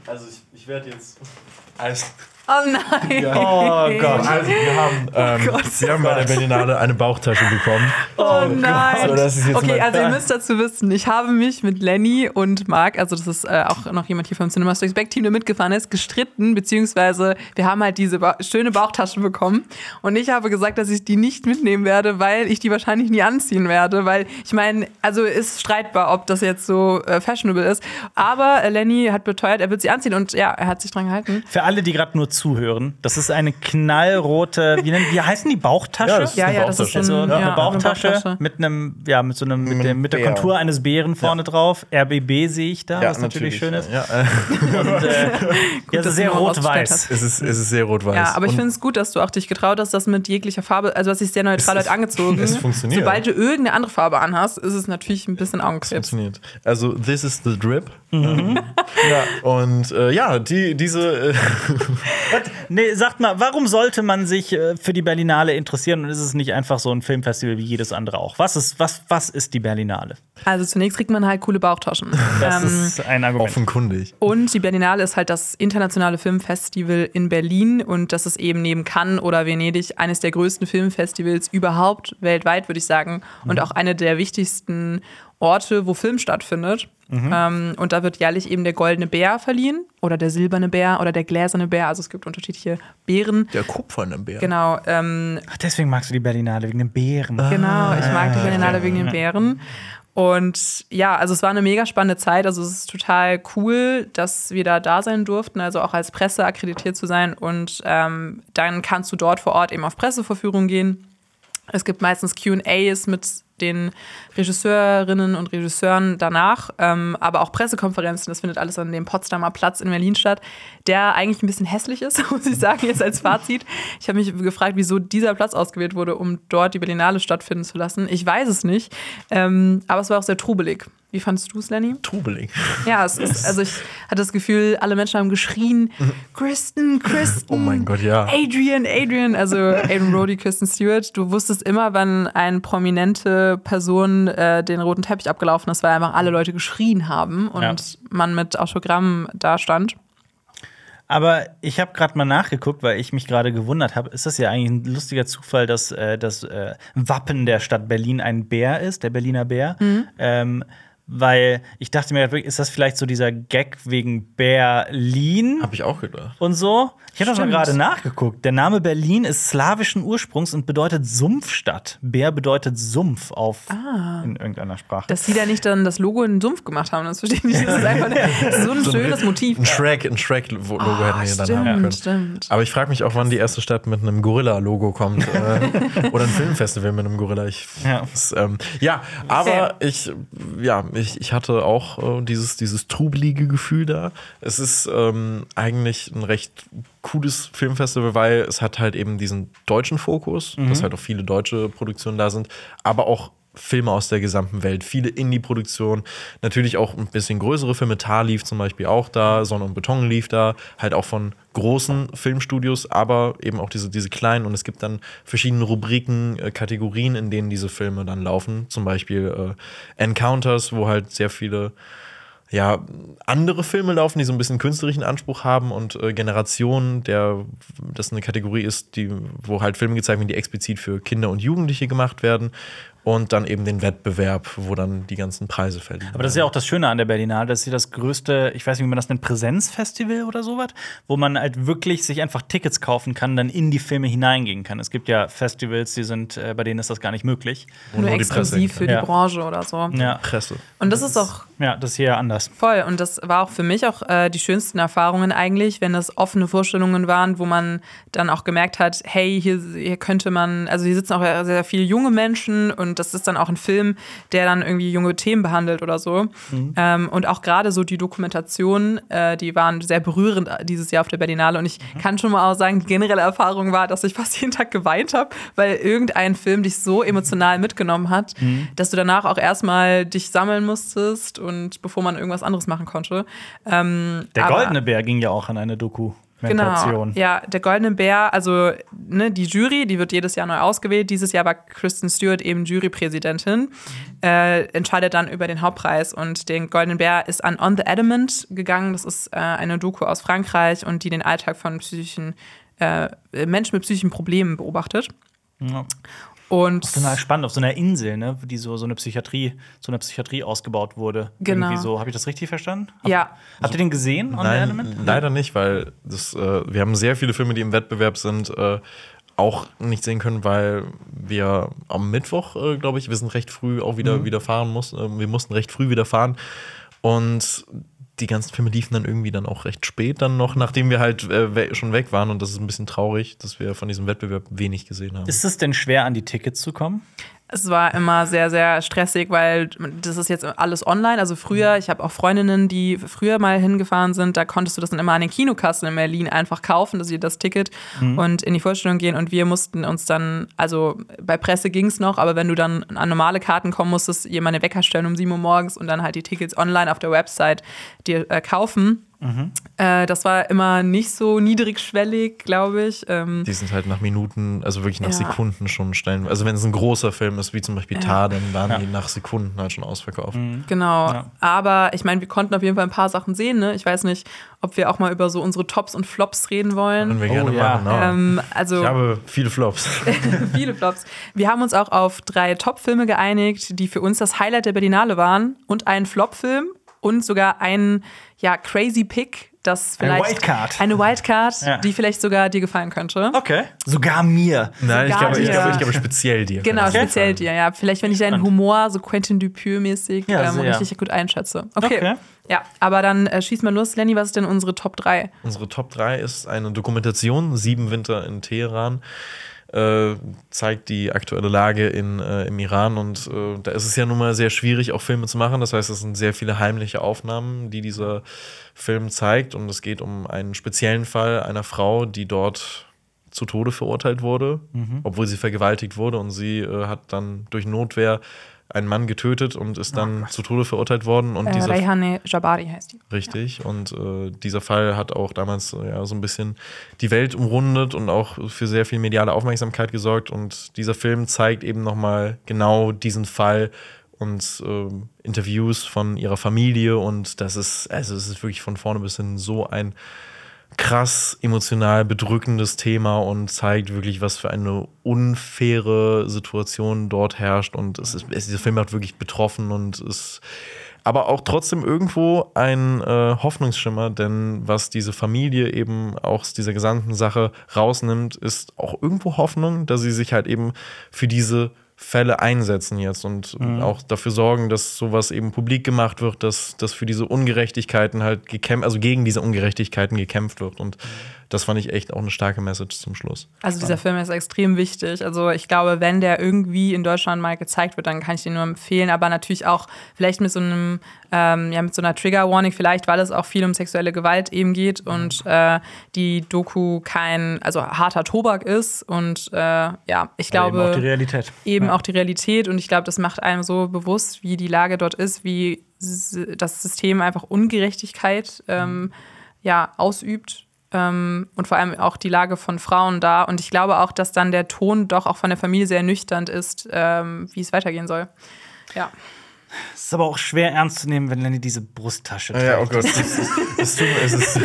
Also ich, ich werde jetzt. Also, oh nein. Oh Gott. also wir haben, ähm, Gott. wir haben bei der Berlinale eine Bauchtasche bekommen. Oh nein. So, das ist jetzt okay, also ihr müsst dazu wissen, ich habe mich mit Lenny und Marc, also das ist äh, auch noch jemand hier vom Cinema Strikes Back Team, der mitgefahren ist, gestritten, beziehungsweise wir haben halt diese ba schöne Bauchtasche bekommen und ich habe gesagt, dass ich die nicht mitnehmen werde, weil ich die wahrscheinlich nie anziehen werde, weil ich meine, also ist streitbar, ob das jetzt so äh, fashionable ist, aber äh, Lenny hat beteuert, er wird sie anziehen und ja, er hat sich dran gehalten. Für alle, die gerade nur zuhören, das ist eine knallrote, wie, nennen, wie heißen die Bauchtasche? Ja, das ist Ja, eine ja, das ist Bauchtasche. so also ein, eine ja, Bauchtasche, Bauchtasche. mit einem, ja, mit so einem, mit, dem, mit der. Kontur eines Bären vorne drauf. RBB sehe ich da, was natürlich, schön ist. Ja, Und, äh, ja, dass sehr rot-weiß. es, ist, es ist sehr rot-weiß. Ja, aber ich finde es gut, dass du auch dich getraut hast, das mit jeglicher Farbe, also hast dich sehr neutral heute angezogen. es funktioniert. Sobald du irgendeine andere Farbe anhast, ist es natürlich ein bisschen Augenkrebs. funktioniert. Also, this is the drip. Mhm. ja, und äh, ja, die, diese. Äh, Nee, sagt mal, warum sollte man sich äh, für die Berlinale interessieren und ist es nicht einfach so ein Filmfestival wie jedes andere auch? Was ist, was, was ist die Berlinale? Also zunächst kriegt man halt coole Bauchtaschen. Das ähm, ist ein Argument. offenkundig. und die Berlinale ist halt das internationale Filmfestival in Berlin und das ist eben neben Cannes oder Venedig eines der größten Filmfestivals überhaupt weltweit, würde ich sagen. Und auch eine der wichtigsten Orte, wo Film stattfindet. Ähm, und da wird jährlich eben der goldene Bär verliehen oder der silberne Bär oder der gläserne Bär. Also es gibt unterschiedliche Bären. Der kupferne Bär. Genau, ähm, Ach, deswegen magst du die Berlinale, wegen den Bären. Genau, ich mag die Berlinale wegen den Bären. Und ja, also es war eine mega spannende Zeit. Also es ist total cool, dass wir da da sein durften, also auch als Presse akkreditiert zu sein. Und ähm, dann kannst du dort vor Ort eben auf Presseverführung gehen. Es gibt meistens QAs mit den Regisseurinnen und Regisseuren danach, ähm, aber auch Pressekonferenzen. Das findet alles an dem Potsdamer Platz in Berlin statt, der eigentlich ein bisschen hässlich ist, muss ich sagen, jetzt als Fazit. Ich habe mich gefragt, wieso dieser Platz ausgewählt wurde, um dort die Berlinale stattfinden zu lassen. Ich weiß es nicht, ähm, aber es war auch sehr trubelig. Wie fandest du es, Lenny? Trubelig. Ja, es ist, also ich hatte das Gefühl, alle Menschen haben geschrien, Kristen, Kristen. Oh mein Gott, ja. Adrian, Adrian, also Adrian Brody, Kristen Stewart. Du wusstest immer, wann eine prominente Person äh, den roten Teppich abgelaufen ist, weil einfach alle Leute geschrien haben und Ja. man mit Autogramm da stand. Aber ich habe gerade mal nachgeguckt, weil ich mich gerade gewundert habe. Ist das ja eigentlich ein lustiger Zufall, dass äh, das äh, Wappen der Stadt Berlin ein Bär ist, der Berliner Bär? Ähm, weil ich dachte mir, ist das vielleicht so dieser Gag wegen Berlin Hab ich auch gedacht. und so? Ich habe das mal gerade nachgeguckt. Der Name Berlin ist slawischen Ursprungs und bedeutet Sumpfstadt. Bär bedeutet Sumpf auf in irgendeiner Sprache. Dass sie da nicht dann das Logo in den Sumpf gemacht haben, das verstehe ich nicht. Das ist einfach so ein schönes Motiv. Ein Shrek, ein Shrek-Logo hätten wir dann haben können. Stimmt, stimmt. Aber ich frage mich auch, wann die erste Stadt mit einem Gorilla-Logo kommt. äh, oder ein Filmfestival mit einem Gorilla. Ich, Ja. das, ähm, ja, aber ich, ja, ich, ich hatte auch äh, dieses, dieses trubelige Gefühl da. Es ist ähm, eigentlich ein recht cooles Filmfestival, weil es hat halt eben diesen deutschen Fokus, dass halt auch viele deutsche Produktionen da sind, aber auch Filme aus der gesamten Welt, viele Indie-Produktionen, natürlich auch ein bisschen größere Filme. Tar lief zum Beispiel auch da, Sonne und Beton lief da, halt auch von großen Filmstudios, aber eben auch diese, diese kleinen. Und es gibt dann verschiedene Rubriken, äh, Kategorien, in denen diese Filme dann laufen. Zum Beispiel äh, Encounters, wo halt sehr viele ja, andere Filme laufen, die so ein bisschen künstlerischen Anspruch haben und äh, Generation, der das eine Kategorie ist, die, wo halt Filme gezeigt werden, die explizit für Kinder und Jugendliche gemacht werden und dann eben den Wettbewerb, wo dann die ganzen Preise verliehen. Aber das ist ja auch das Schöne an der Berlinale, das ist hier das größte, ich weiß nicht, wie man das nennt, Präsenzfestival oder sowas, wo man halt wirklich sich einfach Tickets kaufen kann, dann in die Filme hineingehen kann. Es gibt ja Festivals, die sind, äh, bei denen ist das gar nicht möglich. Nur nur exklusiv für Ja. die Branche oder so. Ja, Presse. Und das ist auch ja das ist hier anders. Voll. Und das war auch für mich auch äh, die schönsten Erfahrungen eigentlich, wenn das offene Vorstellungen waren, wo man dann auch gemerkt hat, hey, hier, hier könnte man, also hier sitzen auch sehr, sehr viele junge Menschen und das ist dann auch ein Film, der dann irgendwie junge Themen behandelt oder so. Ähm, und auch gerade so die Dokumentation, äh, die waren sehr berührend dieses Jahr auf der Berlinale. Und ich kann schon mal auch sagen, die generelle Erfahrung war, dass ich fast jeden Tag geweint habe, weil irgendein Film dich so emotional mitgenommen hat, dass du danach auch erstmal dich sammeln musstest und bevor man irgendwas anderes machen konnte. Ähm, Der Goldene Bär ging ja auch an eine Genau, ja, der Goldene Bär, also ne, die Jury, die wird jedes Jahr neu ausgewählt. Dieses Jahr war Kristen Stewart eben Jurypräsidentin, äh, entscheidet dann über den Hauptpreis. Und den Goldenen Bär ist an On the Adamant gegangen. Das ist äh, eine Doku aus Frankreich und die den Alltag von psychischen äh, Menschen mit psychischen Problemen beobachtet. Ja. Und Total spannend auf so einer Insel, ne, die so, so eine Psychiatrie, so eine Psychiatrie ausgebaut wurde. Genau. Irgendwie so, habe ich das richtig verstanden? Hab, Ja. Habt ihr den gesehen? On the Nein, Element? leider nicht, weil das, äh, wir haben sehr viele Filme, die im Wettbewerb sind, äh, auch nicht sehen können, weil wir am Mittwoch, äh, glaube ich, wir sind recht früh auch wieder, wieder fahren mussten. Äh, wir mussten recht früh wieder fahren. Und die ganzen Filme liefen dann irgendwie dann auch recht spät dann noch, nachdem wir halt äh, schon weg waren. Und das ist ein bisschen traurig, dass wir von diesem Wettbewerb wenig gesehen haben. Ist es denn schwer, an die Tickets zu kommen? Es war immer sehr, sehr stressig, weil das ist jetzt alles online. Also früher, ich habe auch Freundinnen, die früher mal hingefahren sind, da konntest du das dann immer an den Kinokassen in Berlin einfach kaufen, dass sie das Ticket und in die Vorstellung gehen. Und wir mussten uns dann, also bei Presse ging es noch, aber wenn du dann an normale Karten kommen musstest, jemand eine Wecker stellen um 7 Uhr morgens und dann halt die Tickets online auf der Website dir äh, kaufen. Äh, das war immer nicht so niedrigschwellig, glaube ich. Ähm, Die sind halt nach Minuten, also wirklich nach Ja. Sekunden schon stellen. Also wenn es ein großer Film ist, wie zum Beispiel Tar, dann waren Ja. die nach Sekunden halt schon ausverkauft. Genau. Ja. Aber ich meine, wir konnten auf jeden Fall ein paar Sachen sehen. Ne? Ich weiß nicht, ob wir auch mal über so unsere Tops und Flops reden wollen. Können wir Oh, gerne ja. machen. ja. Ähm, also Ich habe viele Flops. viele Flops. Wir haben uns auch auf drei Top-Filme geeinigt, die für uns das Highlight der Berlinale waren und einen Flop-Film und sogar einen ja, Crazy Pick, das Eine vielleicht Wildcard. eine Wildcard, Ja. die vielleicht sogar dir gefallen könnte. Okay. Sogar mir. Nein, ich Sogar glaube, ich, glaube, ich glaube speziell dir. Genau, speziell dir, ja. Vielleicht, wenn ich deinen. Humor so Quentin Dupieux-mäßig Ja, ähm, richtig gut einschätze. Okay. Okay. Ja, aber dann äh, schieß mal los, Lenny, was ist denn unsere Top 3? Unsere Top 3 ist eine Dokumentation, Sieben Winter in Teheran. Äh, zeigt die aktuelle Lage in, äh, im Iran. Und äh, da ist es ja nun mal sehr schwierig, auch Filme zu machen. Das heißt, es sind sehr viele heimliche Aufnahmen, die dieser Film zeigt. Und es geht um einen speziellen Fall einer Frau, die dort zu Tode verurteilt wurde, obwohl sie vergewaltigt wurde. Und sie äh, hat dann durch Notwehr einen Mann getötet und ist dann zu Tode verurteilt worden und Äh, dieser Rehane Jabari heißt die. Richtig. Und äh, dieser Fall hat auch damals äh, ja, so ein bisschen die Welt umrundet und auch für sehr viel mediale Aufmerksamkeit gesorgt. Und dieser Film zeigt eben nochmal genau diesen Fall und ähm, Interviews von ihrer Familie. Und das ist, also es ist wirklich von vorne bis hin so ein krass emotional bedrückendes Thema und zeigt wirklich, was für eine unfaire Situation dort herrscht. Und es ist, es, dieser Film hat wirklich betroffen und ist aber auch trotzdem irgendwo ein äh, Hoffnungsschimmer, denn was diese Familie eben auch aus dieser gesamten Sache rausnimmt, ist auch irgendwo Hoffnung, dass sie sich halt eben für diese Fälle einsetzen jetzt und auch dafür sorgen, dass sowas eben publik gemacht wird, dass, dass für diese Ungerechtigkeiten halt gekämpft, also gegen diese Ungerechtigkeiten gekämpft wird. Und das fand ich echt auch eine starke Message zum Schluss. Also dieser Film ist extrem wichtig. Also ich glaube, wenn der irgendwie in Deutschland mal gezeigt wird, dann kann ich den nur empfehlen. Aber natürlich auch vielleicht mit so einem ähm, ja, mit so einer Trigger-Warning, vielleicht weil es auch viel um sexuelle Gewalt eben geht und äh, die Doku kein, also harter Tobak ist und äh, ja, ich glaube. eben auch die Realität. Eben Ja. auch die Realität und ich glaube, das macht einem so bewusst, wie die Lage dort ist, wie das System einfach Ungerechtigkeit ähm, ja, ausübt. Ähm, und vor allem auch die Lage von Frauen da. Und ich glaube auch, dass dann der Ton doch auch von der Familie sehr nüchtern ist, ähm, wie es weitergehen soll. Ja. Es ist aber auch schwer ernst zu nehmen, wenn Lenny diese Brusttasche trägt. Ja, oh Gott, es, ist- es, tut, mir- es, ist,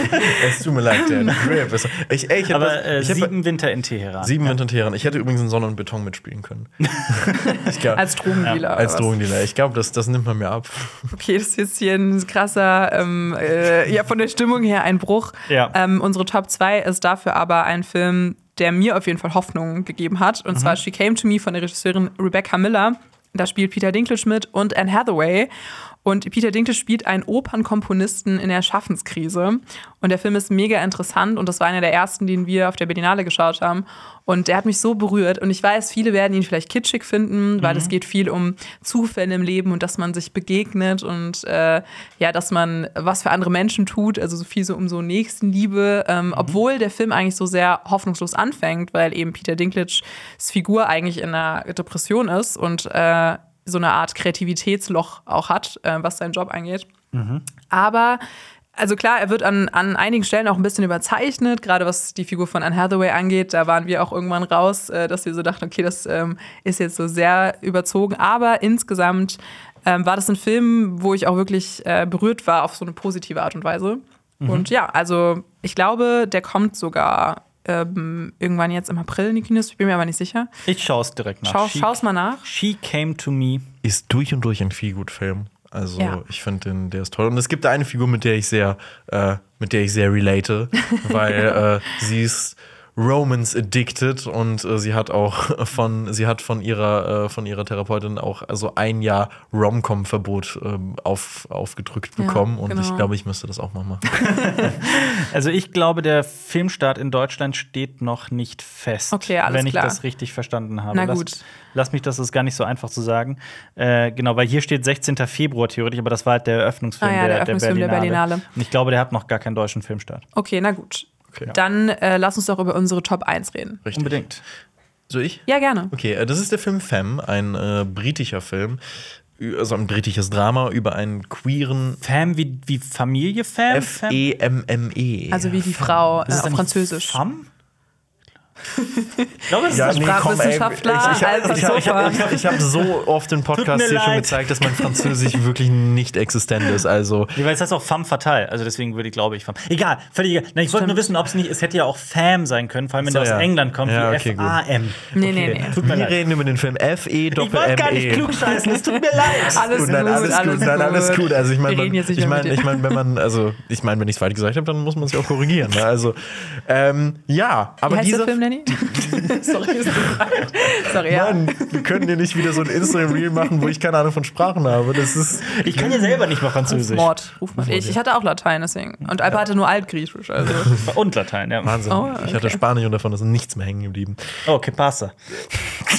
es tut mir leid, Dan. Grip ist- Ich, ey, ich hab Aber was- äh, ich hab- sieben Winter in Teheran. Sieben Winter in Teheran. Ich hätte übrigens in Sonne und Beton mitspielen können. ich glaub, Als Drogendealer. oder als? Drogendealer. Ich glaube, das, das nimmt man mir ab. Okay, das ist jetzt hier ein krasser, ähm, äh, ja, von der Stimmung her ein Bruch. Ja. Ähm, unsere Top 2 ist dafür aber ein Film, der mir auf jeden Fall Hoffnung gegeben hat. Und zwar She Came to Me von der Regisseurin Rebecca Miller. Da spielt Peter Dinklage mit und Anne Hathaway. Und Peter Dinklage spielt einen Opernkomponisten in der Schaffenskrise. Und der Film ist mega interessant und das war einer der ersten, den wir auf der Berlinale geschaut haben. Und der hat mich so berührt. Und ich weiß, viele werden ihn vielleicht kitschig finden, weil es geht viel um Zufälle im Leben und dass man sich begegnet und äh, ja, dass man was für andere Menschen tut. Also so viel so um so Nächstenliebe. Ähm, Obwohl der Film eigentlich so sehr hoffnungslos anfängt, weil eben Peter Dinklages Figur eigentlich in einer Depression ist und äh, so eine Art Kreativitätsloch auch hat, äh, was seinen Job angeht. Aber also klar, er wird an, an einigen Stellen auch ein bisschen überzeichnet, gerade was die Figur von Anne Hathaway angeht. Da waren wir auch irgendwann raus, äh, dass wir so dachten, okay, das ähm, ist jetzt so sehr überzogen. Aber insgesamt ähm, war das ein Film, wo ich auch wirklich äh, berührt war auf so eine positive Art und Weise. Und ja, also ich glaube, der kommt sogar ähm, irgendwann jetzt im April in die Kinos. Ich bin mir aber nicht sicher. Ich schaue es direkt nach. Schau, She- schau's mal nach. She Came to Me. Ist durch und durch ein Feelgood-Film. Also Ja. ich finde den, der ist toll. Und es gibt da eine Figur, mit der ich sehr, äh, mit der ich sehr relate, weil äh, sie ist Romance addicted und äh, sie hat auch von, sie hat von ihrer, äh, von ihrer Therapeutin auch also ein Jahr Rom-Com-Verbot ähm, auf, aufgedrückt Ja, bekommen. Und ich genau. glaube, ich müsste das auch mal machen. Also ich glaube, der Filmstart in Deutschland steht noch nicht fest. Okay, alles wenn ich klar. das richtig verstanden habe. Na Lass- gut. Lass, mich das ist gar nicht so einfach zu sagen. Äh, genau, weil hier steht 16. Februar theoretisch, aber das war halt der Eröffnungsfilm, Ah ja, der Eröffnungsfilm der Berlinale. Und ich glaube, der hat noch gar keinen deutschen Filmstart. Okay, na gut. Okay. Dann äh, lass uns doch über unsere Top 1 reden. Richtig. Unbedingt. So ich? Ja, gerne. Okay, äh, das ist der Film Femme, ein äh, britischer Film, also ein britisches Drama über einen queeren Fam wie, wie Familie Fam? Fam? F-E-M-M-E. Also wie die Frau äh, auf Französisch. Fam? Ich glaube, es ist Ja, das nee, komm, ey, ich, ich, ich, ich, habe so oft im Podcast mir hier schon leid. gezeigt, dass mein Französisch wirklich nicht existent ist. Also Nee, weil es heißt auch Femme fatale, also deswegen würde ich, glaube ich, Femme. Egal, völlig egal. Na, ich wollte nur wissen, ob es nicht, es hätte ja auch Fam sein können, vor allem wenn So, der ja. aus England kommt, Ja, wie okay. F-A-M. Nee, nee, nee. Tut mir wir leid. reden über den Film Ich wollte gar nicht F-E-M-M-E. klugscheißen, es tut mir leid. Alles Gut, nein, alles gut, nein, alles gut. Also ich meine, ich meine, ich meine, wenn man, also ich meine, wenn ich es falsch gesagt habe, dann muss man es ja auch korrigieren. Ne? Also ähm, ja, aber dieser Film, Nanny? Sorry, ist gefragt. Sorry, ja. Mann, wir können hier nicht wieder so ein Instagram-Reel machen, wo ich keine Ahnung von Sprachen habe. Das ist Ich kann ja selber nicht mal Französisch. Mord. Ruf mal. Ich, ich hatte auch Latein, deswegen. Und Alba hatte nur Altgriechisch. Also. Und Latein, ja. Wahnsinn. Oh, Ich hatte okay. Spanisch und davon ist nichts mehr hängen geblieben. Oh, que pasa?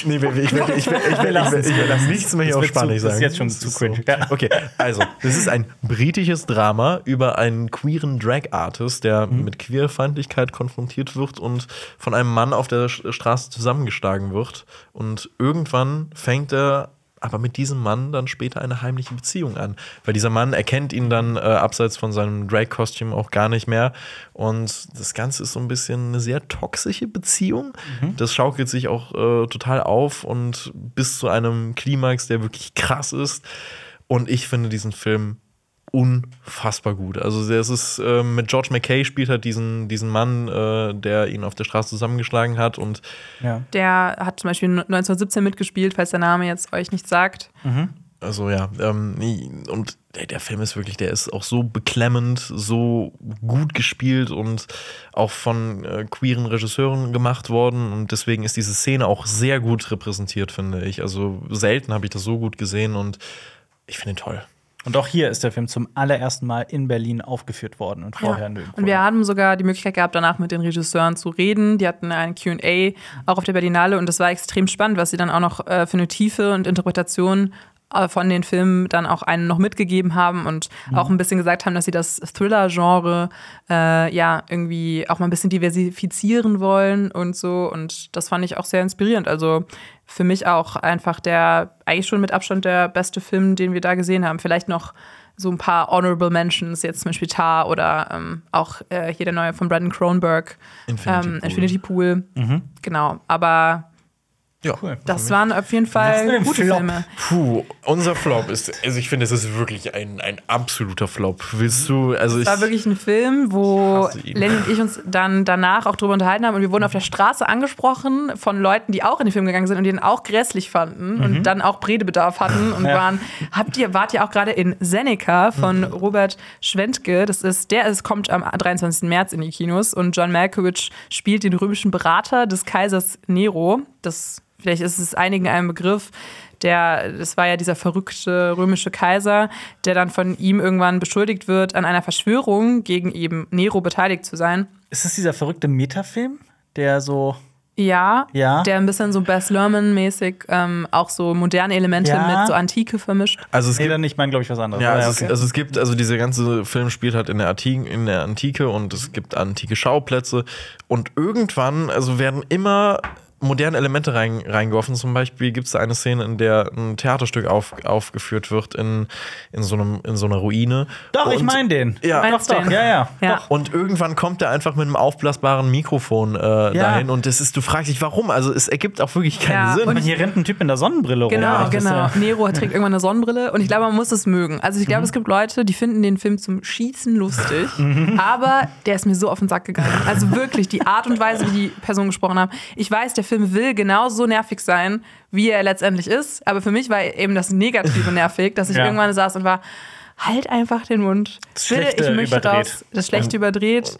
Nee, ich werde ich ich ich ich ich nichts mehr hier auf wird zu- Spanisch das ist sagen. jetzt schon zu cringe. Ja. Okay, also, das ist ein britisches Drama über einen queeren Drag-Artist, der Mhm. mit Queerfeindlichkeit konfrontiert wird und von einem Mann auf der Straße zusammengeschlagen wird. Und irgendwann fängt er aber mit diesem Mann dann später eine heimliche Beziehung an. Weil dieser Mann erkennt ihn dann äh, abseits von seinem Drag-Kostüm auch gar nicht mehr. Und das Ganze ist so ein bisschen eine sehr toxische Beziehung. Das schaukelt sich auch äh, total auf und bis zu einem Klimax, der wirklich krass ist. Und ich finde diesen Film unfassbar gut. Also es ist äh, mit George McKay spielt halt diesen, diesen Mann, äh, der ihn auf der Straße zusammengeschlagen hat und Ja. Der hat zum Beispiel 1917 mitgespielt, falls der Name jetzt euch nicht sagt. Also ja, ähm, und der, der Film ist wirklich, der ist auch so beklemmend, so gut gespielt und auch von äh, queeren Regisseuren gemacht worden. Und deswegen ist diese Szene auch sehr gut repräsentiert, finde ich. Also selten habe ich das so gut gesehen und ich finde ihn toll. Und auch hier ist der Film zum allerersten Mal in Berlin aufgeführt worden und vorher Ja. nirgendwo. Und wir haben sogar die Möglichkeit gehabt, danach mit den Regisseuren zu reden. Die hatten ein QA auch auf der Berlinale und das war extrem spannend, was sie dann auch noch äh, für eine Tiefe und Interpretation äh, von den Filmen dann auch einen noch mitgegeben haben und Mhm. auch ein bisschen gesagt haben, dass sie das Thriller-Genre äh, ja irgendwie auch mal ein bisschen diversifizieren wollen und so. Und das fand ich auch sehr inspirierend. Also für mich auch einfach der, eigentlich schon mit Abstand der beste Film, den wir da gesehen haben. Vielleicht noch so ein paar Honorable Mentions, jetzt zum Beispiel Tar oder ähm, auch äh, hier der neue von Brandon Cronenberg, Infinity ähm, Pool. Infinity Pool. Genau, aber Ja. das waren auf jeden Fall gute Flop? Filme. Puh, unser Flop ist, also ich finde, es ist wirklich ein, ein absoluter Flop. Willst du, also ich. Es war wirklich ein Film, wo. Lenny und ich uns dann danach auch drüber unterhalten haben und wir wurden auf der Straße angesprochen von Leuten, die auch in den Film gegangen sind und den auch grässlich fanden und dann auch Redebedarf hatten und Ja. waren, habt ihr, wart ihr auch gerade in Seneca von Robert Schwentke, das ist, der ist, kommt am 23. März in die Kinos und John Malkovich spielt den römischen Berater des Kaisers Nero, das, vielleicht ist es einigen ein Begriff, der, das war ja dieser verrückte römische Kaiser, der dann von ihm irgendwann beschuldigt wird, an einer Verschwörung gegen eben Nero beteiligt zu sein. Ist das dieser verrückte Metafilm, der so. Ja, Ja. der ein bisschen so Bess Lerman-mäßig ähm, auch so moderne Elemente Ja. mit so Antike vermischt. also es gibt dann nicht, mein, glaube ich, was anderes. Ja, also, okay. es, also es gibt, also dieser ganze Film spielt halt in der, Antike, in der Antike und es gibt antike Schauplätze und irgendwann, also werden immer moderne Elemente rein, reingeworfen. Zum Beispiel gibt es da eine Szene, in der ein Theaterstück auf, aufgeführt wird in, in, so einem, in so einer Ruine. Doch, ich Und- meine den. Ja. doch, Meinst doch. den? Ja, ja. Ja. Doch. Und irgendwann kommt er einfach mit einem aufblasbaren Mikrofon äh, dahin und es ist, du fragst dich, warum? Also es ergibt auch wirklich keinen Ja, Sinn. Und hier rennt ein Typ in der Sonnenbrille Genau, rum. Das genau. ja- Nero trägt irgendwann eine Sonnenbrille und ich glaube, man muss es mögen. Also ich glaube, Mhm. es gibt Leute, die finden den Film zum Schießen lustig, aber der ist mir so auf den Sack gegangen. Also wirklich, die Art und Weise, wie die Personen gesprochen haben. Ich weiß, der Film will genauso nervig sein, wie er letztendlich ist, aber für mich war eben das Negative nervig, dass ich Ja. irgendwann saß und war, halt einfach den Mund. Das Schlechte ich möchte überdreht. raus. Das Schlechte überdreht.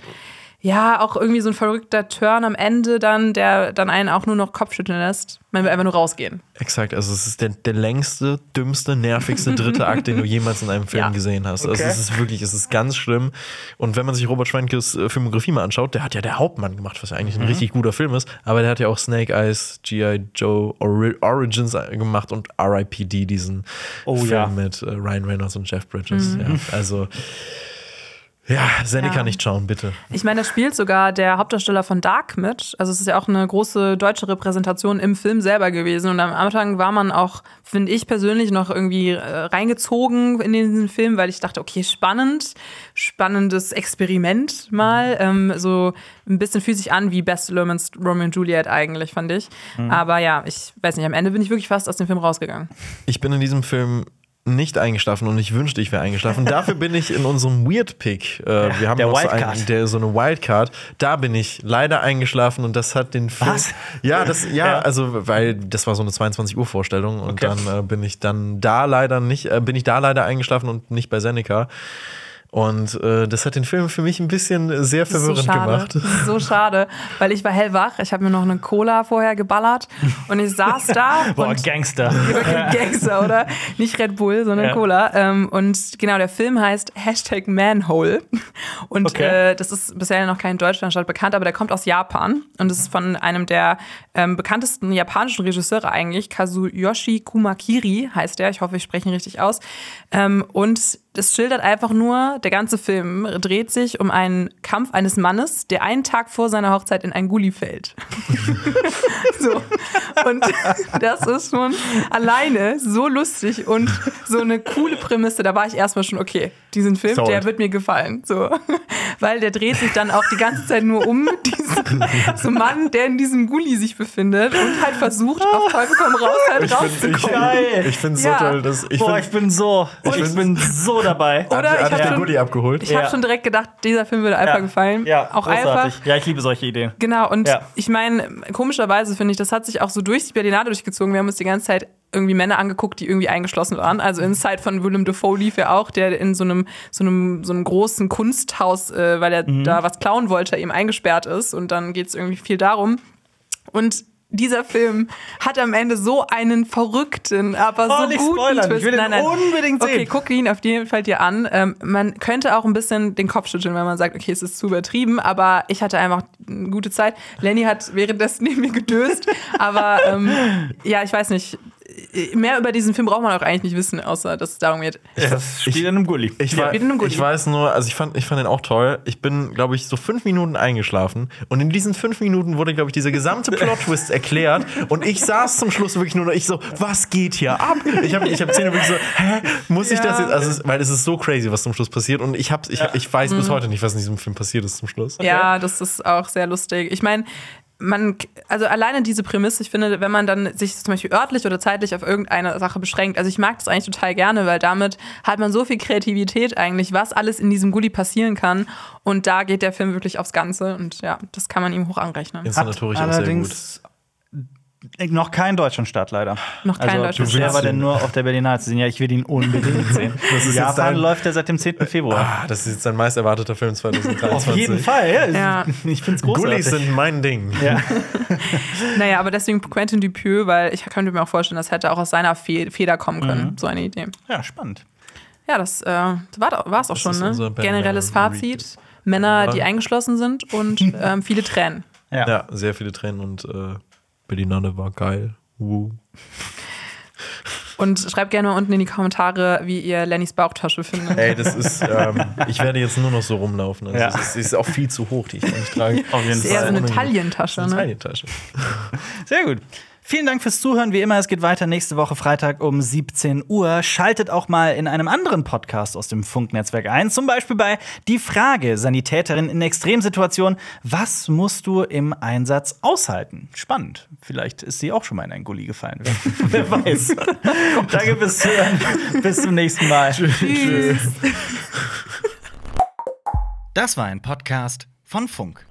Ja, auch irgendwie so ein verrückter Turn am Ende dann, der dann einen auch nur noch Kopfschütteln lässt. Man will einfach nur rausgehen. Exakt, also es ist der, der längste, dümmste, nervigste dritte Akt, den du jemals in einem Film Ja. gesehen hast. Also Okay. es ist wirklich, es ist ganz schlimm. Und wenn man sich Robert Schwenkes äh, Filmografie mal anschaut, der hat ja der Hauptmann gemacht, was ja eigentlich Mhm. ein richtig guter Film ist, aber der hat ja auch Snake Eyes, G.I. Joe Ori Origins gemacht und R.I.P.D., diesen Oh Film ja. mit äh, Ryan Reynolds und Jeff Bridges. Ja, also ja, Seneca Ja. nicht schauen, bitte. Ich meine, da spielt sogar der Hauptdarsteller von Dark mit. Also es ist ja auch eine große deutsche Repräsentation im Film selber gewesen. Und am Anfang war man auch, finde ich persönlich, noch irgendwie äh, reingezogen in diesen Film, weil ich dachte, okay, spannend, spannendes Experiment mal. Ähm, so ein bisschen fühlt sich an wie Best Lermans Romeo und Juliet eigentlich, fand ich. Aber ja, ich weiß nicht, am Ende bin ich wirklich fast aus dem Film rausgegangen. Ich bin in diesem Film nicht eingeschlafen und ich wünschte, ich wäre eingeschlafen. Dafür bin ich in unserem Weird Pick. Äh, wir haben der noch so, Wildcard. einen, der, so eine Wildcard. Da bin ich leider eingeschlafen und das hat den Film. Was? Ja, das, ja, Ja. also, weil das war so eine 22 Uhr Vorstellung und Okay. dann äh, bin ich dann da leider nicht, äh, bin ich da leider eingeschlafen und nicht bei Seneca. Und äh, das hat den Film für mich ein bisschen sehr Das ist verwirrend so schade. gemacht. So schade, weil ich war hellwach. Ich habe mir noch eine Cola vorher geballert und ich saß da Boah, und Gangster. Gangster, oder? Nicht Red Bull, sondern Ja. Cola. Ähm, und genau, der Film heißt Hashtag Manhole. Und Okay. äh, das ist bisher noch kein in Deutschland bekannt, aber der kommt aus Japan. Und das ist von einem der ähm, bekanntesten japanischen Regisseure eigentlich, Kazuyoshi Kumakiri heißt der. Ich hoffe, ich spreche ihn richtig aus. Ähm, und das schildert einfach nur, der ganze Film dreht sich um einen Kampf eines Mannes, der einen Tag vor seiner Hochzeit in ein Gully fällt. so. Und das ist schon alleine so lustig und so eine coole Prämisse. Da war ich erstmal schon, okay, diesen Film, Sold. der wird mir gefallen. So. Weil der dreht sich dann auch die ganze Zeit nur um diesen so Mann, der in diesem Gully sich befindet und halt versucht, auf Teufel komm raus, halt Ich finde rauszukommen. Geil. ich find's so Ja. toll, dass ich Boah, find, ich bin so, ich, find's- bin so dabei. Oder hat, ich hat schon- Goodie abgeholt. Ich habe schon direkt gedacht, dieser Film würde Alpha Ja. gefallen. Ja, auch großartig. Alpha. Ja, ich liebe solche Ideen. Genau, und Ja. ich meine, komischerweise finde ich, das hat sich auch so durch die Berlinale durchgezogen. Wir haben uns die ganze Zeit irgendwie Männer angeguckt, die irgendwie eingeschlossen waren. Also in Zeit von Willem Dafoe lief ja auch, der in so einem, so einem, so einem großen Kunsthaus, äh, weil er Mhm. da was klauen wollte, eben eingesperrt ist. Und dann geht es irgendwie viel darum. Und dieser Film hat am Ende so einen verrückten, aber Oh, so nicht guten spoilern. Twist. Ich will den unbedingt Okay, sehen. guck ihn auf jeden Fall dir an. Ähm, man könnte auch ein bisschen den Kopf schütteln, wenn man sagt, okay, es ist zu übertrieben, aber ich hatte einfach eine gute Zeit. Lenny hat währenddessen neben mir gedöst, aber ähm, ja, ich weiß nicht. Mehr über diesen Film braucht man auch eigentlich nicht wissen, außer dass es darum geht. Das steht in einem Gully. Ich, Ja, in einem Gully. ich weiß nur, also ich fand, ich fand den auch toll. Ich bin, glaube ich, so fünf Minuten eingeschlafen. Und in diesen fünf Minuten wurde, glaube ich, dieser gesamte Plot-Twist erklärt. Und ich saß zum Schluss wirklich nur noch, ich so, was geht hier ab? Ich habe ich hab Szene wirklich so, hä, muss ich das Ja. jetzt? Also, es, weil es ist so crazy, was zum Schluss passiert. Und ich, hab, ich, ich weiß bis heute nicht, was in diesem Film passiert ist zum Schluss. Ja, das ist auch sehr lustig. Ich meine, man, also alleine diese Prämisse, ich finde, wenn man dann sich zum Beispiel örtlich oder zeitlich auf irgendeine Sache beschränkt, also ich mag das eigentlich total gerne, weil damit hat man so viel Kreativität eigentlich, was alles in diesem Gully passieren kann. Und da geht der Film wirklich aufs Ganze und ja, das kann man ihm hoch anrechnen. Inszenatorisch auch sehr gut. Noch kein Deutschlandstart leider. Noch kein also, Deutschlandstart. Wer war denn nur auf der Berlinale zu sehen? Ja, ich will ihn unbedingt sehen. Das ist Japan dein- läuft er seit dem 10. Februar. Ah, das ist jetzt dein meist erwarteter Film 2023. Auf jeden Fall, ja. Ja. Ich finde es großartig. Gullis sind mein Ding. ja. Naja, aber deswegen Quentin Dupieux, weil ich könnte mir auch vorstellen, das hätte auch aus seiner Fe Feder kommen können, so eine Idee. ja, spannend. Ja, das äh, war es auch schon, ist ne? Generelles Fazit. Männer, die eingeschlossen sind und ähm, viele Tränen. Ja. Ja, sehr viele Tränen und äh, Billy Nonne war geil. Woo. Und schreibt gerne mal unten in die Kommentare, wie ihr Lennys Bauchtasche findet. Ey, das ist, ähm, ich werde jetzt nur noch so rumlaufen. Also Ja. es ist, ist auch viel zu hoch, die ich nicht trage. Auf jeden Das ist eher so eine Unangenehm. Taillentasche, Eine ne? Taillentasche. Sehr gut. Vielen Dank fürs Zuhören. Wie immer, es geht weiter nächste Woche Freitag um 17 Uhr. Schaltet auch mal in einem anderen Podcast aus dem Funknetzwerk ein. Zum Beispiel bei Die Frage, Sanitäterin in Extremsituationen. Was musst du im Einsatz aushalten? Spannend. Vielleicht ist sie auch schon mal in einen Gully gefallen. Wer weiß. Danke fürs Zuhören. Bis zum nächsten Mal. Tschüss. Das war ein Podcast von Funk.